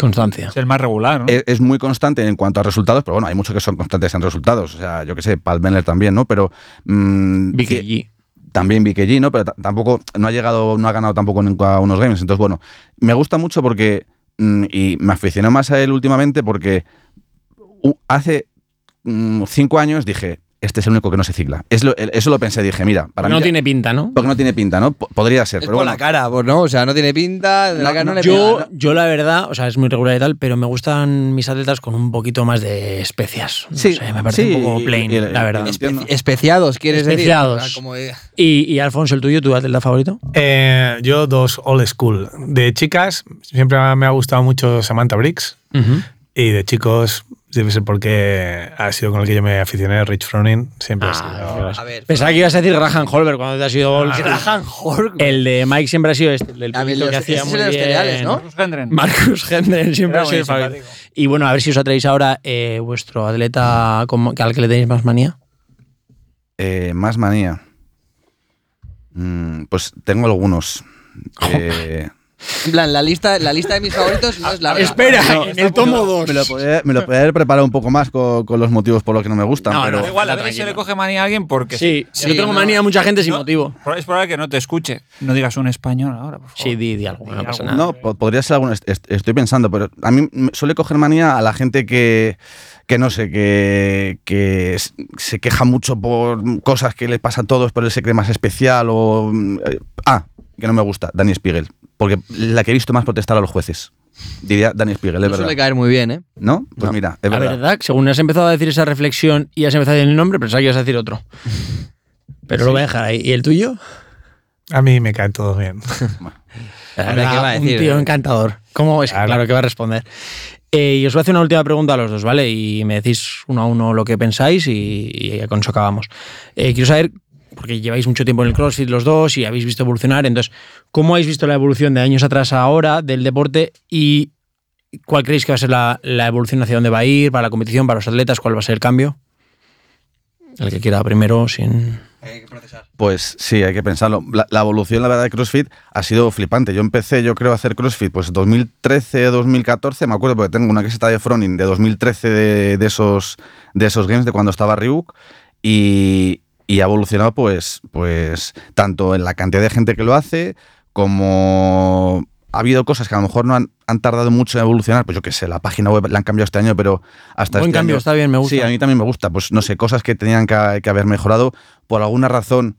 Constancia. es el más regular, ¿no? es, es muy constante en cuanto a resultados, pero bueno, hay muchos que son constantes en resultados. O sea, yo qué sé, Paul Benner también, ¿no? Pero mm, Vicky que- también BKG, ¿no? Pero ta- tampoco, no ha llegado, no ha ganado tampoco nunca unos games. Entonces, bueno, me gusta mucho porque, mm, y me aficioné más a él últimamente porque hace cinco años dije, este es el único que no se cicla. Es lo- el- eso lo pensé, dije, mira, para mí... no tiene pinta, ¿no? Porque no tiene pinta, ¿no? Po- Podría ser, Es pero por bueno. la cara, pues no, o sea, no tiene pinta, de la No, cara no, no, le Yo, pega, ¿no? yo la verdad, o sea, es muy regular y tal, pero me gustan mis atletas con un poquito más de especias. No Sí, sé, me parece sí, un poco plain, y- la verdad. Espe- especiados, ¿quieres Especiados. decir? Como de- Y, y Alfonso, el tuyo, tu atleta favorito? Eh, yo dos old school. De chicas, siempre me ha gustado mucho Samantha Briggs. Y de chicos, debe ser porque ha sido con el que yo me aficioné, Rich Froning. Siempre ha Ah, sido. A ver, Pensaba que ibas a decir Graham Holber cuando te has ido. Graham Hork. El de Mike siempre ha sido este, el del A ver, pibito los- que hacía muy de los bien. cereales, ¿no? Marcus Hendren. Marcus Hendren siempre ha sido. Y bueno, a ver si os atrevéis ahora eh, vuestro atleta como- al que le tenéis más manía. Eh, más manía. Mm, pues tengo algunos. Eh, En plan, la lista, la lista de mis favoritos no es larga. Espera, No, en el tomo 2. me lo podría, me lo haber preparado un poco más con, con los motivos por los que no me gustan, No, pero... no, igual, a veces se le coge manía a alguien porque Sí, Sí, yo tengo no. manía a mucha gente sin No. motivo. Es probable que no te escuche. No digas un español ahora, por favor. Sí, di, di algo, no pasa nada. No, po- podría ser algún. est- est- Estoy pensando, pero a mí me suele coger manía a la gente que, que no sé, que, que se queja mucho por cosas que le pasan a todos, por él se cree más especial o. mm, eh, Ah, que no me gusta, Dani Spiegel. Porque la que he visto más protestar a los jueces. Diría Dani Spiegel, es No verdad. suele caer muy bien, ¿eh? ¿No? Pues No. mira, es La verdad. verdad, según has empezado a decir esa reflexión y has empezado a decir el nombre, pensaba que ibas a decir otro. Pero lo voy a dejar ahí. ¿Y el tuyo? A mí me caen todos bien. Hombre, ¿qué va a un tío encantador. ¿Cómo es? Claro. Claro que va a responder. Eh, y os voy a hacer una última pregunta a los dos, ¿vale? Y me decís uno a uno lo que pensáis y, y con eso acabamos. Eh, quiero saber, porque lleváis mucho tiempo en el CrossFit los dos y habéis visto evolucionar, entonces, ¿cómo habéis visto la evolución de años atrás a ahora del deporte y cuál creéis que va a ser la, la evolución hacia dónde va a ir, para la competición, para los atletas, cuál va a ser el cambio? El que quiera primero, sin... Pues sí, hay que pensarlo. La, la evolución, la verdad, de CrossFit ha sido flipante. Yo empecé, yo creo, a hacer CrossFit pues 2013, 2014, me acuerdo porque tengo una que está de Froning de 2013 de, de esos, de esos games, de cuando estaba Ryuk, y, y ha evolucionado pues, pues tanto en la cantidad de gente que lo hace, como ha habido cosas que a lo mejor no han, han tardado mucho en evolucionar, pues yo qué sé, la página web la han cambiado este año, pero hasta Buen este cambio, año- está bien, me gusta. Sí, a mí también me gusta. Pues no sé, cosas que tenían que, que haber mejorado. Por alguna razón,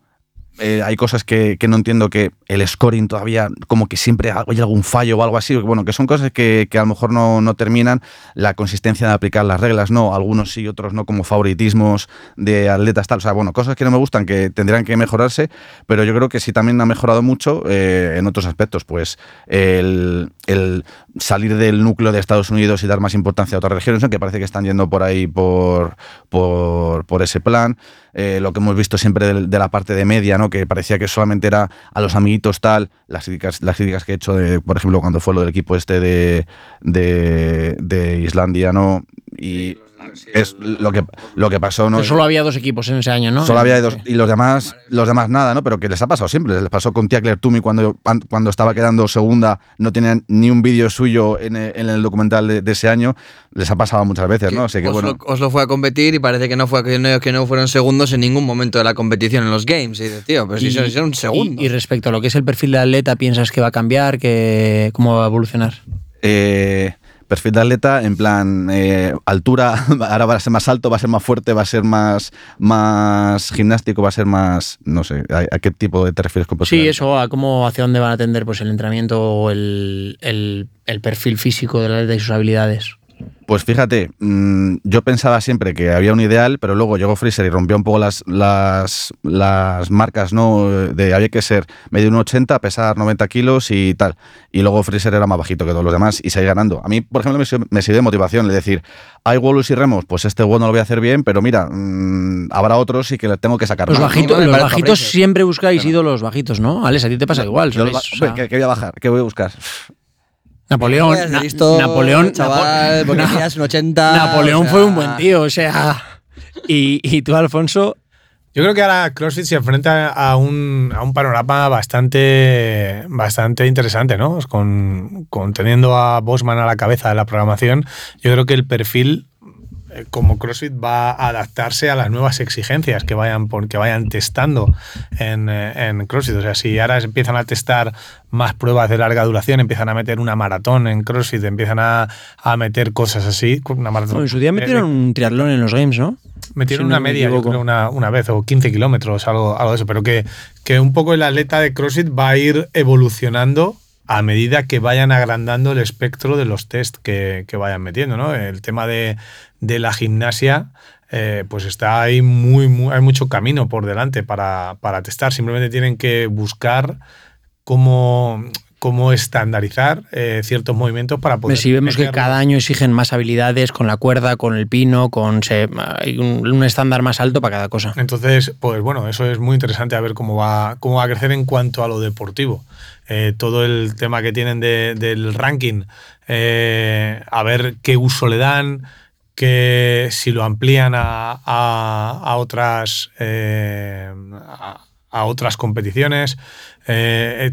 eh, hay cosas que, no entiendo que el scoring todavía, como que siempre hay algún fallo o algo así. Bueno, que son cosas que, a lo mejor no, no terminan. La consistencia de aplicar las reglas, no. Algunos sí, otros no, como favoritismos de atletas, tal. O sea, bueno, cosas que no me gustan, que tendrían que mejorarse. Pero yo creo que sí también ha mejorado mucho eh, en otros aspectos. Pues el, el salir del núcleo de Estados Unidos y dar más importancia a otras regiones, que parece que están yendo por ahí por, por, por ese plan. Eh, lo que hemos visto siempre de, la parte de media, ¿no? que parecía que solamente era a los amiguitos tal, las críticas, las críticas que he hecho, de, por ejemplo, cuando fue lo del equipo este de, de, de Islandia, ¿no? Y es lo que, lo que pasó. ¿no? Pero solo había dos equipos en ese año, ¿no? Solo había dos. Y los demás, los demás nada, ¿no? Pero que les ha pasado siempre. Les pasó con Tia Claire Toomey cuando, cuando estaba quedando segunda, no tenían ni un vídeo suyo en el, en el documental de, de ese año. Les ha pasado muchas veces, ¿no? Así que Oslo, bueno. Oslo fue a competir y parece que no fue que no, que no fueron segundos en ningún momento de la competición en los games. Y dices, tío, pero si son, son segundos. Y, y respecto a lo que es el perfil de atleta, ¿piensas que va a cambiar? Que, ¿Cómo va a evolucionar? Eh, perfil de atleta, en plan eh, altura, ahora va a ser más alto, va a ser más fuerte, va a ser más, más gimnástico, va a ser más. No sé, ¿a, a qué tipo de te refieres con Sí, eso, a cómo, hacia dónde van a tender pues, el entrenamiento o el, el- el perfil físico del atleta y sus habilidades. Pues fíjate, mm, yo pensaba siempre que había un ideal, pero luego llegó Freezer y rompió un poco las, las, las marcas, ¿no? De había que ser medio 1,80, pesar 90 kilos y tal. Y luego Freezer era más bajito que todos los demás y seguía ganando. A mí, por ejemplo, me, sirve- me sirve de motivación, es decir, hay Wolus y Remos, pues este bueno lo voy a hacer bien, pero mira, mm, habrá otros y que le tengo que sacar Los, los bajitos siempre buscáis ídolos bajitos, ¿no? Alex, a ti te pasa igual. Yo los soléis, ba- o sea, ¿qué, qué voy a bajar? ¿Qué voy a buscar? Napoleón, Na- listo, Napoleón, chaval, Napo- porque Na- un 80. Napoleón o sea, fue un buen tío, o sea. Y, y tú, Alfonso, Yo creo que ahora CrossFit se enfrenta a un, a un panorama bastante, bastante interesante, ¿no? Con, con teniendo a Bosman a la cabeza de la programación, yo creo que el perfil como CrossFit va a adaptarse a las nuevas exigencias que vayan, que vayan testando en, eh, en CrossFit. O sea, si ahora empiezan a testar más pruebas de larga duración, empiezan a meter una maratón en CrossFit, empiezan a, a meter cosas así. Una maratón. en su día Eh, metieron un triatlón en los Games, ¿no? Metieron Si no una me media, yo creo, una, una vez, o 15 kilómetros, algo, algo de eso, pero que, que un poco el atleta de CrossFit va a ir evolucionando a medida que vayan agrandando el espectro de los test que, que vayan metiendo, ¿no? El tema de, de la gimnasia, eh, pues está ahí muy, muy, hay mucho camino por delante para, para testar. Simplemente tienen que buscar cómo, cómo estandarizar eh, ciertos movimientos para poder. Si vemos que cada año exigen más habilidades con la cuerda, con el pino, con se- hay un, un estándar más alto para cada cosa. Entonces, pues bueno, eso es muy interesante a ver cómo va, cómo va a crecer en cuanto a lo deportivo. Eh, todo el tema que tienen de- del ranking, eh, a ver qué uso le dan, que si lo amplían a, a- a otras eh, a, a otras competiciones.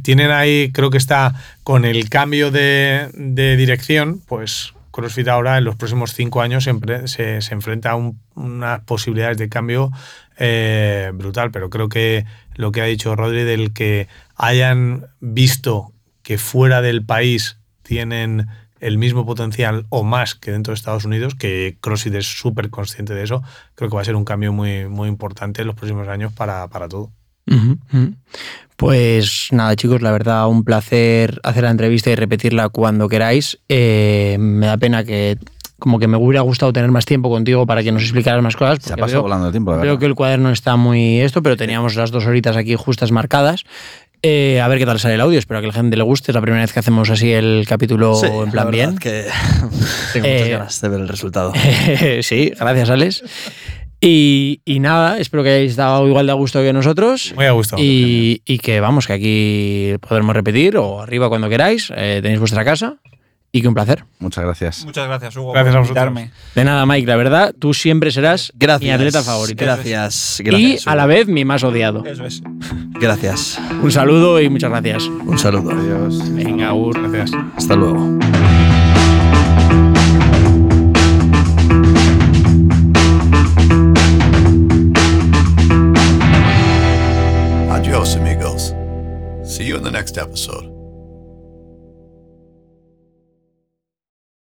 Tienen ahí, creo que está con el cambio de, de dirección, pues CrossFit ahora en los próximos cinco años se, se- se enfrenta a un- unas posibilidades de cambio brutal, pero creo que lo que ha dicho Rodri del que hayan visto que fuera del país tienen el mismo potencial o más que dentro de Estados Unidos, que CrossFit es súper consciente de eso, creo que va a ser un cambio muy, muy importante en los próximos años para, para todo. Pues nada, chicos, la verdad, un placer hacer la entrevista y repetirla cuando queráis. Eh, me da pena que, como que me hubiera gustado tener más tiempo contigo para que nos explicaras más cosas. Se ha pasado veo- volando el tiempo, la Creo verdad. que el cuaderno está muy esto, pero teníamos las dos horitas aquí justas marcadas. Eh, a ver qué tal sale el audio, espero que a la gente le guste. Es la primera vez que hacemos así el capítulo Sí, en la plan bien. que tengo Eh, muchas ganas de ver el resultado. sí, gracias, Alex. Y, y nada, espero que hayáis estado igual de a gusto que nosotros. Muy a gusto. Y, y que vamos, que aquí podremos repetir o arriba cuando queráis. eh, tenéis vuestra casa. Y que un placer. Muchas gracias. Muchas gracias, Hugo, Gracias por a vosotros. invitarme. De nada, Mike, la verdad, tú siempre serás Gracias. mi atleta favorito. Gracias. Y gracias, a la vez mi más odiado. Eso es. Gracias. Un saludo y muchas gracias. Un saludo. Adiós. Venga, Ur. Gracias. Hasta luego. Adios, amigos. See you in the next episode.